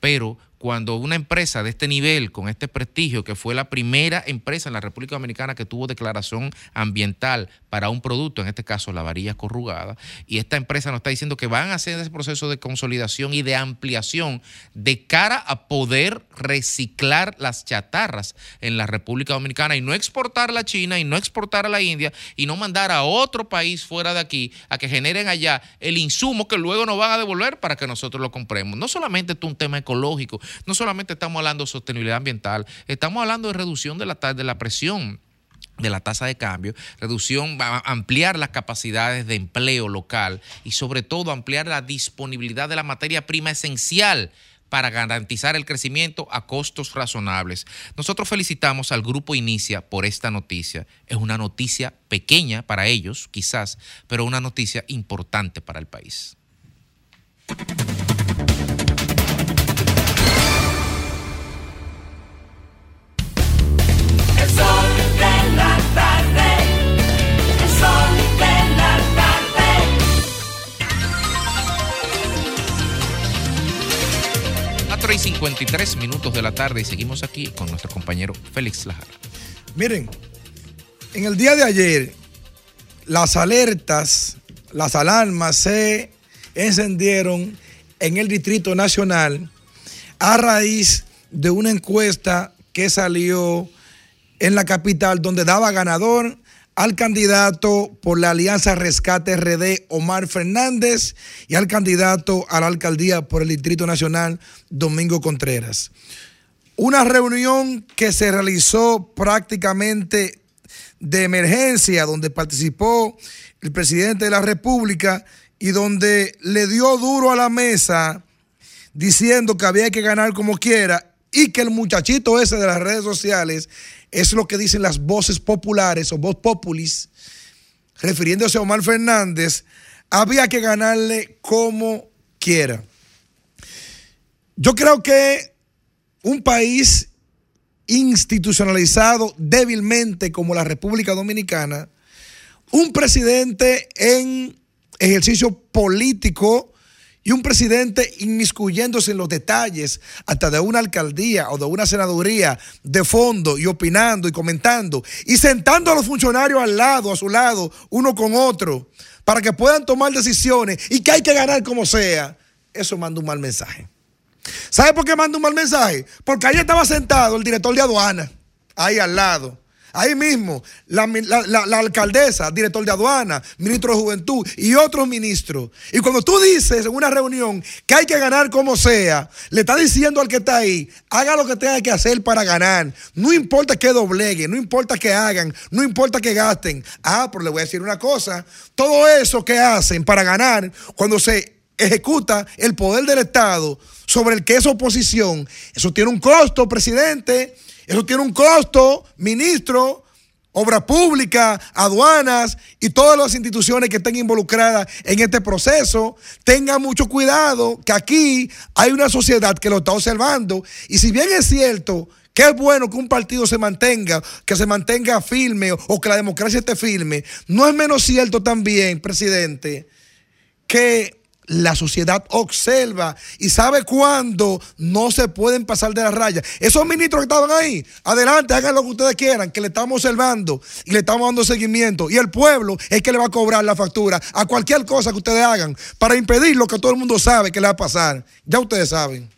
pero cuando una empresa de este nivel, con este prestigio, que fue la primera empresa en la República Dominicana que tuvo declaración ambiental para un producto, en este caso la varilla corrugada, y esta empresa nos está diciendo que van a hacer ese proceso de consolidación y de ampliación de cara a poder reciclar las chatarras en la República Dominicana y no exportar a China y no exportar a la India y no mandar a otro país fuera de aquí a que generen allá el insumo que luego nos van a devolver para que nosotros lo compremos. No solamente es un tema ecológico, no solamente estamos hablando de sostenibilidad ambiental, estamos hablando de reducción de la, de la presión de la tasa de cambio, reducción, ampliar las capacidades de empleo local y sobre todo ampliar la disponibilidad de la materia prima esencial para garantizar el crecimiento a costos razonables. Nosotros felicitamos al grupo Inicia por esta noticia. Es una noticia pequeña para ellos, quizás, pero una noticia importante para el país. 4 y 53 minutos de la tarde y seguimos aquí con nuestro compañero Félix Lajara. Miren, en el día de ayer, las alertas, las alarmas se encendieron en el Distrito Nacional a raíz de una encuesta que salió en la capital donde daba ganador al candidato por la Alianza Rescate RD Omar Fernández y al candidato a la alcaldía por el Distrito Nacional Domingo Contreras. Una reunión que se realizó prácticamente de emergencia, donde participó el presidente de la República y donde le dio duro a la mesa diciendo que había que ganar como quiera y que el muchachito ese de las redes sociales es lo que dicen las voces populares o voz populis, refiriéndose a Omar Fernández, había que ganarle como quiera. Yo creo que un país institucionalizado débilmente como la República Dominicana, un presidente en ejercicio político y un presidente inmiscuyéndose en los detalles hasta de una alcaldía o de una senaduría de fondo y opinando y comentando y sentando a los funcionarios al lado, a su lado, uno con otro, para que puedan tomar decisiones y que hay que ganar como sea, eso manda un mal mensaje. ¿Sabe por qué manda un mal mensaje? Porque ahí estaba sentado el director de aduana, ahí al lado. Ahí mismo, la, alcaldesa, director de aduana, ministro de juventud y otros ministros. Y cuando tú dices en una reunión que hay que ganar como sea, le está diciendo al que está ahí, haga lo que tenga que hacer para ganar. No importa que dobleguen, no importa que hagan, no importa que gasten. Ah, pero le voy a decir una cosa, todo eso que hacen para ganar, cuando se ejecuta el poder del Estado sobre el que es oposición, eso tiene un costo, presidente. Eso tiene un costo, ministro, obra pública, aduanas y todas las instituciones que estén involucradas en este proceso. Tengan mucho cuidado que aquí hay una sociedad que lo está observando. Y si bien es cierto que es bueno que un partido se mantenga, que se mantenga firme o que la democracia esté firme, no es menos cierto también, presidente, que la sociedad observa y sabe cuándo no se pueden pasar de la raya. Esos ministros que estaban ahí, adelante, hagan lo que ustedes quieran, que le estamos observando y le estamos dando seguimiento. Y el pueblo es que le va a cobrar la factura a cualquier cosa que ustedes hagan para impedir lo que todo el mundo sabe que le va a pasar. Ya ustedes saben.